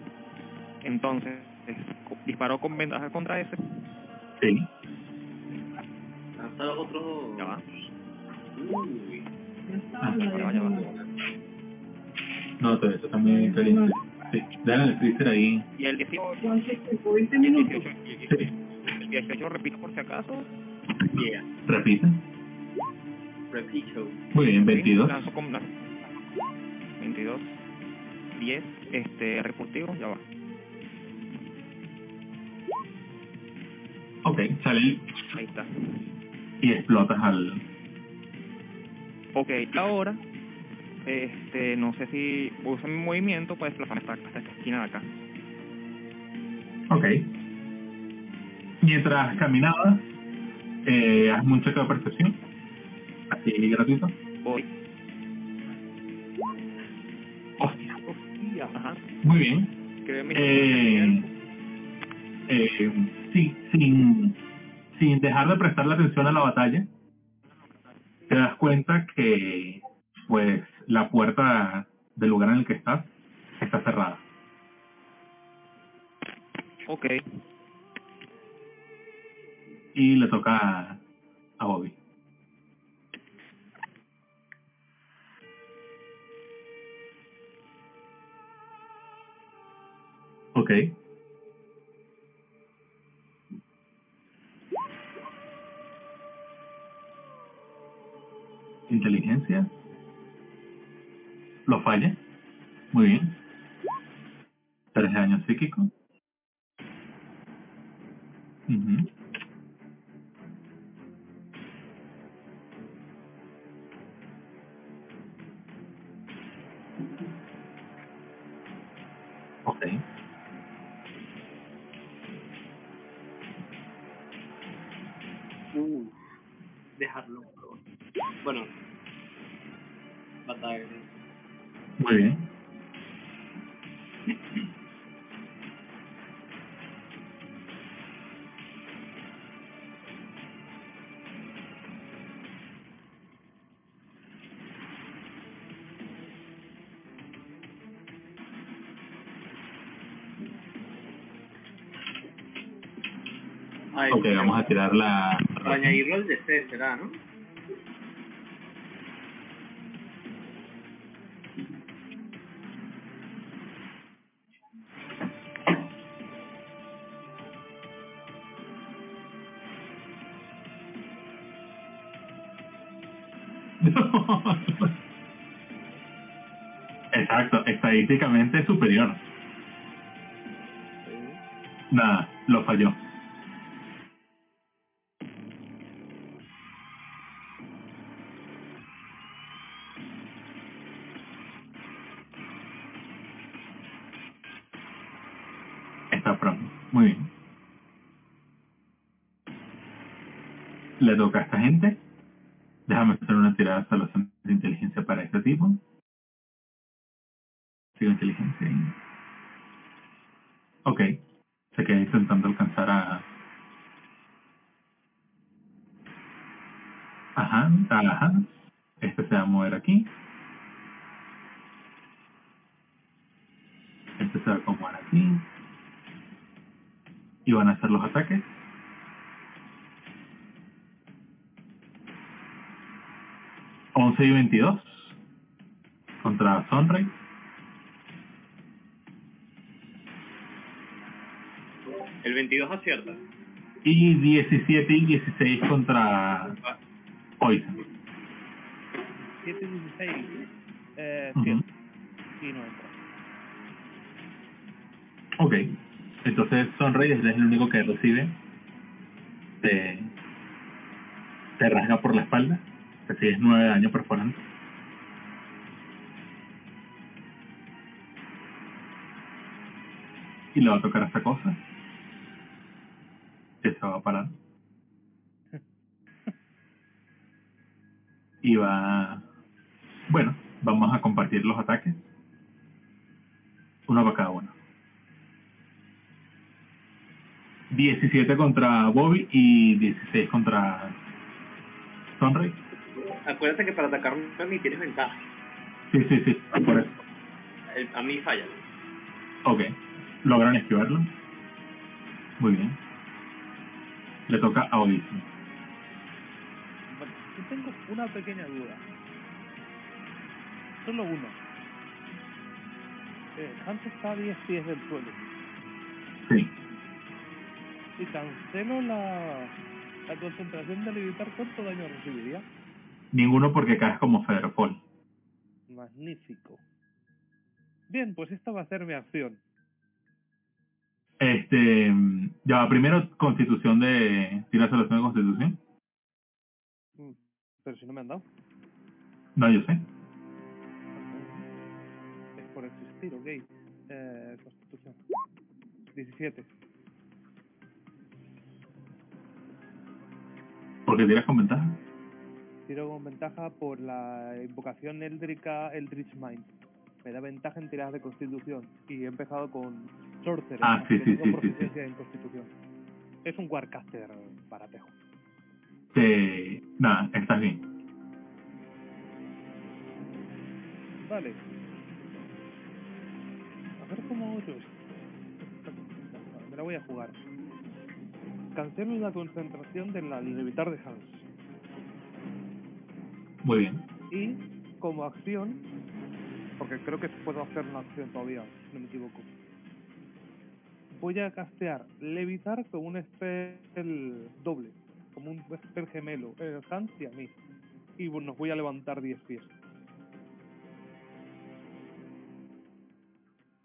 Entonces, disparo con ventaja contra ese. Sí. Otros dos. Ya va. Uy. Ah, Ya va, ya va. No, todo eso también es caliente. Sí. Dale el freezer ahí. Y el 18. ¿20 El minutos? 18, Sí. el 18 repito por si acaso. Yeah. Repite. Repito. Muy bien, Sí, 22. lanzo con la- 22. 10. Este, recursivo, ya va. Ok, sale Ahí está. Y explotas al... Ok, ahora, este, no sé si uso mi movimiento para desplazarme hasta, hasta esta esquina de acá. Ok. Mientras caminabas, eh, haz un cheque de percepción. Así gratuito. Voy. Hostia. Hostia. Ajá. Muy bien. Eh, eh, sí, sin, sin dejar de prestarle atención a la batalla, te das cuenta que pues la puerta del lugar en el que estás está cerrada. Ok. Y le toca a, a Bobby. Ok. Inteligencia. Lo falla. Muy bien. Tres de daño psíquico. Ok. Ah, Ok, el- vamos a tirar la... Para añadirlo al DC será, ¿no? Exacto, estadísticamente es superior. Nada, lo falló. Le toca a esta gente. Déjame hacer una tirada salvación de inteligencia para este tipo. Sigo inteligencia ahí. Ok. Se queda intentando alcanzar a... Ajá, ajá. Este se va a mover aquí. Este se va a acomodar aquí. Y van a hacer los ataques. Once y 22 contra Sunray. El 22 acierta. Y 17 y 16 contra Poison. 7 16. Eh, Ujú. 100. Y no entra. Ok. Entonces Sunray es el único que recibe. Te, te rasga por la espalda. Recibes 9 de daño perforante. Y le va a tocar a esta cosa. Que se va a parar. Y va... Bueno, vamos a compartir los ataques. Uno para cada uno. 17 contra Bobby y 16 contra Sunray. Acuérdate que para atacarme a mí tienes ventaja. Sí, sí, sí, por eso. El- a mí falla. Ok. Logran esquivarlo. Muy bien. Le toca a. Vale, yo tengo una pequeña duda. Solo una. Eh, Hans está a 10 pies del suelo. Sí. Si cancelo la, la concentración de levitar, ¿cuánto daño recibiría? Ninguno porque caes como Federopol. Magnífico. Bien, pues esta va a ser mi acción. Este. Ya primero constitución de. ¿Tira solución de constitución? Mm, Pero si no me han dado. No, yo sé. Es por existir, ok. Eh, constitución. 17. Porque tiras con ventaja. Tiro con ventaja por la invocación éldrica Eldritch Mind. Me da ventaja en tiradas de constitución. Y he empezado con Sorcerer. Ah, sí, sí, tengo sí, sí, proficiencia en constitución. Es un Warcaster baratejo. Te. Nada, estás bien. Vale. A ver cómo yo Me la voy a jugar. Cancelo la concentración de la de Hans. Muy bien. Y como acción, porque creo que puedo hacer una acción todavía, si no me equivoco. Voy a castear levitar con un spell doble, como un spell gemelo, el Hans y a mí. Y bueno, nos voy a levantar 10 pies.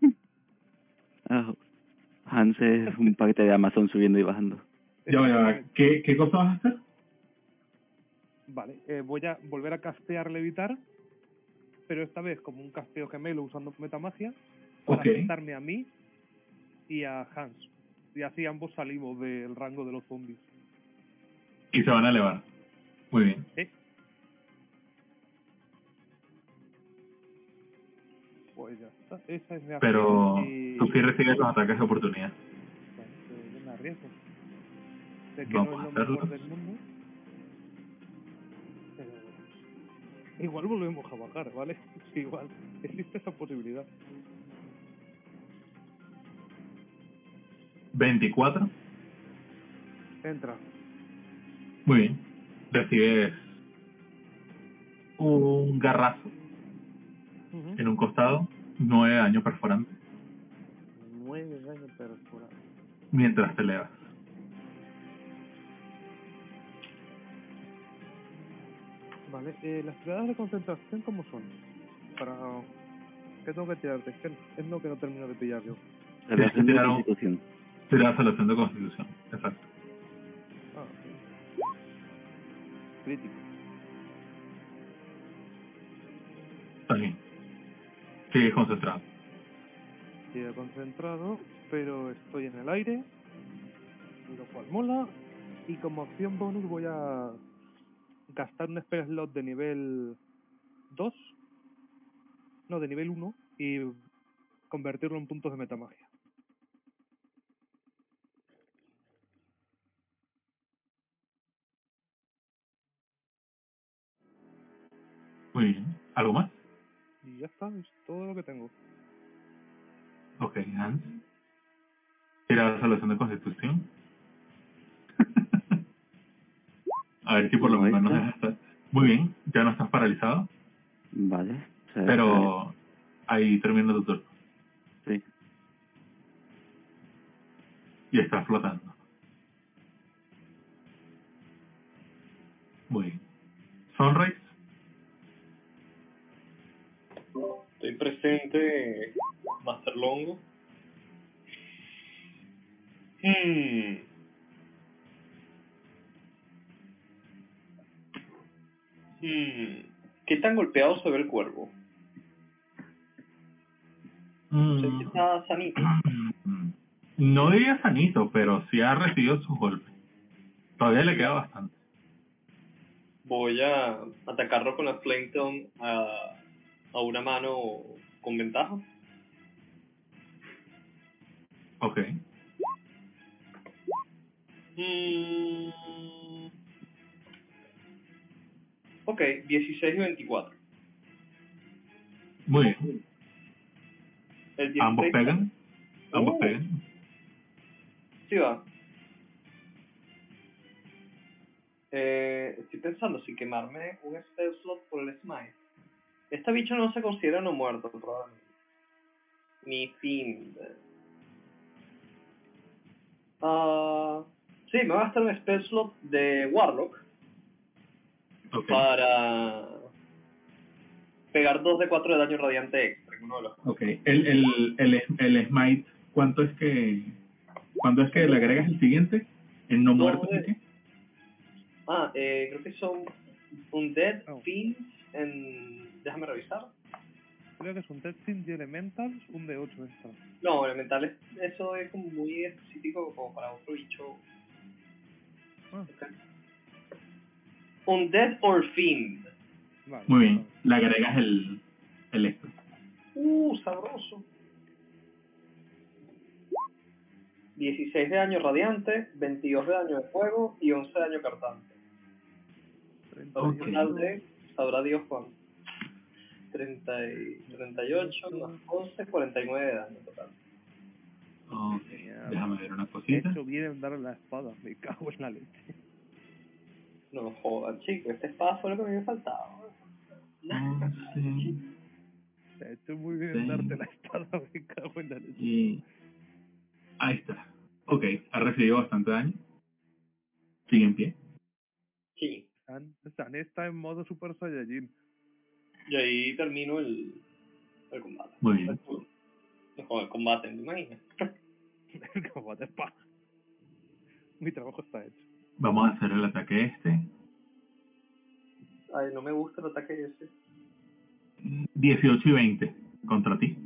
Ah, Hans es un paquete de Amazon subiendo y bajando. Ya ya. ¿Qué, ¿Qué cosa vas a hacer? Vale, eh, voy a volver a castear levitar, pero esta vez como un casteo gemelo usando metamagia, para Ok. afectarme a mí y a Hans. Y así ambos salimos del rango de los zombies. Y se van a elevar. Muy bien. ¿Eh? Pues ya está, esa es mi Pero y... tú sí recibes los ataques de oportunidad. Bueno, pues me arriesgo. Sé que Vamos no es lo mejor hacerlo. del mundo. igual volvemos a bajar, ¿vale? Sí, igual. Existe esa posibilidad. 24 Entra. Muy bien. Recibes un garrazo en un costado, nueve daño perforante, Nueve daños perforado. mientras te elevas. Vale, eh, las tiradas de concentración, ¿cómo son? Para... ¿Qué tengo que tirarte? Es que es lo que no termino de pillar yo. Relación de tiraron- constitución. Salvación de constitución. Exacto. Ah, sí. Crítico. Está bien. Sigues concentrado. Sigue concentrado, pero estoy en el aire, lo cual mola. Y como opción bonus voy a gastar un spell slot de nivel 2, no, de nivel 1, y convertirlo en puntos de metamagia. Muy bien. ¿Algo más? Y ya está, es todo lo que tengo. Ok, Hans. Tira la salvación de constitución. A ver si por lo menos estar. Muy bien, ya no estás paralizado, Vale. o sea, pero ahí termina tu turno. Sí. Y estás flotando. Muy bien. Sunrise. Estoy presente, Master Longo. Hmm. Hmm. ¿Qué tan golpeado se ve el cuervo? Mm, Sé está sanito. No diría sanito, pero sí ha recibido sus golpes. Todavía le queda bastante. Voy a atacarlo con la Flame Tongue a, a una mano con ventaja. Ok. Mm. Ok, 16 y 24. Muy bien. El 16 Ambos pegan. Ambos Oh. pegan. Sí va. Eh, estoy pensando si quemarme un spell slot por el smite. Este bicho no se considera no muerto, probablemente. Ni fin. Ah, sí, me va a gastar un spell slot de Warlock Para pegar 2 de 4 de daño radiante extra en uno de los Ok. El, el, el, el smite, ¿cuánto es que cuándo es que le agregas el siguiente? ¿El no muerto? de- ¿sí qué? Ah, eh, creo que son un Dead Oh. Fiends en... Déjame revisar. Creo que es un testing de elementals, un de 8 extra. No, elementales, eso es como muy específico como para otro bicho. Ah. Ok. Un Dead or Fiend. Vale, Muy bien. Le agregas el, el esto. Uh, sabroso. 16 de daño radiante, 22 de daño de fuego y 11 de daño cartante. Treinta y Ok. Total ocho. de, sabrá Dios cuánto. 30 y 38 más 11, 49 de daño total. Ok. Mierda. Déjame ver una De cosita. hecho, vienen dar la espada, me cago en la leche. No jodan, chicos, este espada fue lo que me faltaba. Once De hecho, muy bien Sí. darte la espada, me cago en la leche. y... Ahí está. Ok. Ha recibido bastante daño. Sigue en pie. Sí. San, San está en modo Super Saiyajin. Y ahí termino el, el combate. Muy bien. El. No, el combate, ¿te imaginas? El combate pa. Mi trabajo está hecho. Vamos a hacer el ataque este. Ay, no me gusta el ataque ese. 18 y 20 contra ti,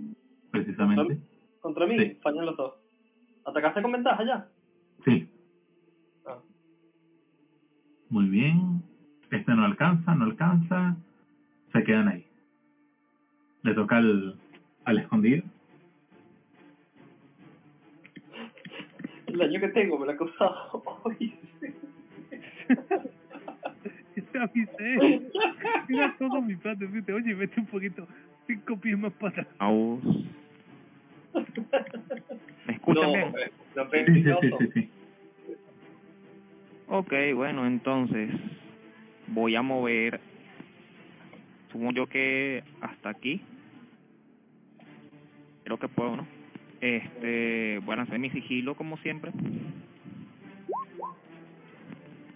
precisamente. Contra mí, Sí. fallan los dos. ¿Atacaste con ventaja ya? Sí, Ah. muy bien. Este no alcanza, no alcanza. Se quedan ahí. Le toca al, al escondido. El daño que tengo me lo ha causado hoy. Te avisé. Mira todo mi plan de decirte, oye, vete un poquito, cinco pies más para atrás. Au. ¿Me escuchan no, bien? no Sí, sí, sí, sí. Ok, bueno, entonces voy a mover, supongo yo que hasta aquí. Creo que puedo, ¿no? Este, voy a lanzar mi sigilo como siempre.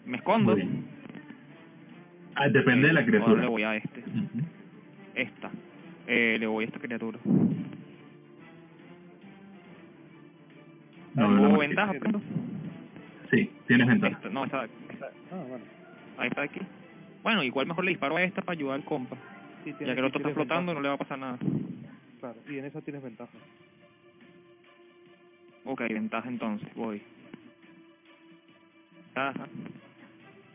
Me escondo. Ah, depende de la Ahora criatura. le voy a este, esta. Eh, le voy a esta criatura. No veo la ¿Hubo marquita. ventaja? pronto? Sí, tienes ventaja. Esta, no, esta, esta, Ah, bueno. ahí está aquí. Bueno, igual mejor le disparo a esta para ayudar al compa. Sí, Ya que el otro está flotando, no ventaja. le va a pasar nada. Claro, y en esa tienes ventaja. Ok, ventaja entonces, voy. Ventaja.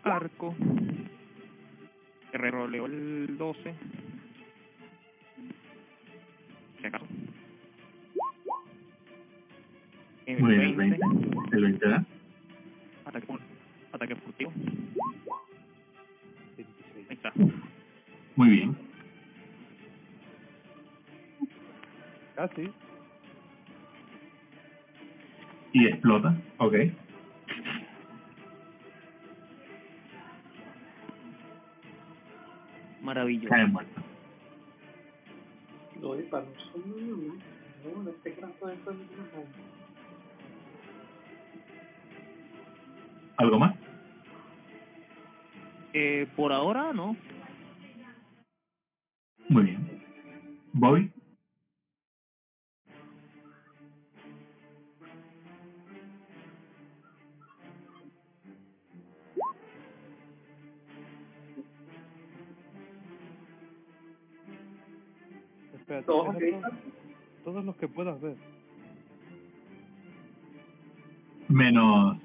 Arco. Reroleo el 12. Si acaso. El Muy bien, el 20. 20. El 20 da. Ataque, ataque furtivo. 26. Ahí está. Muy bien. Casi. Y explota. Ok. Maravilloso. No, y para nosotros no, no, no, no, este es ¿Algo más? Eh, por ahora no. Muy bien. Bobby. Espérate, Todos tienes ok. todos, todos los que puedas ver. Menos.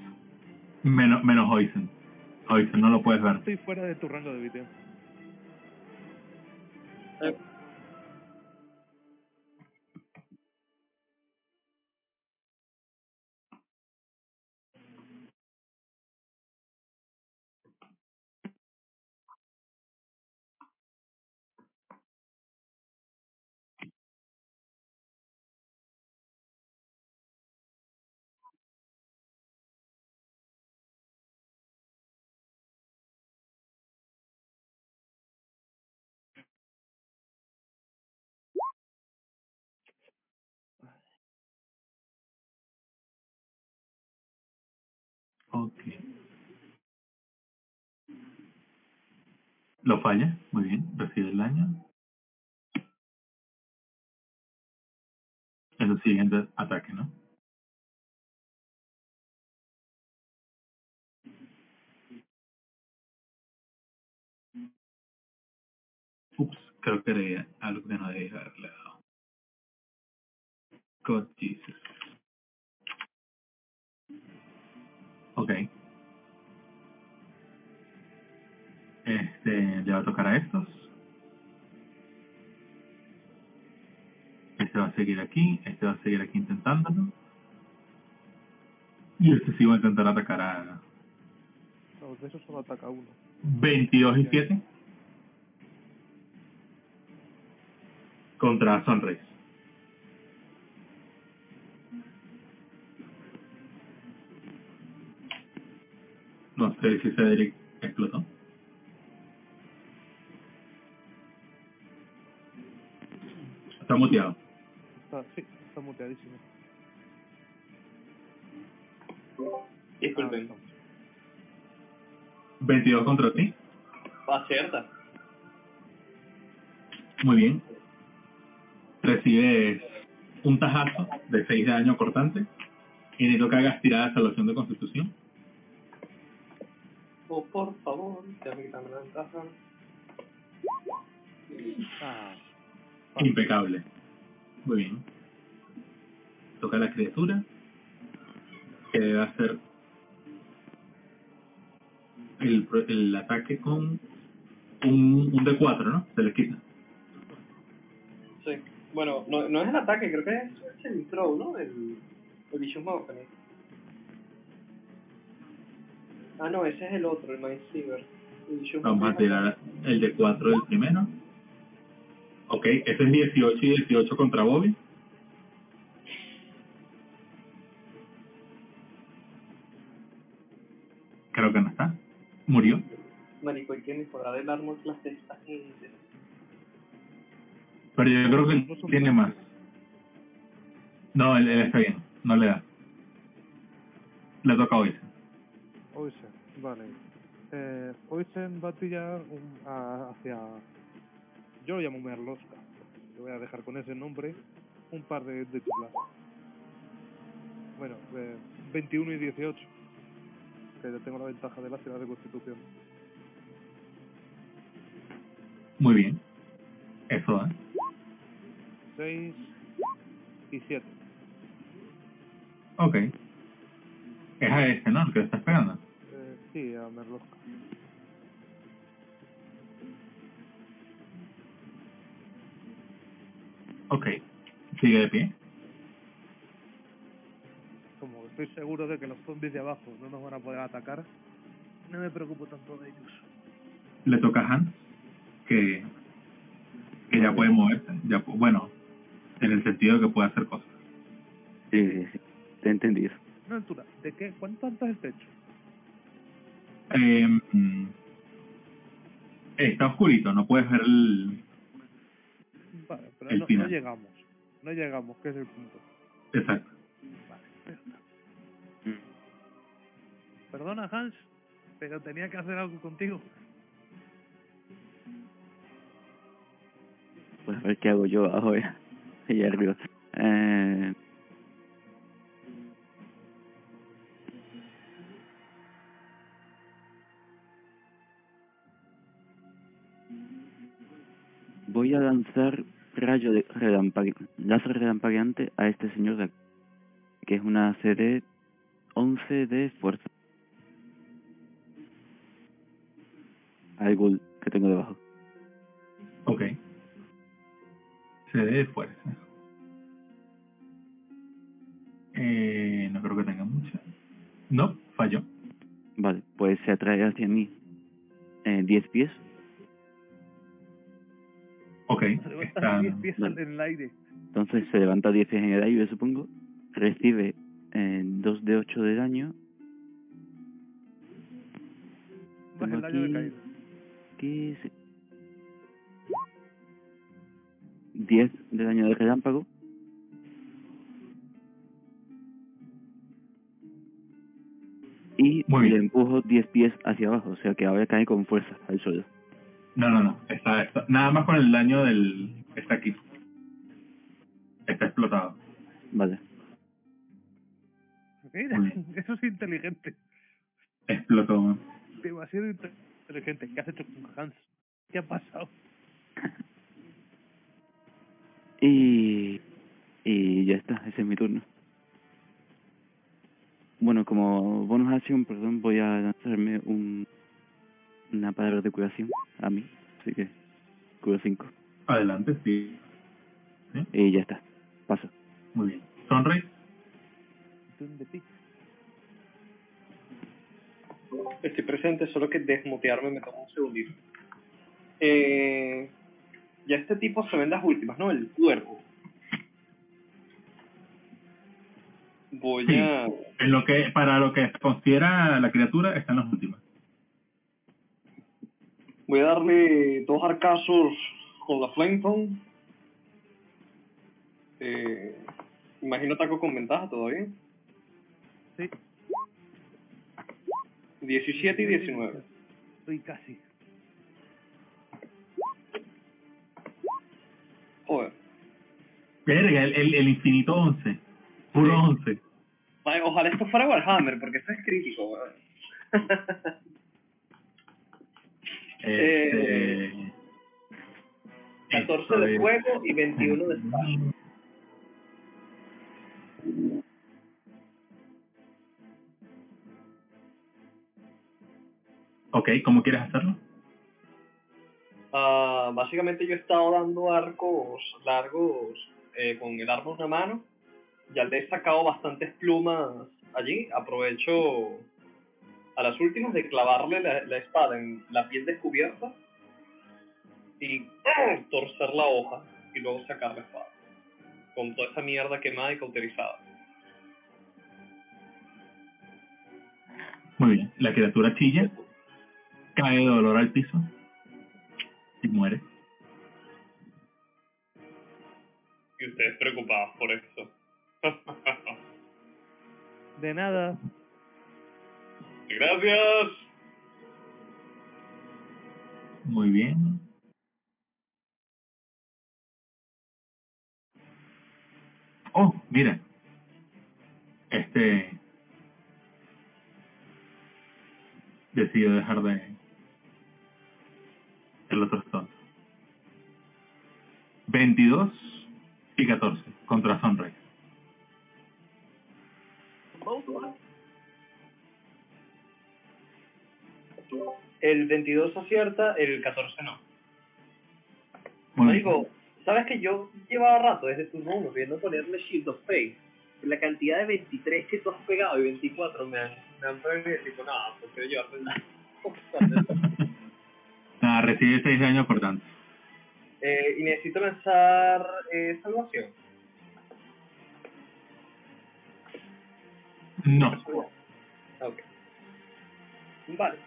Menos, menos Oisen. Oisen no lo puedes ver. Estoy fuera de tu rango de visión. Ok. Lo falla. Muy bien. Recibe el daño. Es el siguiente ataque, ¿no? Ups, creo que era algo que no debía haberle dado. God Jesus. Ok. Este, le va a tocar a estos. Este va a seguir aquí, este va a seguir aquí intentándolo. Y este sí va a intentar atacar a No, de eso solo ataca uno. 22 y 7 contra Sunrise. No sé si Cedric explotó. Está muteado. Está, sí, está muteadísimo. Disculpen. Ah, 22 contra ti. Acierta. Muy bien. Recibes un tajazo de 6 de daño cortante. Y necesito que hagas tirada de salvación de constitución. Oh, por favor, ya me quitan la ventaja. Ah, Impecable. Muy bien. Toca a la criatura. Que debe hacer el, el ataque con un, un D4, ¿no? Se le quita. Sí. Bueno, no, no es el ataque, creo que es, es el throw, ¿no? El, el Vision Opening. Ah, no, ese es el otro, el Vision Vamos a tirar el D4 del primero. Ok, ese es 18 y 18 contra Bobby. Creo que no está. Murió. Marico, hay que mejorar el armor class de esta gente. Pero yo creo que él tiene más. No, él, él está bien. No le da. Le toca a Oisen. Vale. Eh, Oisen va a tirar un- a- hacia... Yo lo llamo Merlosca. Le voy a dejar con ese nombre un par de, de chiflas. Bueno, eh, 21 y 18. Que yo tengo la ventaja de la ciudad de Constitución. Muy bien. Eso da. 6 y 7. Ok. Es a este, ¿no? El que le estás pegando. Sí, a Merlosca. Ok. Sigue de pie. Como estoy seguro de que los zombies de abajo no nos van a poder atacar, no me preocupo tanto de ellos. Le toca a Hans. Que, que ya puede moverse. Ya, bueno, en el sentido de que puede hacer cosas. Sí, sí, sí. Te he entendido. Una altura, ¿de qué? ¿Cuánto alto es el techo? Eh, está oscurito, no puedes ver el... Vale, pero El no, no final. llegamos. No llegamos, que es el punto. Exacto. Vale. Perdona, Hans, pero tenía que hacer algo contigo. Pues a ver qué hago yo abajo ya. Allá arriba. Eh, voy a lanzar rayo de relampague, láser relampagueante a este señor de aquí, que es una CD 11 de fuerza. Al ghoul que tengo debajo. Ok. Se dé fuerza. Eh, no creo que tenga mucha. No, falló. Vale, pues se atrae hacia mí eh, 10 pies. Ok. Se levanta Está, 10 pies vale. en el aire. Entonces se levanta 10 pies en el aire, supongo. Recibe eh, 2 de 8 de daño. Más el daño de aquí- caída. Que se- 10 de daño de relámpago. Y Muy le bien. empujo 10 pies hacia abajo, o sea que ahora cae con fuerza al suelo. No, no, no. Está, está- nada más con el daño del... Está aquí. Está explotado. Vale. Mira, eso es inteligente. Explotó. Demasiado inteligente. ¿Qué has hecho con Hans? ¿Qué ha pasado? Y, y ya está, ese es mi turno. Bueno, como bonus acción, perdón, voy a lanzarme un, una palabra de curación a mí, así que curo 5. Adelante, sí. Y ya está, paso. Muy bien. Sonrey. ¿Dónde pica? Estoy presente, solo que desmutearme me toma un segundito. Eh, ya este tipo se ven las últimas, ¿no? El cuerpo. Voy Sí. a... En lo que, para lo que considera la criatura, están las últimas. Voy a darle dos arcazos con la Flameton. Eh, imagino ataco con ventaja todavía. Sí. 17 y 19. Estoy casi. Joder. Verga, el, el, el infinito 11. Puro Sí. 11. Vale, ojalá esto fuera Warhammer, porque esto es crítico, weón. Este, 14 esto de es- fuego y 21 de espada. Ok, ¿cómo quieres hacerlo? Ah, básicamente yo he estado dando arcos largos eh, con el arma en una mano. Ya le he sacado bastantes plumas allí. Aprovecho a las últimas de clavarle la, la espada en la piel descubierta y torcer la hoja y luego sacar la espada. Con toda esa mierda quemada y cauterizada. Muy bien. La criatura chilla, cae de dolor al piso y muere. Y ustedes preocupados por eso. De nada. Gracias. Muy bien. Oh, mira. Este decidió dejar de el otro stone. 22 y 14 contra Sunrise. El 22 acierta, el 14 no. Bien. Marico, ¿sabes que yo llevaba rato desde tu uno viendo ponerle Shield of Faith? La cantidad de 23 que tú has pegado y 24 me han, me han nada, prefiero llevarte la... Nada, recibe 6 de daño por tanto. eh, y necesito lanzar eh, salvación. No. Ok. Vale.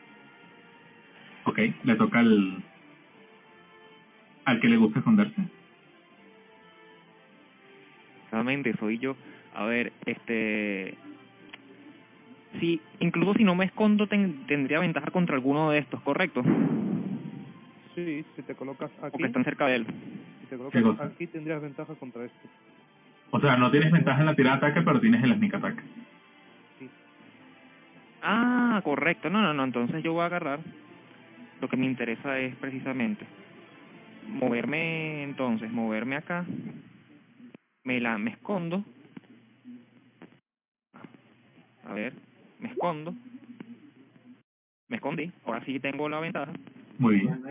Ok, le toca al al que le gusta esconderse. Realmente soy yo. A ver, este... Sí, incluso si no me escondo ten- tendría ventaja contra alguno de estos, ¿correcto? Sí, si te colocas aquí, Porque están cerca de él. si te ¿Qué colocas cosa? aquí tendrías ventaja contra este. O sea, no tienes ventaja en la tirada de ataque, pero tienes el sneak attack. Ah, correcto. No, no, no. Entonces yo voy a agarrar. Lo que me interesa es precisamente moverme, entonces, moverme acá. Me la, me escondo. A ver, me escondo. Me escondí. Ahora sí tengo la ventaja. Muy bien.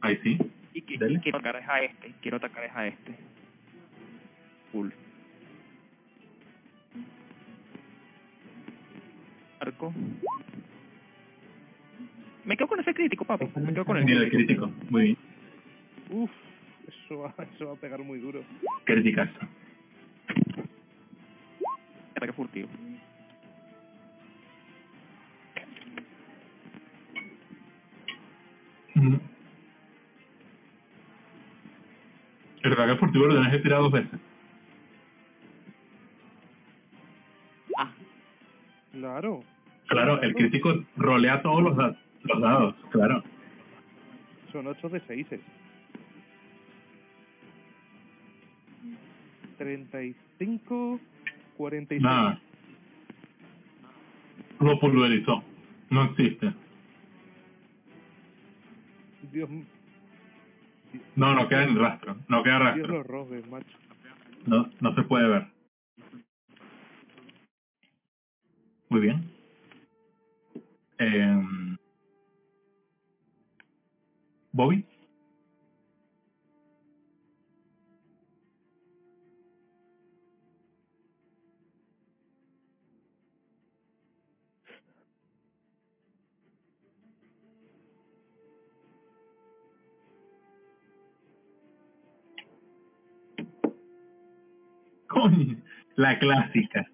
Ahí sí. Y que, Dale. quiero atacar a este. Quiero atacar a este. Cool. Arco. Me quedo con ese crítico, papi. Me quedo con el Mira el crítico. Muy bien. Uf, eso va, eso va a pegar muy duro. Criticazo. Ataque furtivo. Ujú. El ataque furtivo lo tienes que tirar dos veces. Ah, Claro. Claro, el crítico rolea todos los, da- los dados, claro. Son 8 de 6. 35, 46. Nada. Lo pulverizó. No existe. Dios, No, no queda en el rastro. No queda Dios rastro. los robe, macho. No, no se puede ver. Muy bien. Eh, Bobby. Coño, la clásica.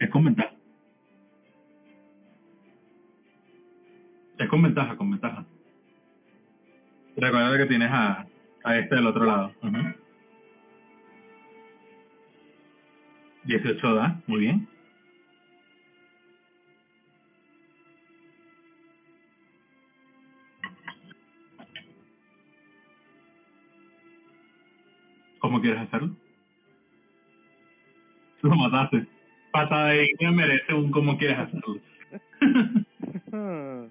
Es con ventaja. Es con ventaja, con ventaja. Recuerda que tienes a, a este del otro lado. Ujú. 18 da, muy bien. ¿Cómo quieres hacerlo? Lo mataste. Patada de Ignia merece un cómo quieres hacerlo. Ah,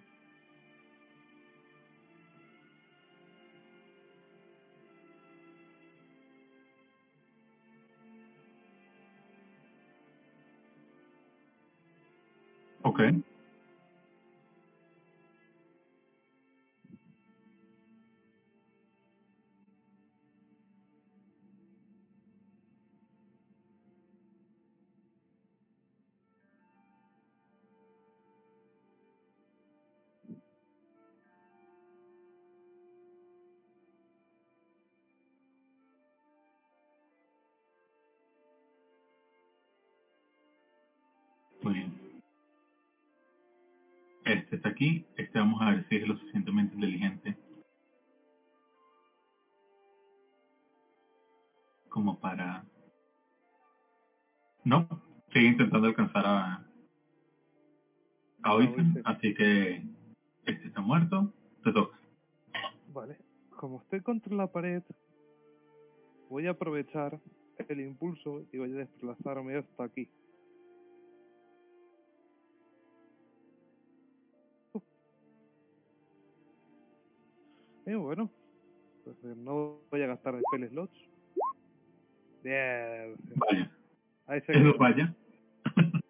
está aquí. Este vamos a ver si es lo suficientemente inteligente como para... No, sigue intentando alcanzar a... A Oisen, así que este está muerto. Te toca. Vale. Como estoy contra la pared, voy a aprovechar el impulso y voy a desplazarme hasta aquí. Y bueno, pues eh, no voy a gastar el spell slots. Bien. Vaya. Ahí se Eso vaya.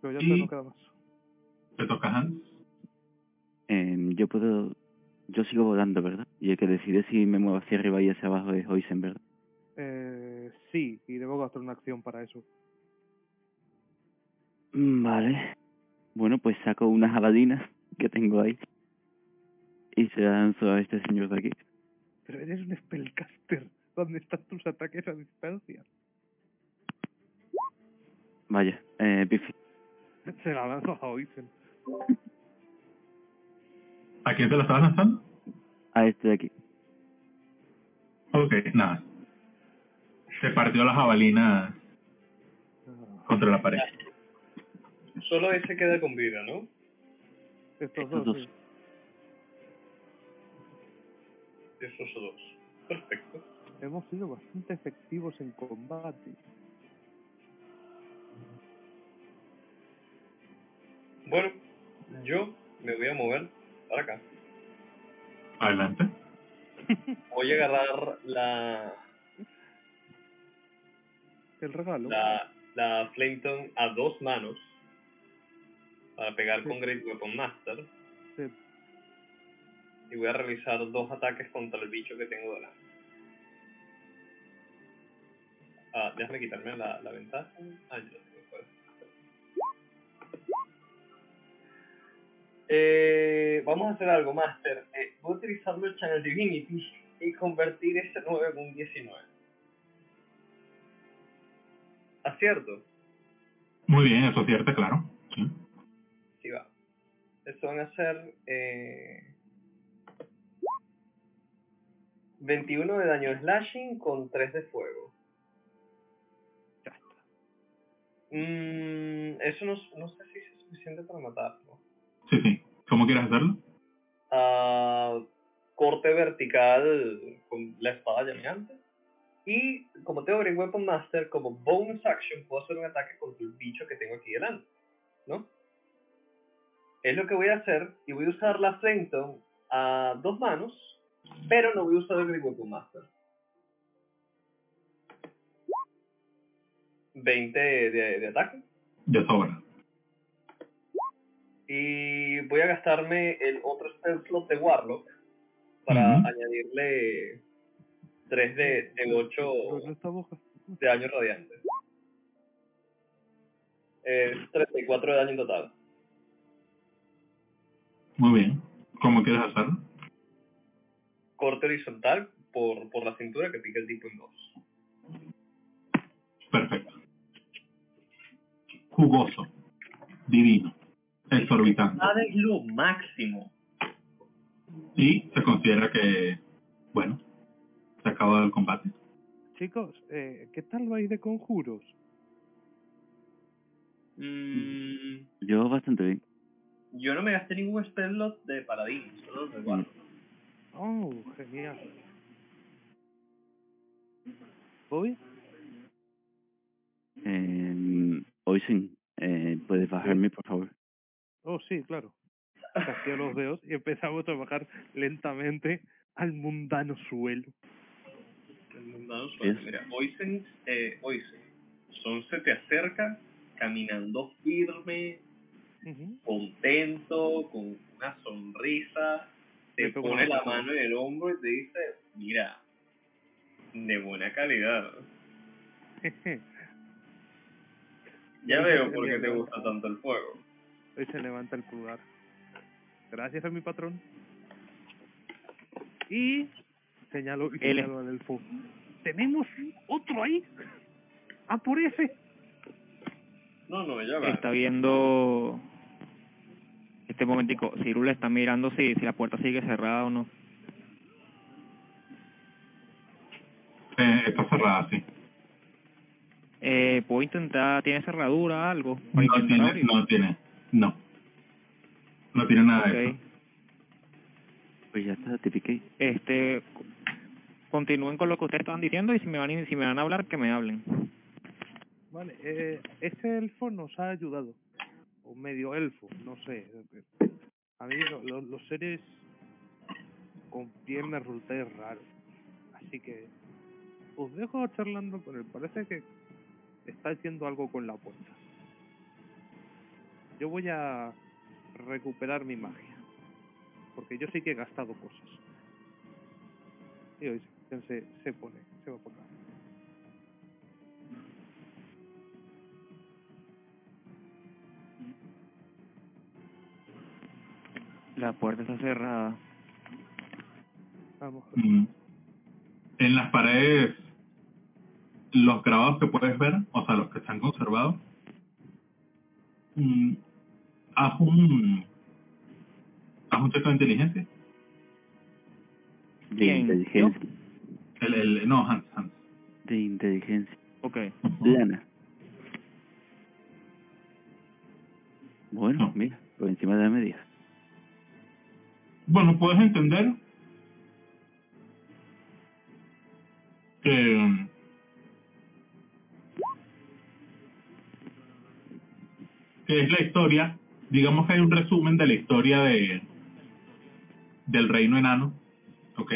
Pero ya Y- no queda más. Te toca Hans. Em, yo puedo... Yo sigo volando, ¿verdad? Y el que decide si me muevo hacia arriba y hacia abajo es Oisen, ¿verdad? Eh, sí, y debo gastar una acción para eso. Mm, Vale. Bueno, pues saco una jabalina que tengo ahí. Y se la lanzo a este señor de aquí. Pero eres un spellcaster. ¿Dónde están tus ataques a distancia? Vaya, eh, Bifi. Se la lanzo a Oisen. ¿A quién te lo estabas lanzando? A este de aquí. Ok, nada. Se partió la jabalina contra la pared. Solo ese queda con vida, ¿no? Estos Estos dos. dos. sí. Esos dos. Perfecto. Hemos sido bastante efectivos en combate. Bueno, yo me voy a mover para acá. Adelante. Voy a agarrar la, El regalo. la, la Flameton a dos manos para pegar Sí. con Great Weapon Master Sí. y voy a realizar dos ataques contra el bicho que tengo delante. Ah, déjame quitarme la, la ventaja. Ah, ya. Eh, vamos a hacer algo, Master. Eh, voy a utilizarlo el Channel Divinity y convertir ese 9 en un 19. ¿Acierto? Muy bien, eso es cierto, claro. Sí. Esto van a ser eh, 21 de daño slashing con 3 de fuego. Ya está. Mm, eso no, no sé si es suficiente para matarlo. Sí, sí. ¿Cómo quieres hacerlo? Ah, corte vertical con la espada llameante. Y como tengo Great Weapon Master, como bonus action puedo hacer un ataque contra el bicho que tengo aquí delante. ¿No? Es lo que voy a hacer y voy a usar la Flameton a dos manos, pero no voy a usar el Great Weapon Master. 20 de, de- ataque. De sobra. Y voy a gastarme el otro spell slot de Warlock para Ujú. añadirle 3 de, de 8 Pero no estamos gastando. de daño radiante. Es 34 de daño en total. Muy bien. ¿Cómo quieres hacerlo? Corte horizontal por, por la cintura que pica el tipo en dos. Perfecto. Jugoso. Divino. Exorbitante. Ah, es lo máximo. Y se considera que, bueno, se acabó el combate. Chicos, eh, ¿qué tal vais de conjuros? Mm, Yo bastante bien. Yo no me gasté ningún spell slot de paladín, solo de Warlock. Oh, genial. ¿Bobby? Eh, Oisen, eh, ¿puedes bajarme, por favor? Oh, sí, claro. Casqueo los dedos y empezamos a bajar lentamente al mundano suelo. El mundano. Yes. Mira, Oisen, eh, Oisen, Son se te acerca caminando firme, Contento, con una sonrisa, te pone la mano en el hombro y te dice, mira, de buena calidad. Ya veo por qué te gusta tanto el fuego. Hoy se levanta el pulgar. Gracias a mi patrón. Y señalo y señalo al elfo. ¿Tenemos otro ahí? ¡A por ese! No, no, ya va. está viendo... Este momentico, Cyril está mirando si, si la puerta sigue cerrada o no. Eh, está cerrada, sí. Eh, puedo intentar, ¿tiene cerradura algo? No tiene, abrir? no tiene, no. No tiene nada de Ok. eso. Pues ya está, tipiqué. Este, co- continúen con lo que ustedes estaban diciendo y si me van, a- si me van a hablar, que me hablen. Vale, eh, ese elfo nos ha ayudado. Medio elfo, no sé. A mí lo- lo- los seres con me resulta raro. Así que os dejo charlando con él. Parece que está haciendo algo con la puerta. Yo voy a recuperar mi magia. Porque yo sí que he gastado cosas. Y hoy se, se pone, se va por acá. La puerta está cerrada. Vamos. Mm. En las paredes, los grabados que puedes ver, o sea, los que están conservados, mm, haz un haz un check de inteligencia. De inteligencia. El, el, no, Hans, Hans. De inteligencia. Ok. Lana. Bueno, No. mira, por encima de la media. Bueno, puedes entender que es la historia, digamos que hay un resumen de la historia de del reino enano, ¿ok?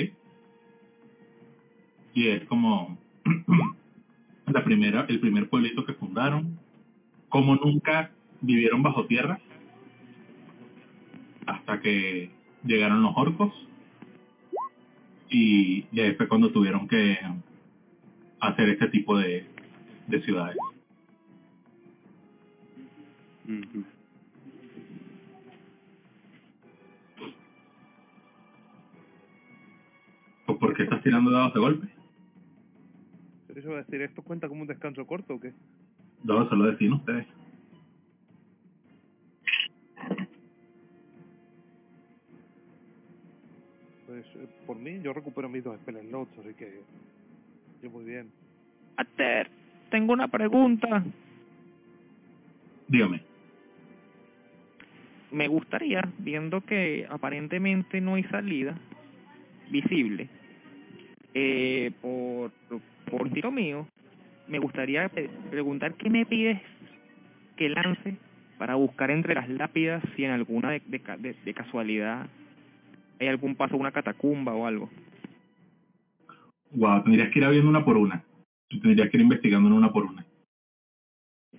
Y es como la primera, el primer pueblito que fundaron, como nunca vivieron bajo tierra hasta que llegaron los orcos y, y ahí fue cuando tuvieron que hacer este tipo de, de ciudades. Ujú. ¿O por qué estás tirando dados de golpe? Pero eso va a decir, ¿esto cuenta como un descanso corto o qué? Dados se lo decían ustedes. Pues eh, por mí yo recupero mis dos spell slots, así que yo muy bien. Ater, tengo una pregunta. Dígame. Me gustaría, viendo que aparentemente no hay salida visible, eh, por, por tiro mío, me gustaría preguntar qué me pides que lance para buscar entre las lápidas si en alguna de, de, ca- de- de casualidad hay algún paso, una catacumba o algo. Wow, tendrías que ir viendo una por una. Tendrías que ir investigando una por una.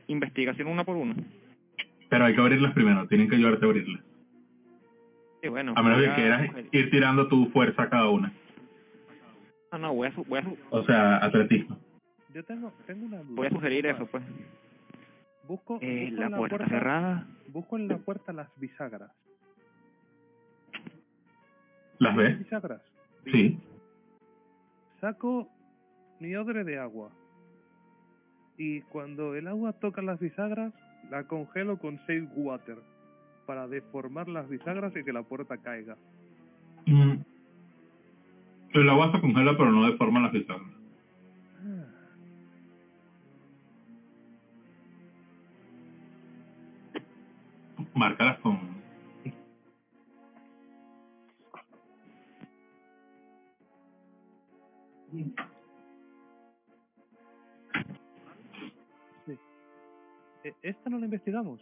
Investigación una por una. Pero hay que abrirlas primero, tienen que ayudarte a abrirlas. Sí, bueno. A menos que quieras coger- ir tirando tu fuerza a cada una. No, no, voy a, su- voy a, su- O sea, atletismo. Yo tengo, tengo una duda. voy a sugerir eso, pues. Busco, Eh, busco la en puerta cerrada. Busco en la puerta las bisagras. ¿Las ves? ¿Bisagras? Sí. Saco mi odre de agua. Y cuando el agua toca las bisagras, la congelo con Save Water. Para deformar las bisagras y que la puerta caiga. Mm. El agua se congela pero no deforma las bisagras. Ah, Márcalas con... e- ¿Esta no la investigamos?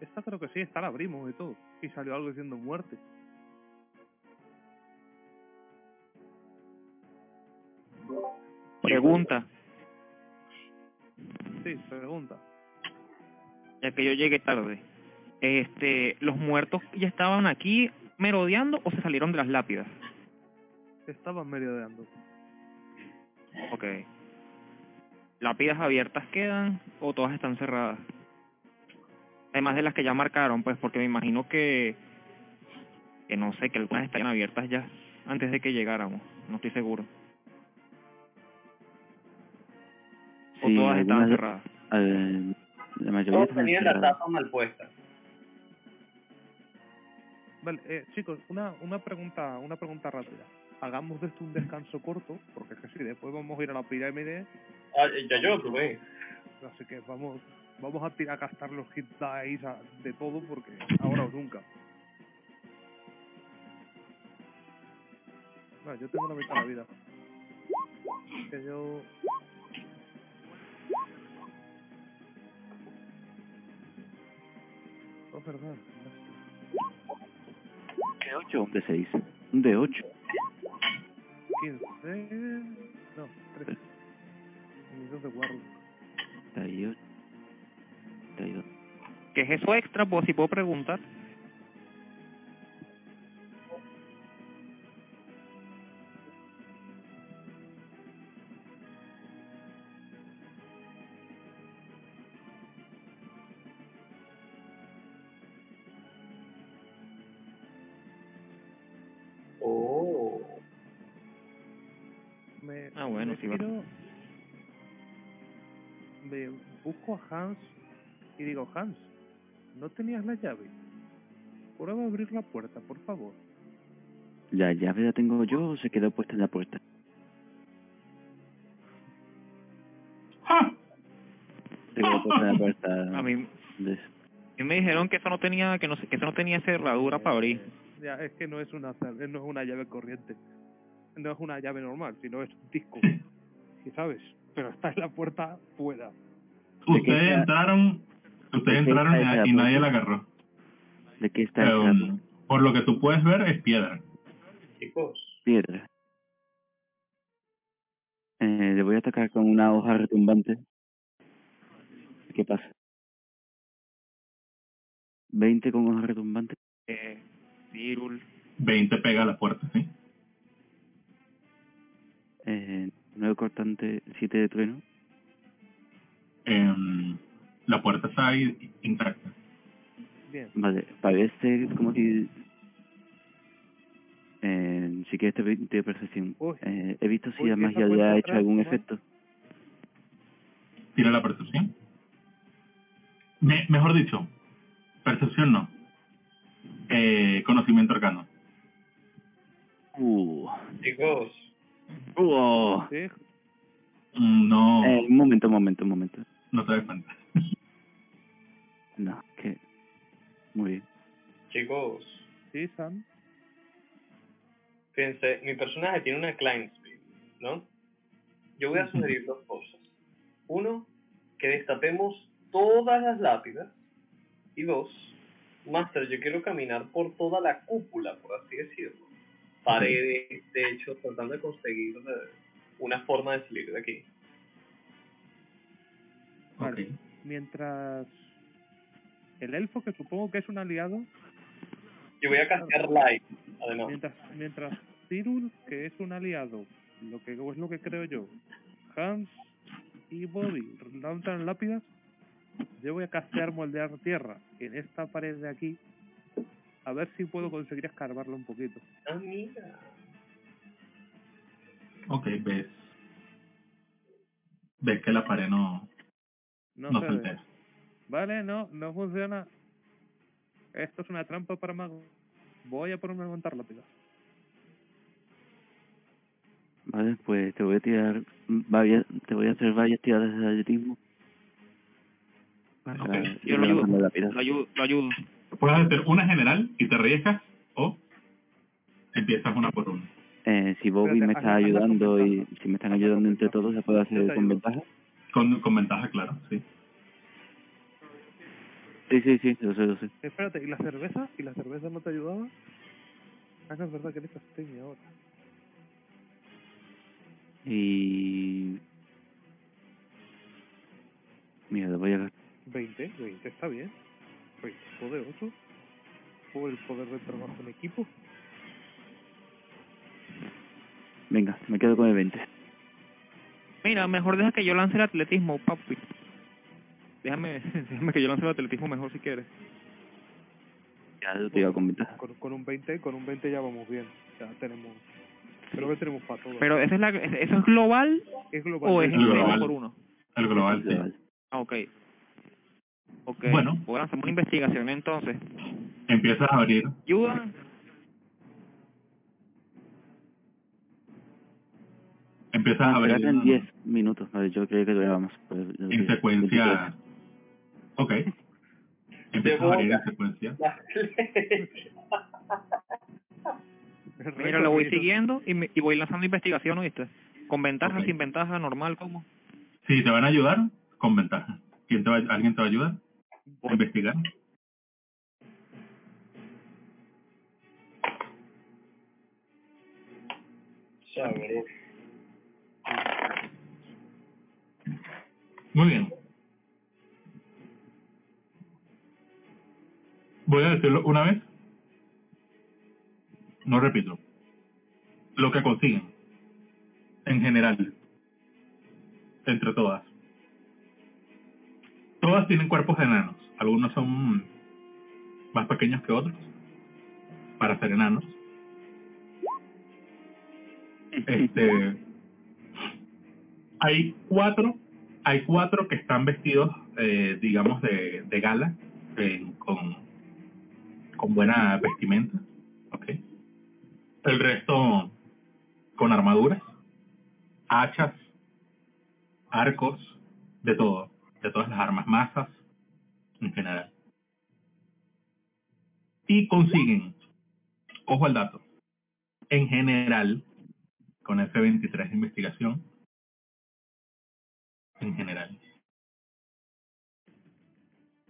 Esta creo que sí, esta la abrimos y todo. Y salió algo diciendo muerte. Pregunta. Sí, pregunta. ya que yo llegué tarde. Este, ¿los muertos ya estaban aquí merodeando o se salieron de las lápidas? Estaban merodeando. Ok. ¿Lápidas abiertas quedan o todas están cerradas? Además de las que ya marcaron, pues porque me imagino que, que no sé, que algunas estarían abiertas ya antes de que llegáramos. No estoy seguro. O Sí, todas estaban cerradas. eh, la mayoría Todos tenían la tapa mal puesta. Vale, eh, chicos, una, una pregunta una pregunta rápida. Hagamos de esto un descanso corto, porque es que sí, después vamos a ir a la pirámide, Ah, ya yo lo probé. así que vamos vamos a tirar a gastar los hit dice de todo, porque ahora o nunca. No, yo tengo la mitad de la vida. Que yo... Oh, verdad. ¿De 8 o un de 6? Un de 8. 15... No, 3. Minutos de guardia. 38. 32. ¿Qué es eso extra? Pues si puedo preguntar. Hans y digo, Hans, ¿no tenías la llave? Prueba a abrir la puerta, por favor. ¿La llave la tengo yo o se quedó puesta en la puerta? ¡Ja! Se quedó puesta en la puerta. A mí, de- a mí me dijeron que eso no tenía que no sé- que eso no tenía cerradura para abrir. Ya, es que no es una cer- no es una llave corriente. No es una llave normal, sino es un disco. ¿Sí sabes? Pero está en la puerta fuera. ¿De qué Ustedes está- entraron, ustedes entraron y, y nadie la agarró. ¿De qué está Um, esa puerta? por lo que tú puedes ver es piedra. Chicos, Piedra. Eh, le voy a atacar con una hoja retumbante. ¿Qué pasa? 20 con hoja retumbante. Eh, Cyril, 20 pega a la puerta, ¿sí? Eh, 9 cortante, 7 de trueno. Em, la puerta está ahí intacta. Bien. Vale, parece como si... Eh, si quieres te percepción. Eh, he visto si Uy, la magia le ha hecho atrás, algún ¿no? efecto. Tira la percepción. Me- mejor dicho, percepción no. Eh, conocimiento arcano. Uh. chicos, Uh. Sí, Mm, No, Eh, un momento, un momento, un momento. No te das cuenta. No, que... Muy bien. chicos. sí, Sam. Fíjense, mi personaje tiene una climb speed, ¿no? Yo voy a sugerir dos cosas. Uno, que destapemos todas las lápidas. Y dos, Master, yo quiero caminar por toda la cúpula, por así decirlo. Paredes, techo, tratando de conseguir una forma de salir de aquí. Vale. Mientras el elfo, que supongo que es un aliado, Yo voy a castear light, además. mientras mientras Cyril, que es un aliado, lo que es lo que creo yo, Hans y Bobby lanzan lápidas, yo voy a castear moldear tierra en esta pared de aquí, a ver si puedo conseguir escarbarla un poquito. Ah, mira. Ok, ves. Ves que la pared no, No, no se ve. Vale, no, no funciona. Esto es una trampa para magos. Voy a ponerme a levantar lápidas. Vale, pues te voy a tirar varias, te voy a hacer varias tiradas de atletismo. Para Ok, ir yo lo ayudo. lo ayudo, lo ayudo. Puedes hacer una general y te arriesgas o empiezas una por una. Eh, si Bobby Espérate, me está ayudando y si me están ayudando entre todos, se puede hacer con ventaja. Con, con ventaja, claro, sí. Sí, sí, sí, lo sé, lo sé. Espérate, ¿y la cerveza? ¿Y la cerveza no te ayudaba? Ah, no, es verdad que eres ahora. Y... Mira, le voy a... 20, 20 está bien. 20 poderoso. Por el poder de trabajo en equipo. Venga, me quedo con el 20. Mira, mejor deja que yo lance el atletismo, papi. Déjame, déjame que yo lance el atletismo mejor si quieres. Ya lo tiro con ventaja. Con, con un 20, con un 20 ya vamos bien. Ya tenemos. Creo que tenemos para todo. Pero ¿esa es la, ¿eso es global es global. o es global. uno por uno? El global, sí. Global. Ah, ok. Ok, Bueno. a hacer una investigación entonces. Empiezas a abrir. ¿Ayuda? Empiezas a será en 10 minutos. Yo creía que pues, yo en secuencia. Ok. Empiezas a abrir en secuencia. Mira, lo voy siguiendo y, me- y voy lanzando investigación, ¿oíste? Con ventaja, sin ventaja, normal, ¿cómo? Si te van a ayudar, con ventaja. ¿Quién te va, ¿Alguien te va a ayudar a investigar? Muy bien. Voy a decirlo una vez. No repito. Lo que consiguen. En general. Entre todas. Todas tienen cuerpos enanos. Algunos son más pequeños que otros. Para ser enanos. Este. Hay cuatro. Hay cuatro que están vestidos, eh, digamos, de, gala. con, con buena vestimenta. ¿ok? El resto con armaduras, hachas, arcos, de todo, de todas las armas, masas en general. Y consiguen, ojo al dato, en general, con F23 de investigación, en general,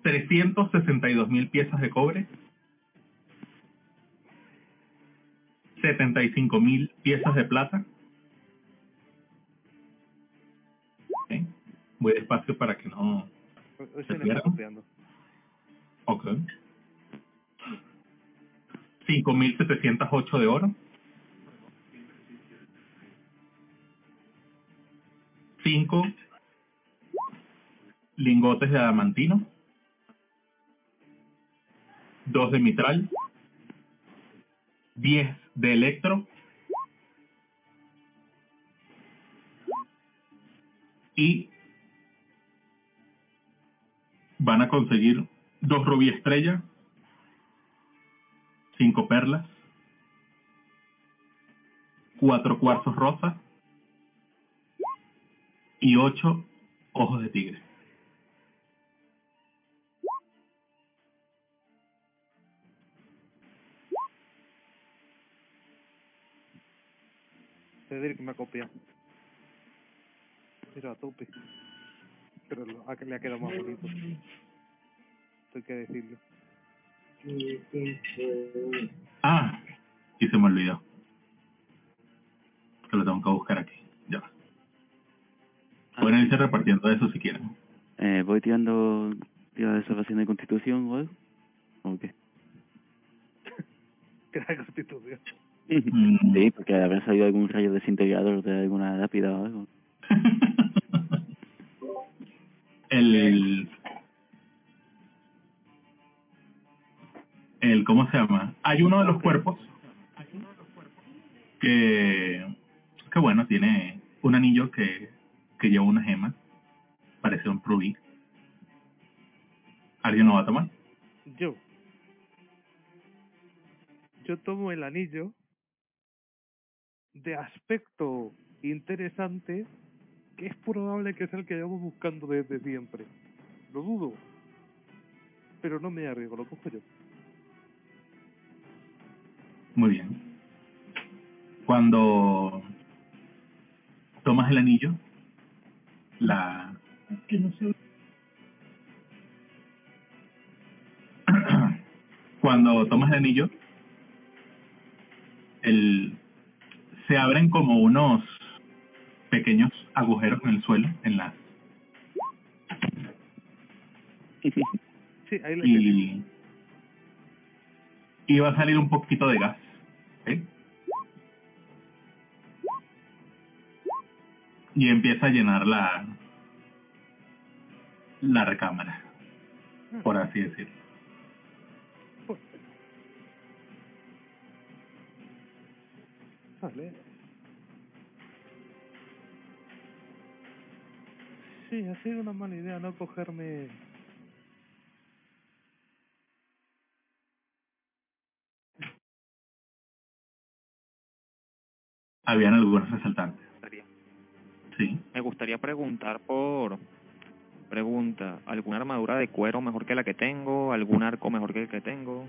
362 mil piezas de cobre, 75 mil piezas de plata. Ok. Voy despacio para que no... Ese ¿Se pierden? copiando. Ok. 5.708 de oro. 5 lingotes de adamantino. 2 de mitral. 10 de electro. Y van a conseguir dos rubí estrella, cinco perlas, cuatro cuarzos rosa y ocho ojos de tigre. Cedric me ha copiado. Pero a tope. Pero lo- a que le ha quedado más bonito. Hay que decirlo. Ah, y se me olvidó. Que lo tengo que buscar aquí. Ya va. Pueden irse repartiendo eso si quieren. Eh, voy tirando tira de salvación de constitución o algo. ¿O qué? La constitución. Sí, porque habrá salido algún rayo desintegrador de alguna lápida o algo. el el cómo se llama hay uno de los cuerpos que que bueno tiene un anillo que que lleva una gema parece un rubí alguien lo va a tomar Yo. Yo tomo el anillo de aspecto interesante que es probable que sea el que llevamos buscando desde siempre. Lo dudo. Pero no me arriesgo, lo cojo yo. muy bien cuando tomas el anillo la cuando tomas el anillo el se abren como unos pequeños agujeros en el suelo en la Sí, ahí le tenés. y y va a salir un poquito de gas y empieza a llenar la la recámara por así decirlo Sí, ha sido una mala idea no cogerme habían algunos resaltantes. Sí. Me gustaría preguntar por pregunta, ¿alguna armadura de cuero mejor que la que tengo? ¿Algún arco mejor que el que tengo?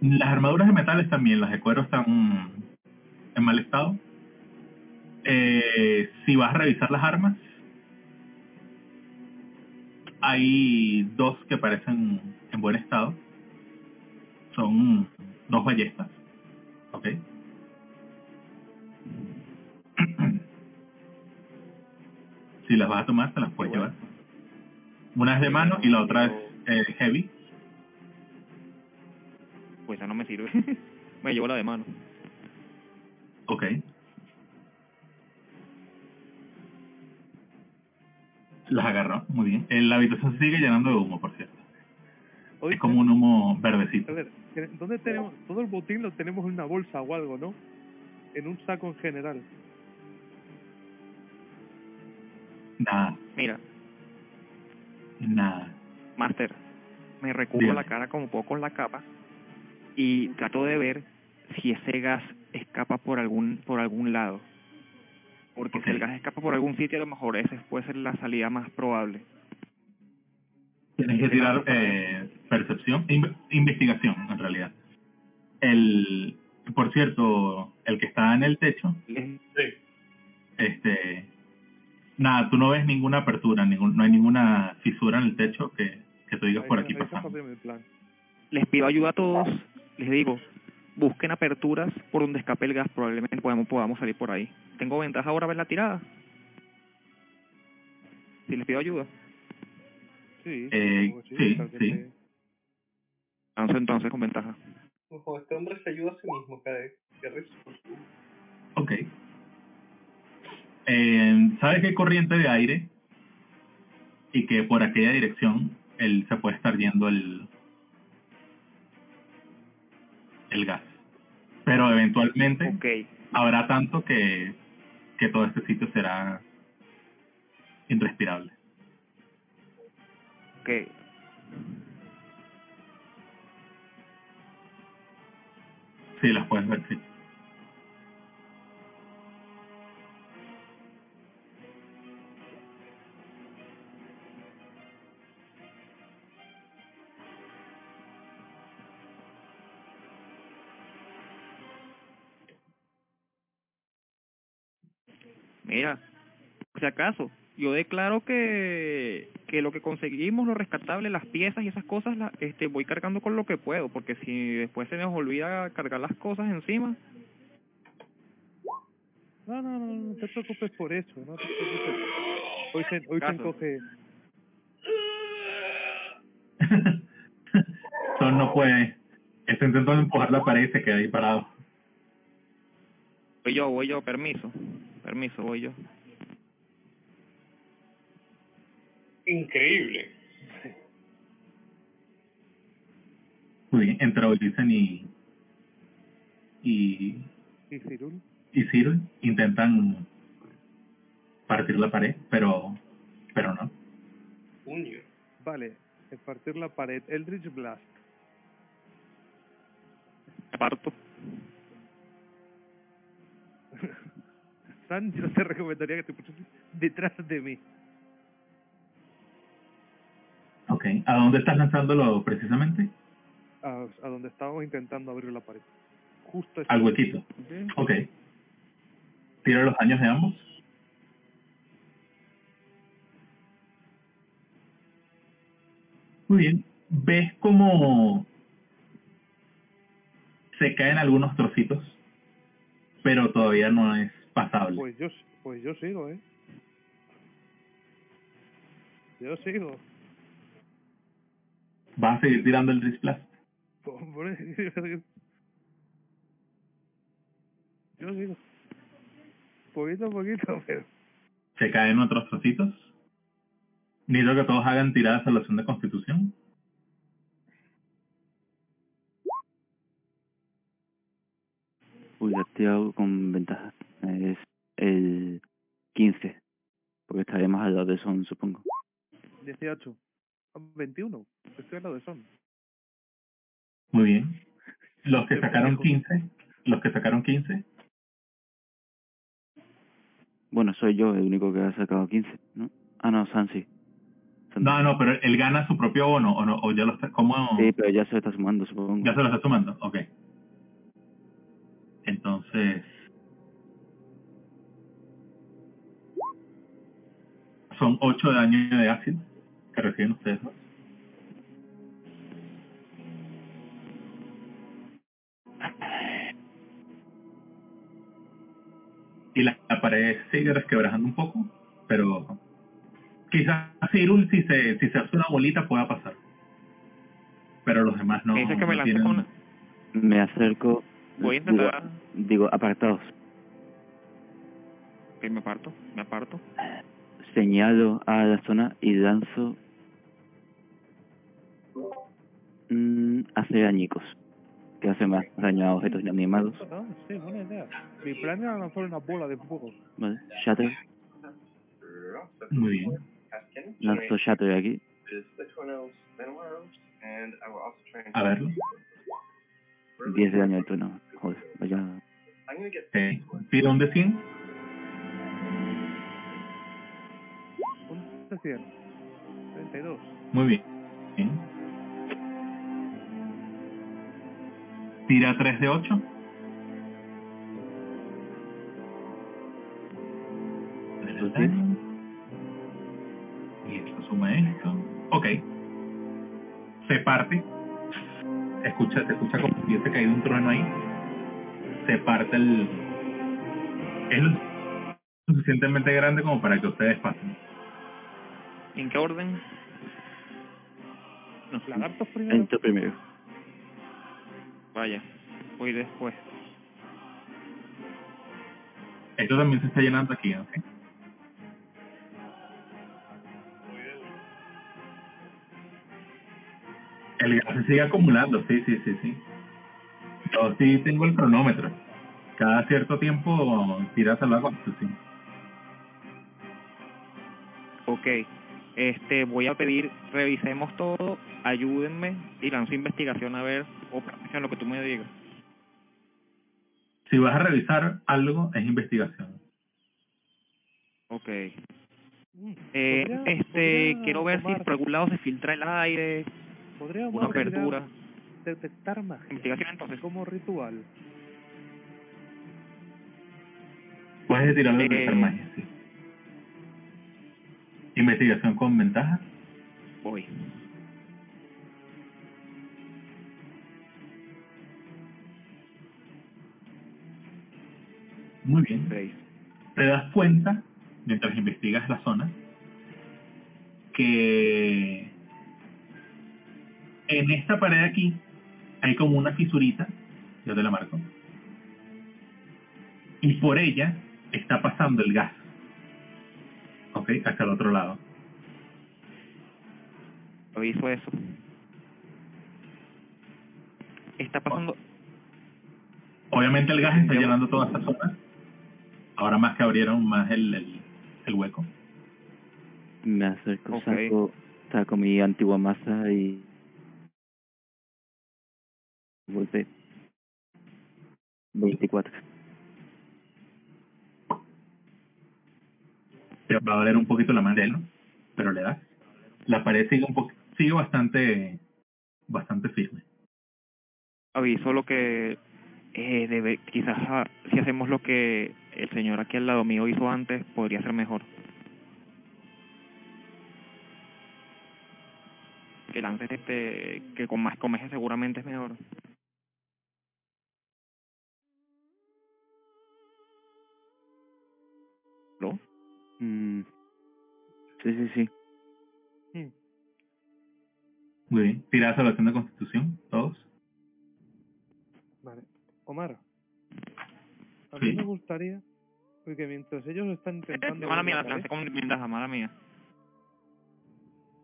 Las armaduras de metales también, las de cuero están en mal estado. Eh, si vas a revisar las armas, hay dos que parecen en buen estado. Son dos ballestas. ¿Ok? si las vas a tomar, te las puedes llevar. Una es de mano y la otra es eh, heavy. Pues esa no me sirve. me llevo la de mano. Ok. Las agarró, muy bien. Eh, La habitación se sigue llenando de humo, por cierto. Oye, Es como un humo verdecito. A ver, ¿que- ¿dónde tenemos? Todo el botín lo tenemos en una bolsa o algo, ¿no? En un saco en general. Nada, Mira, nada. Master, me recubro la cara como puedo con la capa y trato de ver si ese gas escapa por algún por algún lado. Porque si el gas escapa por algún sitio, a lo mejor esa puede ser la salida más probable. Tienes que tirar eh, percepción, in- investigación, en realidad. El, por cierto, el que está en el techo, Sí. este, nada, tú no ves ninguna apertura, ningún, no hay ninguna fisura en el techo que, que tú digas por aquí plan. les pido ayuda a todos, les digo, busquen aperturas por donde escape el gas, probablemente podamos, podamos salir por ahí. ¿Tengo ventaja ahora a ver la tirada? Si les pido ayuda. Sí, Eh, sí, vez sí. Entonces, entonces con ventaja. Ojo, este hombre se ayuda a sí mismo, qué, qué risa. Ok. Eh, ¿Sabes que hay corriente de aire? Y que por aquella dirección él se puede estar yendo el, el gas. Pero eventualmente Ok, habrá tanto que, que todo este sitio será irrespirable. ok. Sí, las puedes ver, sí. Mira, por si acaso, yo declaro que, que lo que conseguimos, lo rescatable, las piezas y esas cosas, la, este, voy cargando con lo que puedo, porque si después se nos olvida cargar las cosas encima, No, no, no, no te preocupes por eso, no te preocupes. Hoy se, hoy se encoge... Son no puede. Está intentando empujar la pared y se queda ahí parado. voy yo, voy yo, permiso, permiso, voy yo. Increíble. Muy bien, entra Ulises y, y, ¿Y Cirul? y Cyril intentan partir la pared, pero pero no. Puño. Vale, partir la pared. Eldritch Blast. Aparto. San, yo te recomendaría que te pusieses detrás de mí. Ok, ¿a dónde estás lanzándolo precisamente? A, a donde estábamos intentando abrir la pared. Justo Al huequito. Ok. Tira los daños de ambos. Muy bien. ¿Ves cómo se caen algunos trocitos? Pero todavía no es pasable. Pues yo, pues yo sigo, ¿eh? Yo sigo. ¿Vas a seguir tirando el Risplast? Hombre, yo sigo. Poquito a poquito, pero... ¿Se caen otros trocitos? Necesito que todos hagan tirada de salvación de constitución. Uy, la he tirado con ventaja. Es el 15. Porque estaría más al lado de Son, supongo. 18. 21. Estoy al lado de Son. Muy bien. Los que sacaron pendejo. 15, los que sacaron 15, Bueno, soy yo el único que ha sacado 15, ¿no? Ah, no, Sansi. Sansi. No, no, pero él gana su propio bono, o, no, o ya lo está, ¿cómo? Sí, pero ya se lo está sumando, supongo. Ya se lo está sumando, ok. Entonces... Son 8 de daño de ácido que reciben ustedes dos. Y la, la pared sigue resquebrajando un poco, pero quizás Cyril si se, si se hace una bolita pueda pasar. Pero los demás no. Dice que me no tienen- con una... Me acerco. Voy a digo, intentar... digo, apartados. Ok, me aparto, me aparto. Señalo a la zona y lanzo. Mm, hacer añicos. Que hace más daño a objetos inanimados. Sí, buena idea. Mi plan era lanzar una bola de fuego. Vale. Shatter. Muy bien. Lanzo Shatter aquí. A verlo. 10 de daño al turno. Joder, vaya. Ok. Tira un de 100. Un de 100. 32. Muy bien. Bien. Tira 3 de 8. Dos diez. Y esto suma esto. Ok. Se parte. Escucha, se escucha como si hubiese caído un trueno ahí. Se parte el. Es lo suficientemente grande como para que ustedes pasen. ¿En qué orden? No, Lagartos primero. Entro primero. vaya, voy después. Esto también se está llenando aquí, ¿ok? El gas se sigue acumulando, sí, sí, sí, sí. Yo sí tengo el cronómetro. Cada cierto tiempo tiras al agua, pues sí. Ok, este, voy a pedir, revisemos todo, ayúdenme y lanzo investigación a ver, o práctica lo que tú me digas. Si vas a revisar algo, es investigación. Ok. Mm, Eh, podría- este, podría quiero ver si por algún lado se filtra el aire, Podríamos una apertura. Detectar magia. Investigación entonces. Como ritual. Puedes tirar de Eh. detectar magia, sí. Investigación con ventaja. Voy. Muy bien. Seis. te das cuenta, mientras investigas la zona, que en esta pared aquí hay como una fisurita, yo te la marco, y por ella está pasando el gas, ok, hacia el otro lado. Aviso eso. Está pasando... Obviamente el gas está llenando toda esta zona, ahora más que abrieron más el, el, el hueco. Me acerco, Ok. saco, saco mi antigua masa y... Golpe. 24. Va a doler un poquito la mano, ¿no? pero le das. La pared sigue un poco, sigue bastante, bastante firme. aviso lo que eh, debe quizás ah, si hacemos lo que el señor aquí al lado mío hizo antes podría ser mejor que lances este que con más comeje seguramente es mejor Mm. Sí, sí, sí. Muy bien. Tirada salvación de constitución, todos. Vale. Omar. A Sí. mí me gustaría porque mientras ellos están intentando... mala abrir mía la la lancé con ventaja mala mía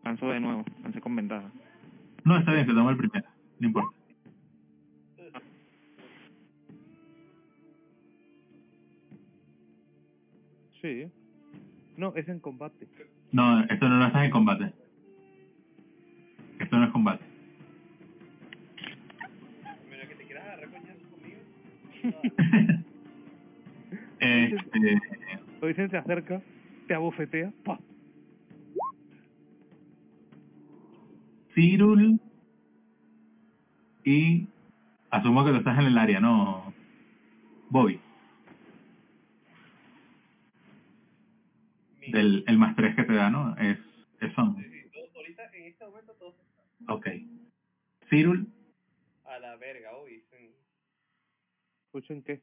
lanzo de nuevo lancé con ventaja No, está bien, se toma el primero. No importa. Sí. No, es en combate. No, esto no lo estás en combate. Esto no es combate. este, Hoy Oisen se acerca, te abofetea, ¡pa! Cyril y asumo que tú estás en el área, ¿no? Bobby. Mi- Del, el más 3 que te da, ¿no? Es, es son. Sí, sí, todo- ahorita, en este momento, todos Ok. Cyril, a la verga, hoy. sí. ¿Oisen qué?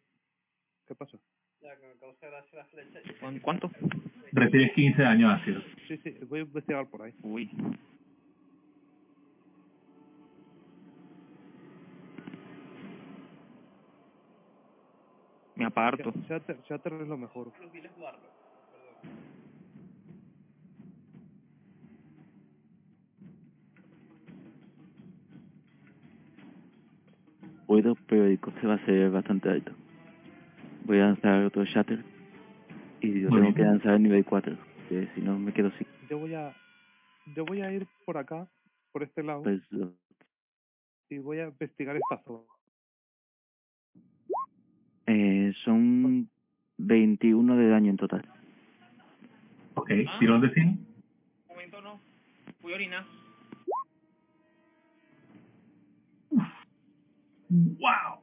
¿Qué pasa? Ya que me causa gracia la flecha. ¿Con cuánto? recibes 15 daños ácidos. Sí, sí, voy a investigar por ahí. Uy. Me aparto. Shatter, Shatter es lo mejor. Los Puedo, pero el coste va a ser bastante alto. Voy a lanzar otro Shatter y yo Muy tengo bien. que lanzar el nivel 4, que si no me quedo sin. Yo voy a yo voy a ir por acá, por este lado, Pues, y voy a investigar esta zona. eh, son 21 de daño en total. Ok, tirón de 100. Un momento no. Fui a orinar. ¡Wow!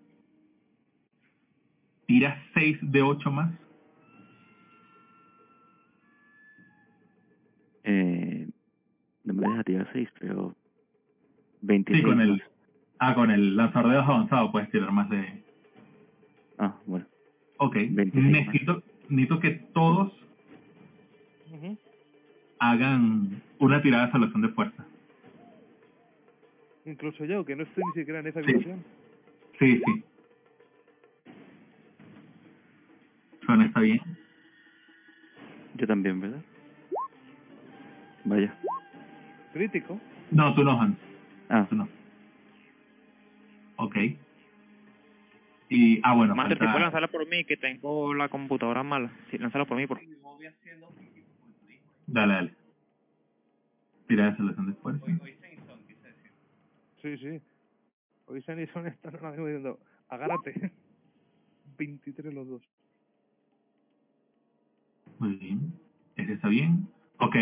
Tira 6 de 8 más. Eh, no me deja tirar 6, pero 26. Sí, con el. Ah, con el lanzador de dedos avanzado puedes tirar más de. Ah, bueno. Ok. 26 más. Necesito, necesito que todos hagan una tirada de salvación de fuerza. Incluso yo, que no estoy ni siquiera en esa Sí. Sí, sí. Suena, está bien. Yo también, ¿verdad? Vaya. Crítico. No, tú no, Hans. Ah, Tú no. Ok. Y, ah, bueno, Master, falta- ¿te puedes lanzarla por mí? Que tengo la computadora mala. Sí, lánzala por mí, por. Dale, dale. Tira de salvación de fuerza. Hoy, hoy se son, quise decir. Sí, sí. Hoy San y Son están ahora mismo diciendo, agárrate. 23 los dos. Muy bien. Ese está bien. Ok,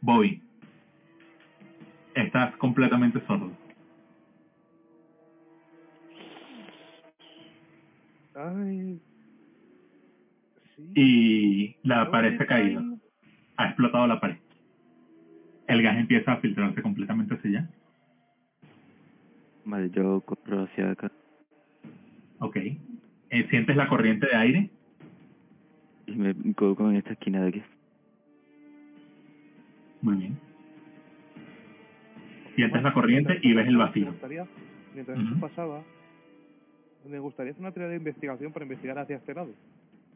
Bobby. Estás completamente sordo. Ay. Sí. Y la pared se ha caído. Ha explotado la pared. El gas empieza a filtrarse completamente hacia allá. Vale, yo corro hacia acá Ok. Eh, ¿Sientes la corriente de aire? y me coloco en esta esquina de aquí. Muy bien. Sientes la corriente y ves el Me vacío. gustaría, mientras Ujú. esto pasaba, me gustaría hacer una tarea de investigación para investigar hacia este lado.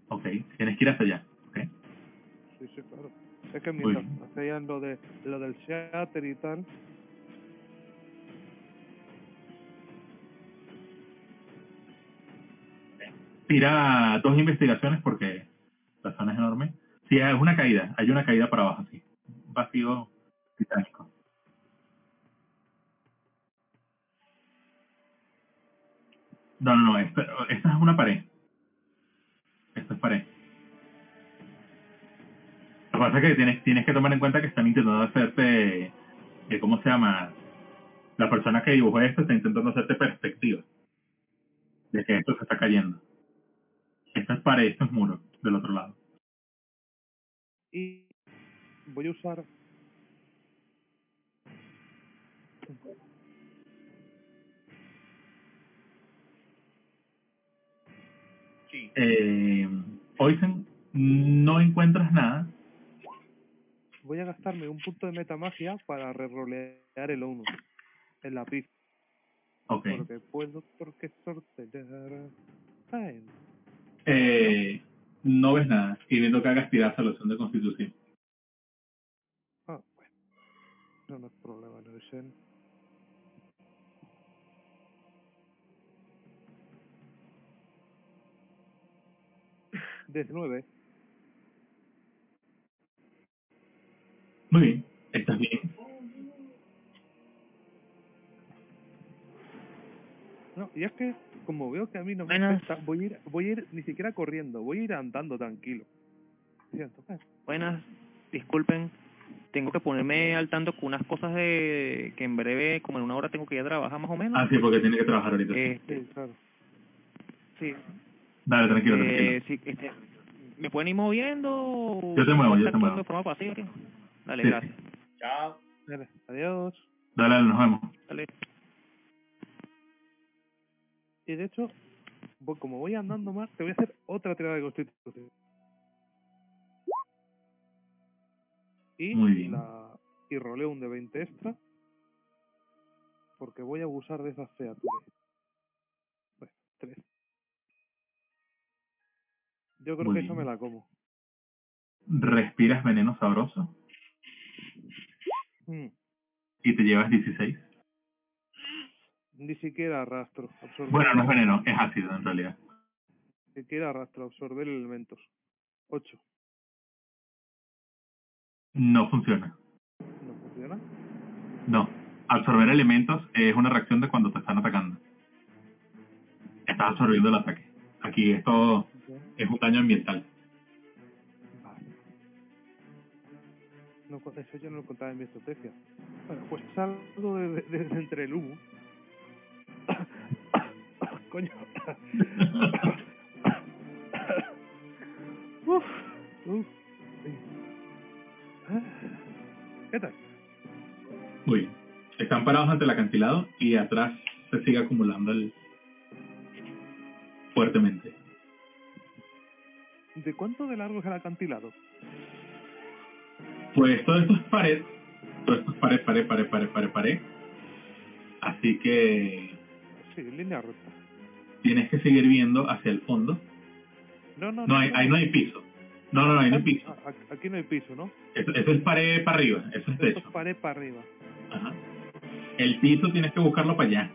Ok. Tienes que ir hacia allá. Ok. Sí, sí, claro. Es que mientras hacían lo de lo del shatter y tal, Tira dos investigaciones porque la zona es enorme. Sí, es una caída. Hay una caída para abajo, sí. Un vacío titánico. No, no, no. Esta, es una pared. Esta es pared. Lo que pasa es que tienes, tienes que tomar en cuenta que están intentando hacerte, eh, ¿cómo se llama? La persona que dibujó esto está intentando hacerte perspectiva de que esto se está cayendo. Esta es pared, esto es muro del otro lado. y voy a usar Sí. Eh, Oisen, no encuentras nada. voy a gastarme un punto de metamagia para rerolear el 1 en la pista Ok. porque puedo porque sortear Eh, no ves nada. Y viendo que hagas tirar salvación de constitución. ah, bueno no, no es problema no es en Muy bien. Estás bien. No, y es que como veo que a mí no me Buenas. afecta, voy a ir, voy a ir ni siquiera corriendo, voy a ir andando tranquilo. cierto. Bueno, Buenas, disculpen. Tengo que ponerme al tanto con unas cosas de que en breve, como en una hora, tengo que ir a trabajar más o menos. Ah, sí, porque tiene que trabajar ahorita. Eh, sí, claro. Sí, Dale, tranquilo, eh, tranquilo. sí, este, ¿Me pueden ir moviendo? Yo te muevo, yo te muevo. de forma pasiva? Dale, Sí. gracias. Chao. dale, adiós. Dale, dale, nos vemos. Dale. Y de hecho, voy- como voy andando más, te voy a hacer otra tirada de constitución. Y Muy bien. la y roleo un de 20 extra. Porque voy a abusar de esas featuras. Bueno, tres. Yo creo Muy que bien. me la como. Respiras veneno sabroso Mm, y te llevas 16. Ni siquiera arrastro. Absorber Bueno, no es veneno, es ácido en realidad. Ni siquiera arrastro. Absorber elementos. 8. No funciona. ¿No funciona? No. Absorber elementos es una reacción de cuando te están atacando. Estás absorbiendo el ataque. Aquí esto es un daño ambiental. Vale. No, eso yo no lo contaba en mi estrategia. Bueno, pues salgo de, de- de entre el humo. Coño. uf, uf. ¿Qué tal? Muy bien. Están parados ante el acantilado y atrás se sigue acumulando el fuertemente. ¿De cuánto de largo es el acantilado? Pues todo esto es pared. Todo esto es pared, pared, pared, pared, pared, pared. Así que Sí, línea recta. Tienes que seguir viendo hacia el fondo. No, no, No, hay, ahí no hay piso. No, no, no, ahí no hay piso. Aquí, no hay piso, ¿no? Eso, eso es pared para arriba, eso es Esto es techo. pared para arriba. Ajá. El piso tienes que buscarlo para allá.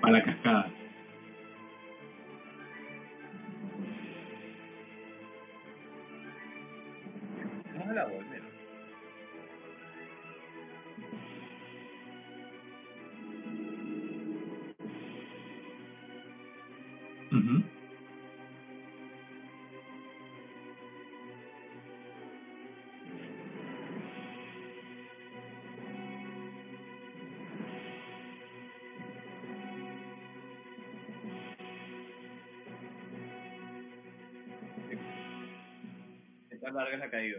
Para la cascada. ¿Qué tan larga es la caída?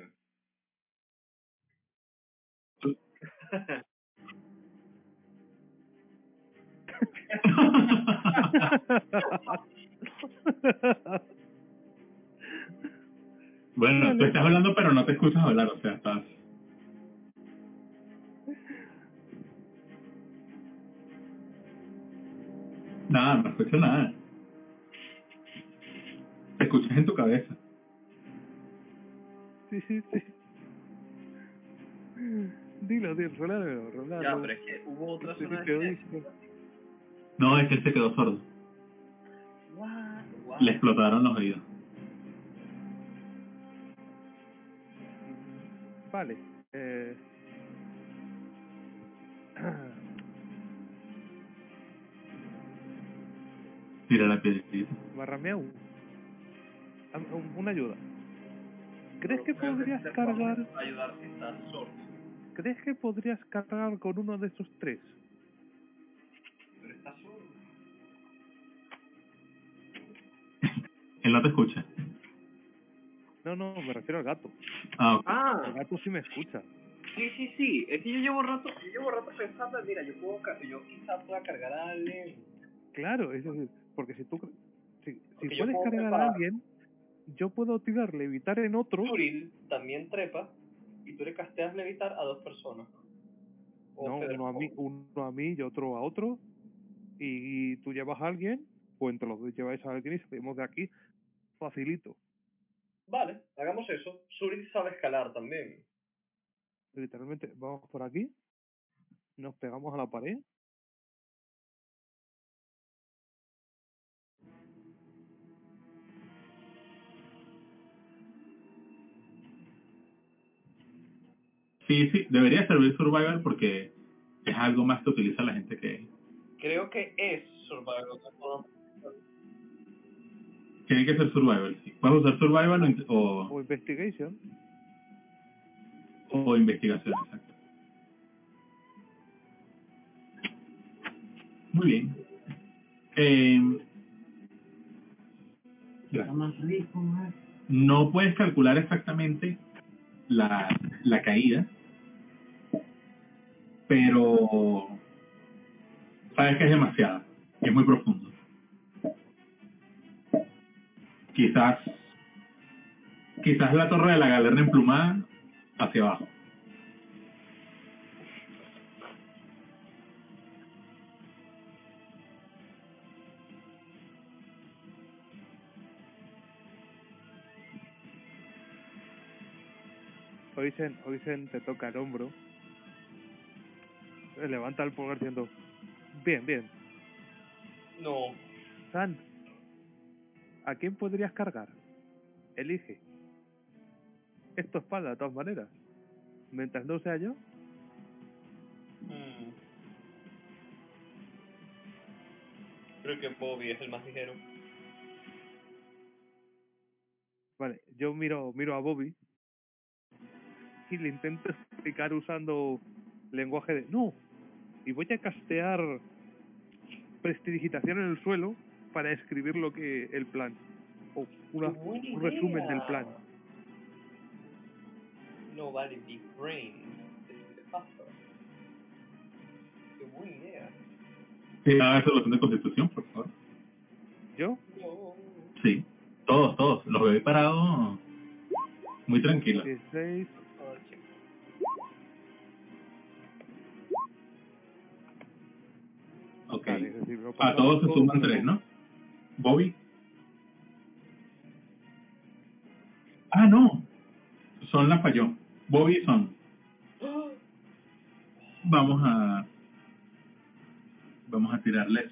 bueno, tú estás hablando pero no te escuchas hablar, o sea, estás... Nada, no escucho nada. Hubo otra Sí, zona de. No, es que él se quedó sordo. What? Le explotaron los oídos. Vale. Eh... Tira la piedrita. Barrameau. Am- un- Una ayuda. ¿Crees que podrías cargar, ayudar si estás sordo. Crees que podrías cargar con uno de esos tres? Pero estás sordo. Él no te escucha. No, no, me refiero al gato. Ah, ok. El Ah, gato sí me escucha. sí, sí, sí. Es que yo llevo rato, yo llevo rato pensando, mira, yo puedo, yo quizá pueda cargar a alguien. Claro, es decir, porque si tú, si, si puedes cargar a alguien, yo puedo tirar levitar en otro. Turil también trepa y tú le casteas levitar a dos personas. O No, uno a mí, uno a mí y otro a otro. Y tú llevas a alguien, o entre los dos lleváis a alguien y salimos de aquí facilito. Vale, hagamos eso. Suril sabe escalar también. Literalmente, vamos por aquí, nos pegamos a la pared. Sí, sí, debería servir Survival porque es algo más que utiliza la gente que... Creo que es puedo- Tiene que ser survival, sí. Puedes usar survival o, int- o, O investigation. o investigación, exacto. Muy bien. Eh, gracias. no puedes calcular exactamente la, la caída, pero sabes que es demasiada y es muy profundo. Quizás, quizás la torre de la galerna emplumada hacia abajo. Oisen, Oisen te toca el hombro. Levanta el pulgar diciendo, bien, bien. No. San, ¿a quién podrías cargar? Elige. Es tu espalda, de todas maneras. Mientras no sea yo, Mm. Creo que Bobby es el más ligero. Vale, yo miro, miro a Bobby y le intento explicar usando lenguaje de no. Y voy a castear prestidigitación en el suelo para escribir lo que el plan. O una, un resumen del plan. No vale Big Brain. ¿Qué te pasa? Qué buena idea. De constitución, por favor. ¿Yo? Sí, todos, todos. Los veo parados muy tranquilos. 16. A todos se suman tres, ¿no? Bobby. Ah, no. Son la falló. Bobby y Son. Vamos a... Vamos a tirarles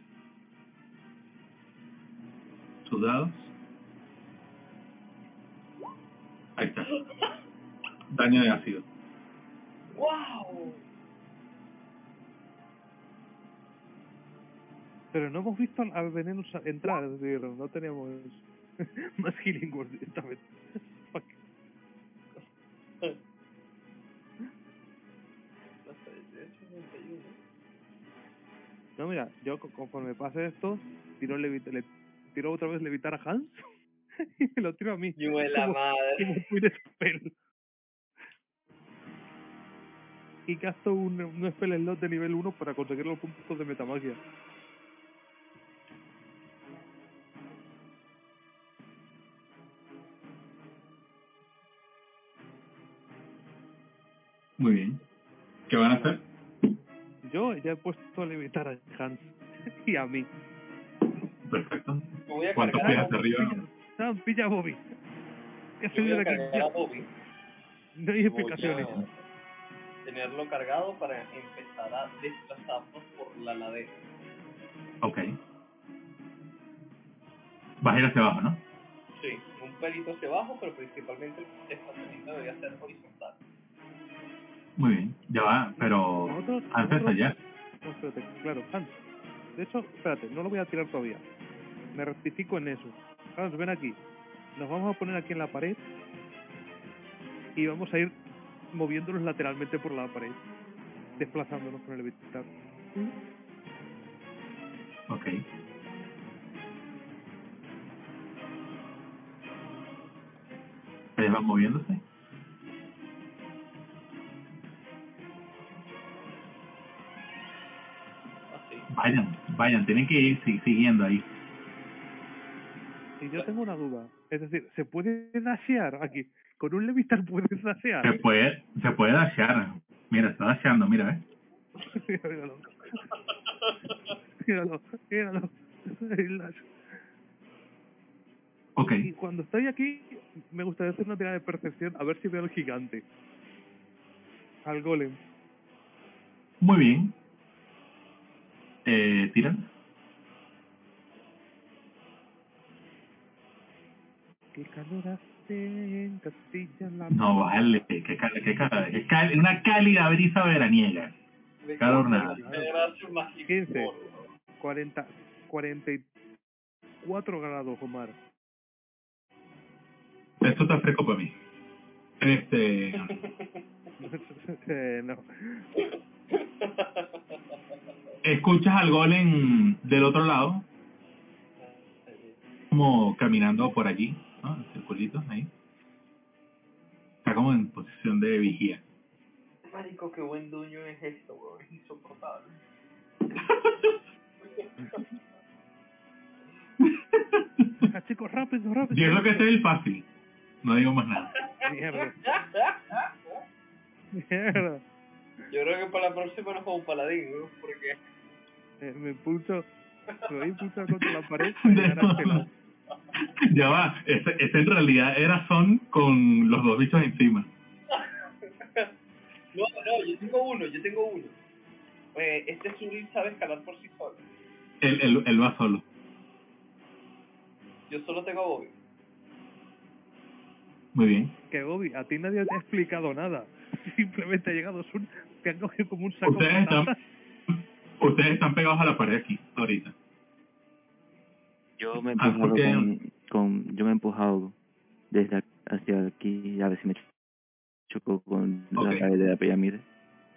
sus dados. Ahí está. Daño de ácido. ¡Wow! Pero no hemos visto al, veneno entrar, es decir, no teníamos más healing word esta vez. Fuck. No, mira, yo co- conforme pase esto, tiro, levit- le tiro otra vez levitar a Hans y me lo tiro a mí. Yo la madre. como. Y gasto un, un spell slot de nivel 1 para conseguir los puntos de metamagia. Muy bien. ¿Qué van a hacer? Yo ya he puesto a levitar a Hans y a mí. Perfecto. Me voy a ¿Cuántos pies cargar a hacia Bobby. arriba? Sam, pilla a Bobby. Que Yo voy a cargar a Bobby. no hay Voy explicaciones. a tenerlo cargado para empezar a desplazarnos por la ladera. Ok. Vas a ir hacia abajo, ¿no? Sí, un pelito hacia abajo, pero principalmente el desplazamiento debería ser horizontal. Muy bien. Ya va, pero... Nosotros- Antes nosotros- allá. No, espérate, claro, Hans. De hecho, espérate, no lo voy a tirar todavía. Me rectifico en eso. Hans, ven aquí. Nos vamos a poner aquí en la pared y vamos a ir moviéndonos lateralmente por la pared, desplazándonos con el evitar. Ok. Ellos van moviéndose. Vayan, vayan, tienen que ir si- siguiendo ahí. Y yo tengo una duda. Es decir, ¿se puede dashear aquí? ¿Con un levitar puedes Se dashear? puede, se puede dashear. Mira, está dasheando, mira, ¿eh? míralo. Míralo. Ok, Y cuando estoy aquí, me gustaría hacer una tirada de percepción a ver si veo al gigante. Al golem. muy bien. Eh, ¿Tiran? ¿Qué calor hace en Castilla la No, vale, qué, cal- qué, cal- qué cal- una cálida brisa veraniega. Calor nada. la generación más 15. por- 40, 44 grados, Omar. Esto está fresco para mí. Este, Eh, no. escuchas al golem del otro lado, como caminando por allí, ¿no? En circulitos ahí. Está como en posición de vigía. Marico, qué buen dueño es esto, weón. Es insoportable. Ah, chicos, rápido, rápido. Yo creo que ese es el fácil. No digo más nada. Mierda, mierda. Yo creo que para la próxima nos vamos un paladín, ¿no? Porque Eh, me impulso, me voy impulsar contra la pared para este ya va, ese, ese en realidad era Son con los dos bichos encima. No, no, yo tengo uno, yo tengo uno. Eh, este Zuri sabe escalar por sí solo. Él, él, él va solo. Yo solo tengo a Bobby. Muy bien. Que Bobby, a ti nadie te ha explicado nada. Simplemente ha llegado un que han cogido como un saco Ustedes de están. Ustedes están pegados a la pared aquí, ahorita. Yo me he Ah, empujado con, con... Yo me he empujado desde ac- hacia aquí a ver si me choco con la pared de la pirámide.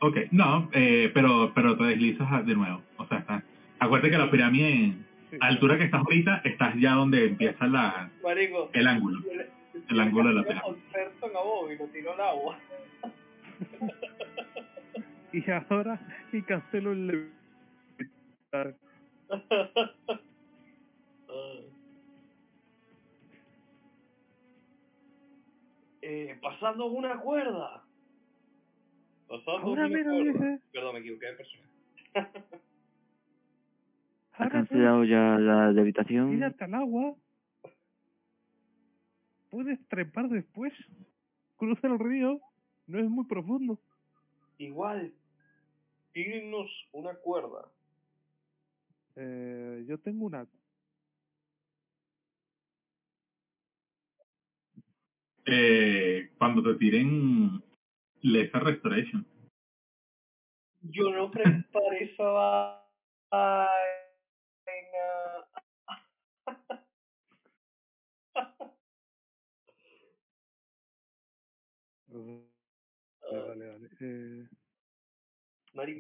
Ok, no, eh, pero pero te deslizas de nuevo. O sea, está, acuérdate que la pirámide, Sí. a la altura que estás ahorita, estás ya donde empieza la, Marico. el ángulo. el ángulo de la pirámide. Person a Bobby, lo tiró al agua. Y ahora, y cancelo el eh, pasando una cuerda. Pasando Ahora una mira, cuerda. dice. Perdón, me equivoqué de persona. ¿Ha cancelado ya la levitación? tírate al agua. Puedes trepar después. Cruza el río. No es muy profundo. Igual, tírennos una cuerda. Eh, yo tengo una. Eh, cuando te tiren Lesser Restoration. Yo no preparé esa vaina. Vale, vale, vale. Eh,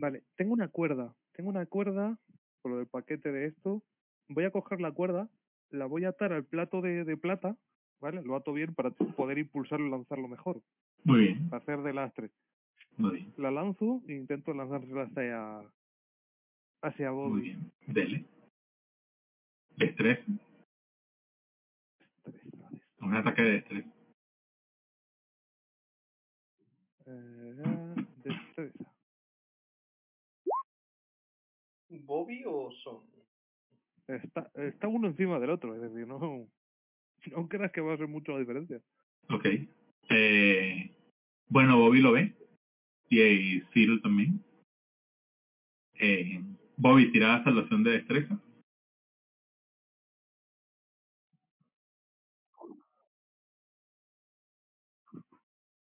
vale, tengo una cuerda. Tengo una cuerda por lo del paquete de esto. Voy a coger la cuerda, la voy a atar al plato de, de plata, ¿vale? Lo ato bien para poder impulsarlo y lanzarlo mejor, Muy bien, para hacer de lastre. muy bien, La lanzo e intento lanzársela hacia, hacia muy Bobby. bien. Dele. Destreza. Un ataque de destreza. Eh, ¿Bobby o Son? Está, está uno encima del otro, es decir, no, no creas que va a ser mucho la diferencia. Ok. Eh, bueno, Bobby lo ve. Y, y Cyril también. Eh, Bobby, tira salvación de destreza.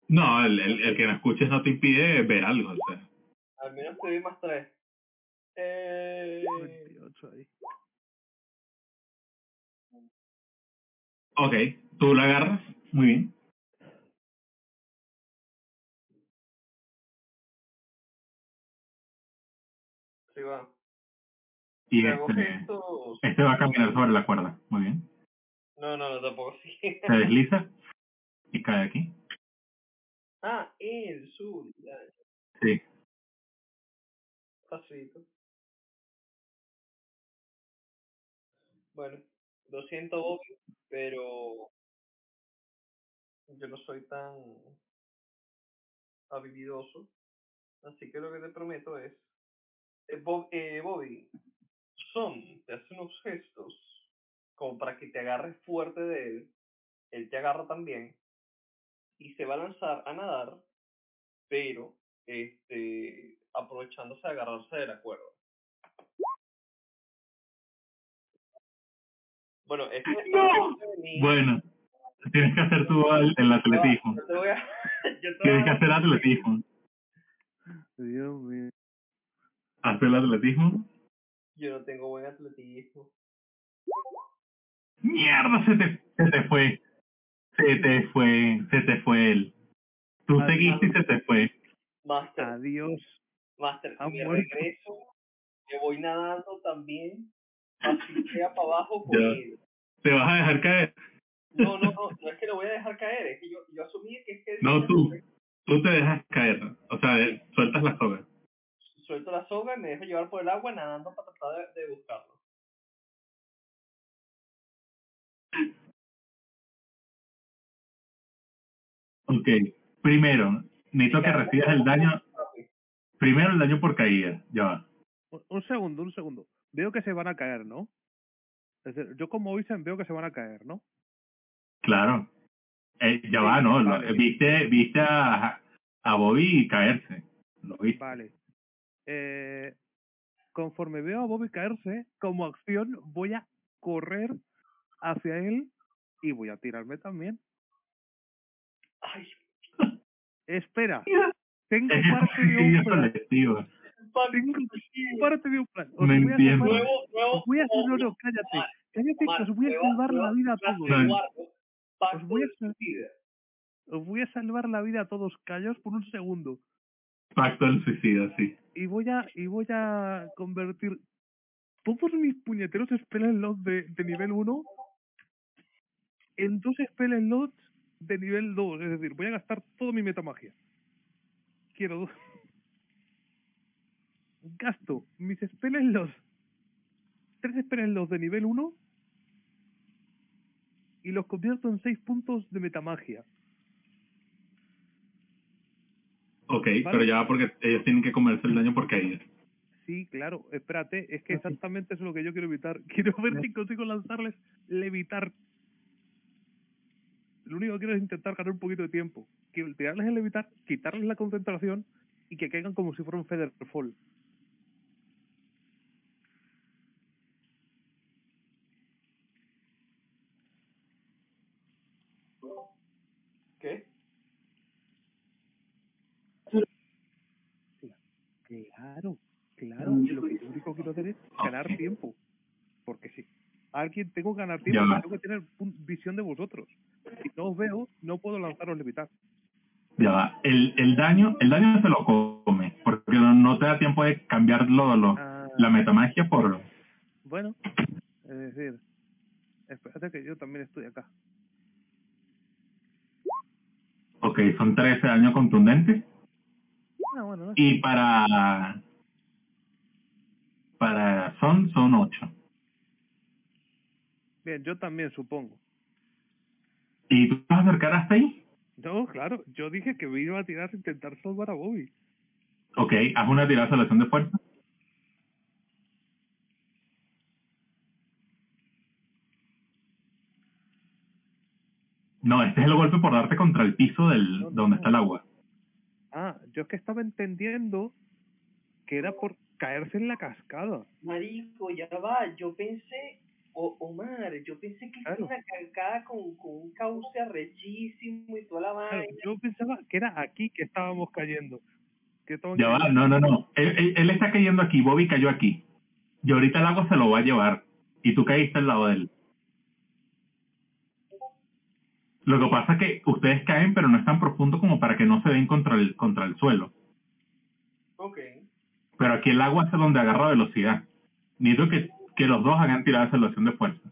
No, el, el, el que no escuches no te impide ver algo. O sea. Al menos te doy más tres. Eh... 28 ahí. Ok, tú la agarras. Muy bien. Sí va. Y este, este va a caminar sobre la cuerda. Muy bien. No, no, no, tampoco sí. Se desliza y cae aquí. ah, el sur. Ya, Sí. facilito. Bueno, lo siento, Bobby, pero yo no soy tan habilidoso. Así que lo que te prometo es, eh, Bob- eh, Bobby, Son te hace unos gestos como para que te agarres fuerte de él. Él te agarra también y se va a lanzar a nadar, pero este aprovechándose de agarrarse de la cuerda. Bueno, este ¡No! mi- Bueno, tienes que hacer tú el, el atletismo. Yo te voy a, yo te voy Tienes que hacer atletismo. Dios mío. Haz el atletismo. yo no tengo buen atletismo. Mierda, se te, se te fue. Se te fue, se te fue él. Tú Adiós. seguiste y se te fue. Master, Adiós. Master, ha me muerto. regreso, me voy nadando también, así sea para abajo él. Te vas a dejar caer. No, no, no, no es que lo voy a dejar caer, es que yo, yo asumí que es que... No, tú. Tú te dejas caer. O sea, sueltas la soga. Suelto la soga y me dejo llevar por el agua nadando para tratar de, de buscarlo. Ok. Primero, necesito que recibas el daño. Primero el daño por caída. Ya va. Un, un segundo, un segundo. Veo que se van a caer, ¿no? Es decir, yo como Vincent veo que se van a caer, ¿no? Claro. Eh, ya Sí, va, ¿no? Vale. viste viste a, a Bobby caerse. Lo viste. Vale. Eh, conforme veo a Bobby caerse, como acción voy a correr hacia él y voy a tirarme también. Ay, Espera, tengo parte de un Tengo parte de un plan. Os No voy a entiendo. salvar- nuevo, nuevo... Os voy a no, no, cállate. Mar, Cállate, Mar, que os voy a salvar la vida a todos. Os voy a de sal- suicida. Os voy a salvar la vida a todos. Callaos por un segundo. Pacto del suicidio, sí. y voy a y voy a convertir todos mis puñeteros spell slots de, de nivel 1 en dos spell slots de nivel 2, es decir, voy a gastar toda mi metamagia. Quiero dos. Gasto mis spell slots tres spell slots de nivel 1 y los convierto en 6 puntos de metamagia. Ok, Vale. pero ya porque ellos tienen que comerse el daño por caída. Sí, claro, espérate, es que exactamente eso es lo que yo quiero evitar. Quiero ver si consigo lanzarles levitar. Lo único que quiero es intentar ganar un poquito de tiempo. Quiero tirarles el levitar, quitarles la concentración y que caigan como si fuera un feather fall. ¿Qué? Claro, claro. Lo que yo único quiero hacer es ganar tiempo. Porque si alguien tengo que ganar tiempo, Ya tengo que tener visión de vosotros. Si no os veo, no puedo lanzaros levitar. Ya va. El, el daño el daño se lo come porque no, no te da tiempo de cambiarlo lo, Ah. la metamagia por... Bueno, es decir, espérate que yo también estoy acá. Ok, son 13 daño contundente. Ah, bueno, no es- Y para... Para son, son 8. Bien, yo también supongo. ¿Y tú vas a acercar hasta ahí? No, claro, yo dije que me iba a tirar a intentar salvar a Bobby. Ok, haz una tirada de salvación de fuerza. No, este es el golpe por darte contra el piso del No, no, donde no. está el agua. Yo es que estaba entendiendo que era por caerse en la cascada. Marico, ya va, yo pensé, o Omar, yo pensé que Claro. era una cascada con, con un cauce arrechísimo y toda la Claro, vaina. yo pensaba que era aquí que estábamos cayendo. Que Ya va, no, no, no. Él, él- él está cayendo aquí, Bobby cayó aquí. Y ahorita el agua se lo va a llevar. Y tú caíste al lado de él. Lo que pasa es que ustedes caen, pero no es tan profundo como para que no se den contra el, contra el suelo. Ok. Pero aquí el agua es donde agarra velocidad. Necesito que, que los dos hagan tirada de salvación de fuerza.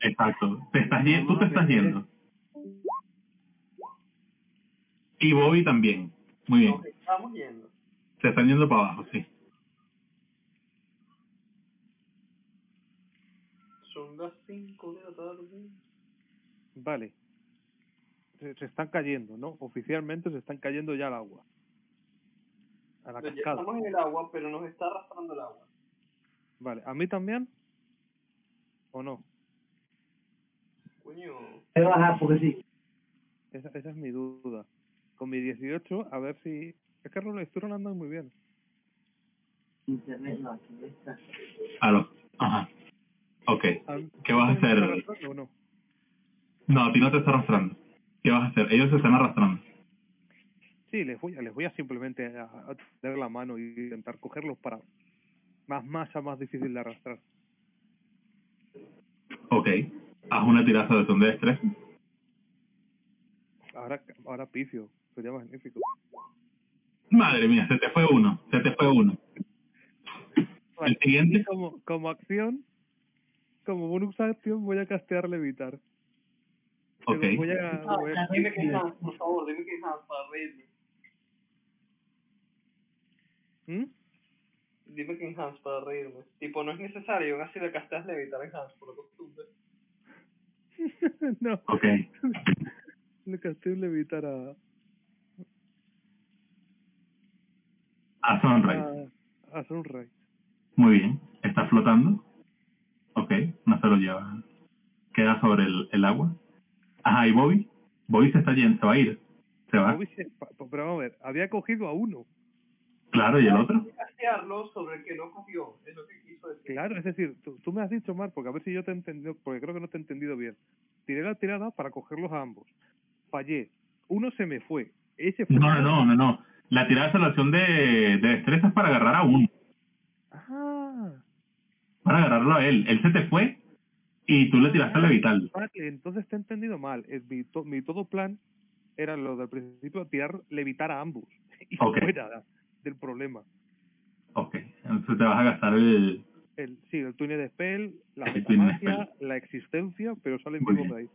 Exacto. Te estás, tú te estás yendo. Y Bobby también. Muy bien. Estamos yendo. Se están yendo para abajo, sí. Son las 5 de la tarde. Vale. Se, se están cayendo, ¿no? Oficialmente se están cayendo ya al agua. A la cascada. estamos en el agua, pero nos está arrastrando el agua. Vale, ¿a mí también? ¿O no? Coño. Esa, esa es mi duda. Con mi 18, a ver si... Es que Roll estoy rolando muy bien. Aló. Ajá. Ok. ¿A- ¿Qué vas a ¿me está hacer? o no? No, a ti no te está arrastrando. ¿Qué vas a hacer? Ellos se están arrastrando. Sí, les voy, a- les voy a simplemente a, a tener la mano y intentar cogerlos para más masa, más difícil de arrastrar. Ok. Haz una tirada de de destreza. Ahora, ahora pifio, sería magnífico. Madre mía, se te fue uno. Se te fue uno. El siguiente. Como, como acción, como bonus acción, voy a castear levitar. Ok. Voy a, Ah, voy a- dime que es por favor, dime que es para reírme. ¿Mm? Dime que es Hans para reírme. Tipo, no es necesario, aún así le casteas levitar en Hans, por costumbre. no, Ok. le casteo levitar a, A Sunrise. a, a Sunrise. Muy bien. Está flotando. Ok. No se lo lleva. Queda sobre el, el agua. Ajá, ¿y Bobby? Bobby se está yendo, se va a ir. Se va. Bobby se- pero vamos a ver, había cogido a uno. Claro, ¿y el otro? Sobre el que no cogió, es lo que quiso decir. Claro, es decir, tú, tú me has dicho, Mar, porque a ver si yo te he entendido, porque creo que no te he entendido bien. Tiré la tirada para cogerlos a ambos. Fallé. Uno se me fue. Ese fue. No, no, no, no, no. La tirada de salvación de, de destreza es para agarrar a uno. Ah, Para agarrarlo a él. Él se te fue y tú le tiraste a levitarlo. vale, entonces te he entendido mal. El- mi, to- mi todo plan era lo del principio, tirar, levitar a ambos. Y Ok. fuera del problema. Ok. Entonces te vas a gastar el... El, sí, el túnel de spell, la metamagia, la existencia, pero salen Muy vivos bien. de ahí.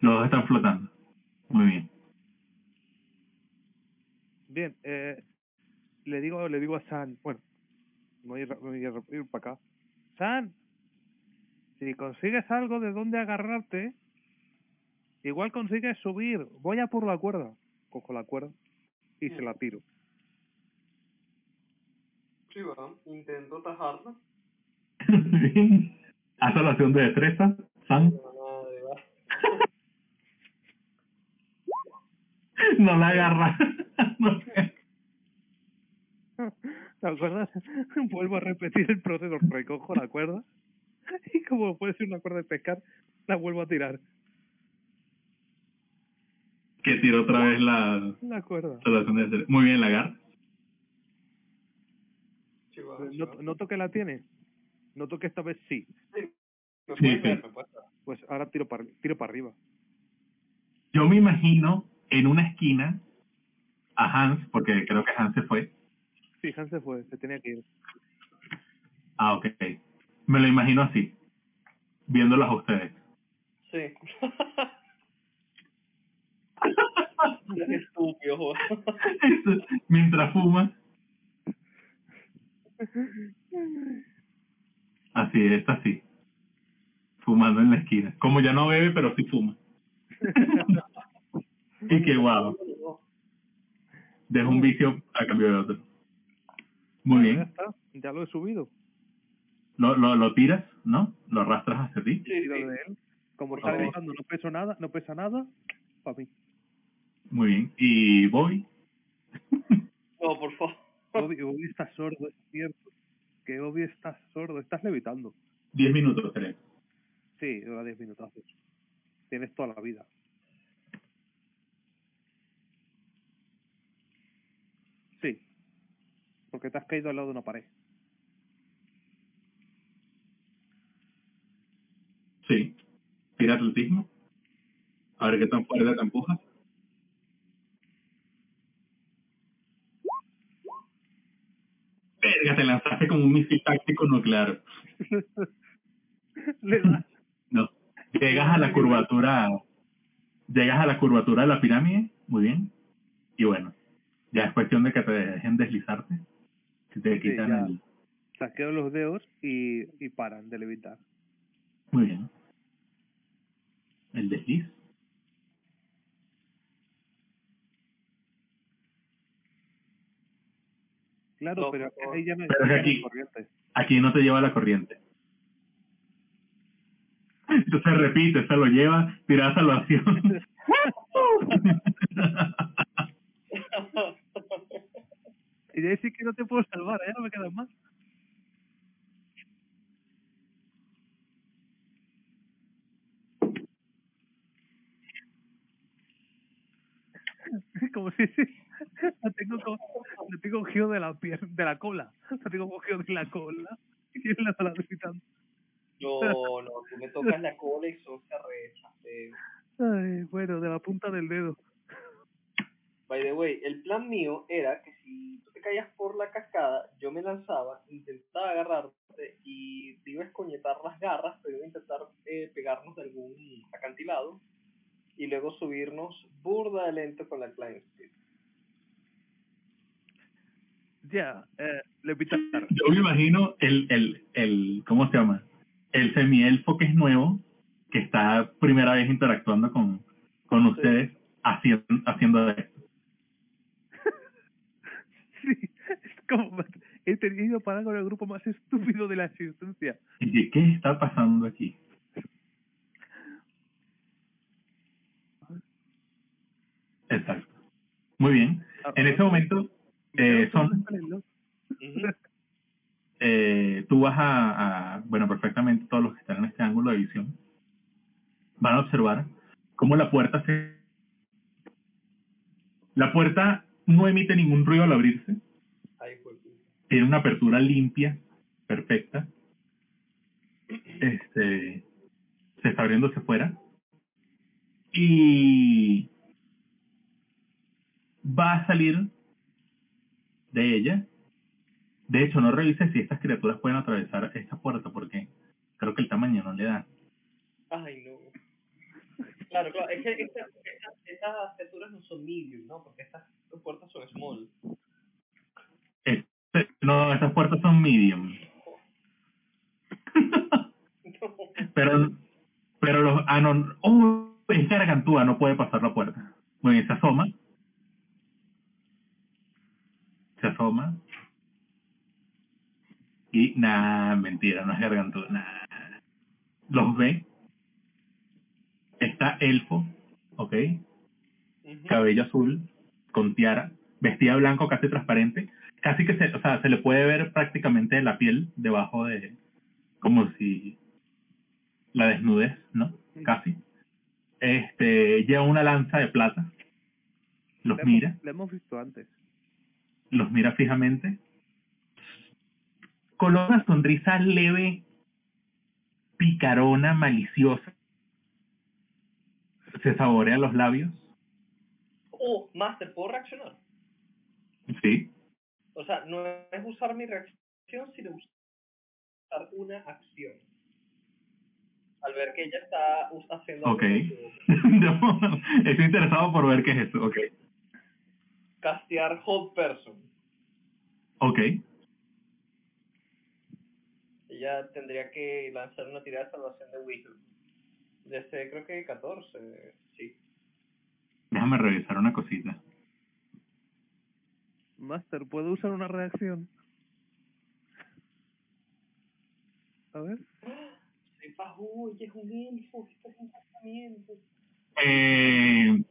Los dos están flotando. Muy bien. Bien, eh, le digo le digo a San, bueno, me voy a ir, me voy a ir para acá. San, si consigues algo de dónde agarrarte, igual consigues subir. Voy a por la cuerda. Cojo la cuerda y se la tiro. Sí, ¿verdad? Intento tajarlo. Bien. Haz salvación de destreza, va. No la agarra. No sé. ¿Te acuerdas? Vuelvo a repetir el proceso. Recojo la cuerda y como puede ser una cuerda de pescar, la vuelvo a tirar. Que tiró otra vez la La cuerda. de. Muy bien, la agarra. Chihuahua, No- chihuahua. ¿Noto que la tiene? Noto que esta vez sí. Me Sí, sí. ver. Pues ahora tiro para tiro para arriba. Yo me imagino en una esquina a Hans, porque creo que Hans se fue. Sí, Hans se fue, se tenía que ir. Ah, ok. Me lo imagino así, viéndolos a ustedes. Sí. Qué estúpido. Mientras fuma. Así, está así. Fumando en la esquina. Como ya no bebe, pero sí fuma. y que guau. Deja un vicio a cambio de otro. Muy Bueno, Ya bien. está, ya lo he subido. Lo, lo, lo tiras, ¿no? Lo arrastras hacia ti. Sí, de él. Como está levitando, no pesa nada, no pesa nada, para mí. Muy bien. ¿Y Bobby? No, por favor. Bobby, Bobby está sordo, es cierto. Que Bobby está sordo, estás levitando. Diez minutos, creo. Sí, dura 10 minutazos. Tienes toda la vida. Sí. Porque te has caído al lado de una pared. Sí. Tira atletismo. A ver qué tan fuerte te empujas. Verga, te lanzaste como un misil táctico nuclear. Le da. No. Llegas a la curvatura. Llegas a la curvatura de la pirámide. Muy bien. Y bueno. Ya es cuestión de que te dejen deslizarte. Te Sí, quitan ya. el. Saqueo los dedos y, y paran de levitar. Muy bien. El desliz. Claro, No, pero ahí ya no Pero es aquí. corriente. Aquí no te lleva la corriente. Entonces repite, se lo lleva, tira salvación. Y de decir que no te puedo salvar, ya no me quedan más. Como si la tengo, co- la tengo cogido de la pier de la cola. La tengo cogido de la cola. ¿Quién la está gritando? No, no, tú me tocas la cola y sos. Ay, bueno, de la punta del dedo. By the way, el plan mío era que si tú te caías por la cascada, yo me lanzaba, intentaba agarrarte y te iba a escoñetar las garras, pero iba a intentar eh, pegarnos de algún acantilado y luego subirnos burda de lento con la climb speed. Ya, eh, levitar. Yo me imagino el, el, el, ¿cómo se llama? El semielfo que es nuevo, que está primera vez interactuando con, con ustedes, haciendo, haciendo esto. Sí, es como... He tenido para con el grupo más estúpido de la existencia. Y ¿qué está pasando aquí? Exacto. Muy bien. En ese momento, eh, son, eh, tú vas a, a, bueno, perfectamente todos los que están en este ángulo de visión van a observar cómo la puerta se... La puerta no emite ningún ruido al abrirse. Tiene una apertura limpia, perfecta. Este se está abriendo hacia afuera. Y va a salir de ella. De hecho, no revises si estas criaturas pueden atravesar esta puerta porque creo que el tamaño no le da. Ay, no. Claro, claro, es que esta- estas, estas criaturas no son medium, ¿no? Porque estas puertas son small. No, estas puertas son medium. pero pero los ah no oh, es gargantúa no puede pasar la puerta. Muy bien se asoma. Se asoma. Y nada mentira no es gargantúa nah. los ve. Está elfo ok. Cabello azul con tiara vestida blanco casi transparente casi que se o sea se le puede ver prácticamente la piel debajo de como si la desnudez, ¿no? Casi. Este, lleva una lanza de plata. Los La mira, hemos, la hemos visto antes. los mira fijamente. Con una sonrisa leve, picarona, maliciosa. Se saborea los labios. Oh, Master, ¿puedo reaccionar? Sí. O sea, no es usar mi reacción, sino usar una acción. Al ver que ella está haciendo Ok. estoy interesado por ver qué es eso. Ok. castear Hold Person. Ok. Ella tendría que lanzar una tirada de salvación de Wisdom. Desde creo que 14, sí. Déjame revisar una cosita. Master, ¿puedo usar una reacción? A ver. Se bajó, es un elfo, casamiento. Eh,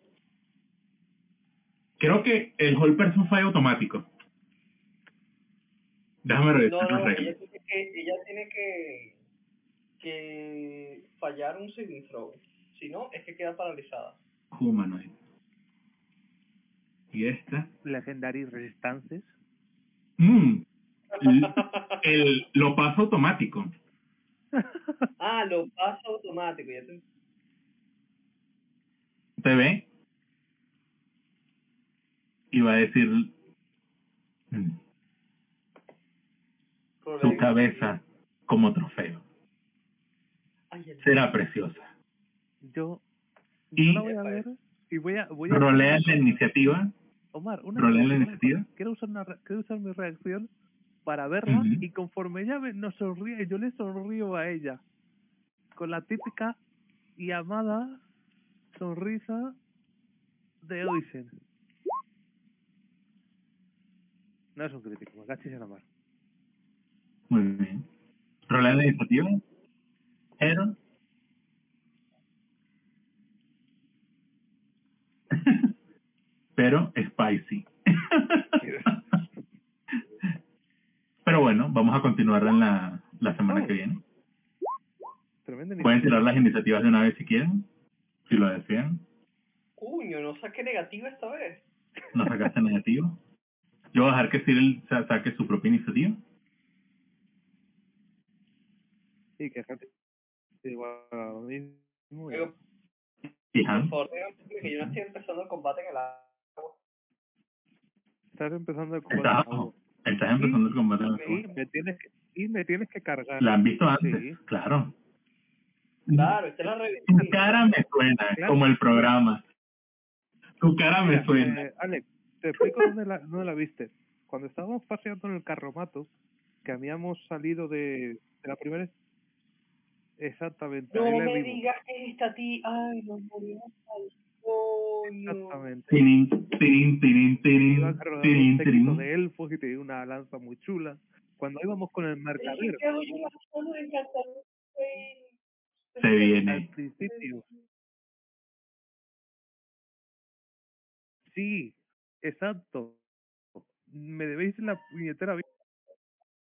creo que el whole person fue automático. Déjame revisar No, no, ella tiene que, ella tiene que, que fallar un saving throw. Si no, es que queda paralizada. Humanoid. Y esta. Legendary Resistances. Mm, el, lo paso automático. ah, lo paso automático. Ya te... Te ve. Va a decir. mm, su cabeza como trofeo. Ay, el- Será preciosa. Yo, Y- la voy a ver y voy a... Voy a Rolea la iniciativa. Omar, una cosa. Quiero usar, una, quiero usar mi reacción para verla Ujú. y conforme ella me, nos sonríe, yo le sonrío a ella. Con la típica y amada sonrisa de Odyssey. No es un crítico, me cachis en la mar. Muy bien. Rolea la iniciativa. Pero. Pero spicy. Pero bueno, vamos a continuar en la, la semana que viene. Pueden tirar las iniciativas de una vez si quieren, si lo desean. Cuño, no saqué negativa esta vez. No sacaste negativo. Yo voy a dejar que Cyril sa- saque su propia iniciativa. y que igual mismo. por favor, que yo no estoy empezando el combate en el. Estás empezando el combate. estás, empezando el combate. Y me tienes que, y me tienes que cargar. ¿La han visto antes? Sí. Claro. Claro, esta es la revista. Tu cara me suena, Claro. como el programa. Tu cara me Mira, suena. eh, Alex, te explico dónde la, dónde la viste. Cuando estábamos paseando en el carromato, que habíamos salido de, de la primera... Exactamente, No me vimos. digas esta, ti. Ay, al coño. Exactamente. Tirín, tirín, tirín, tirín, Iba cargando tirín, un séquito tirín. de elfos y tenía una lanza muy chula. Cuando íbamos con el mercader. Se al viene. principio. Sí, exacto. Me debéis la puñetera vida.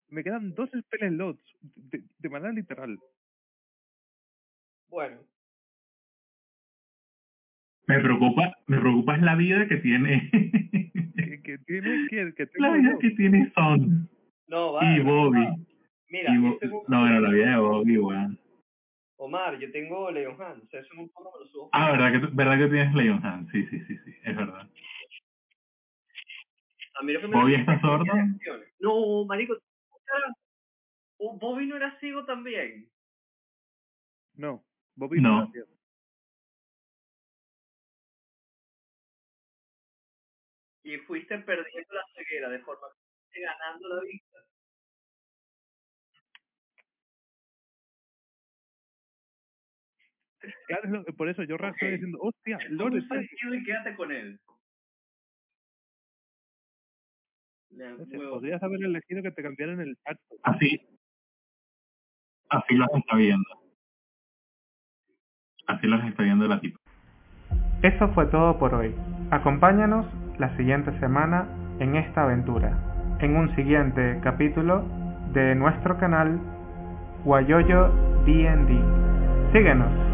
Me quedan dos spell slots, de, de manera literal. Bueno, Me preocupa, me preocupa es la vida que tiene. Que, que tiene que, que tengo la vida yo. que tiene Son no, vale. y Bobby. Mira, Y yo Bo- tengo no, bueno, la vida de Bobby, weón. Omar, yo tengo Leon Hand, o sea, eso en un poco me lo subo. Ah, verdad que, verdad que tienes Leon Hand. Sí, sí, sí, sí, es verdad. A mí lo que me ¿Bobby está es sordo? No, marico, Bobby no era ciego también. No, Bobby No. gracias. Y fuiste perdiendo la ceguera de forma que fuiste ganando la vista. Claro, por eso yo Ok. estoy diciendo, hostia, Lord está y quédate con él. Podrías haber elegido que te cambiaran el pacto. Así, así los está viendo. Así los está viendo la tipa. Eso fue todo por hoy. Acompáñanos la siguiente semana en esta aventura, en un siguiente capítulo de nuestro canal Guayoyo D&D. Síguenos.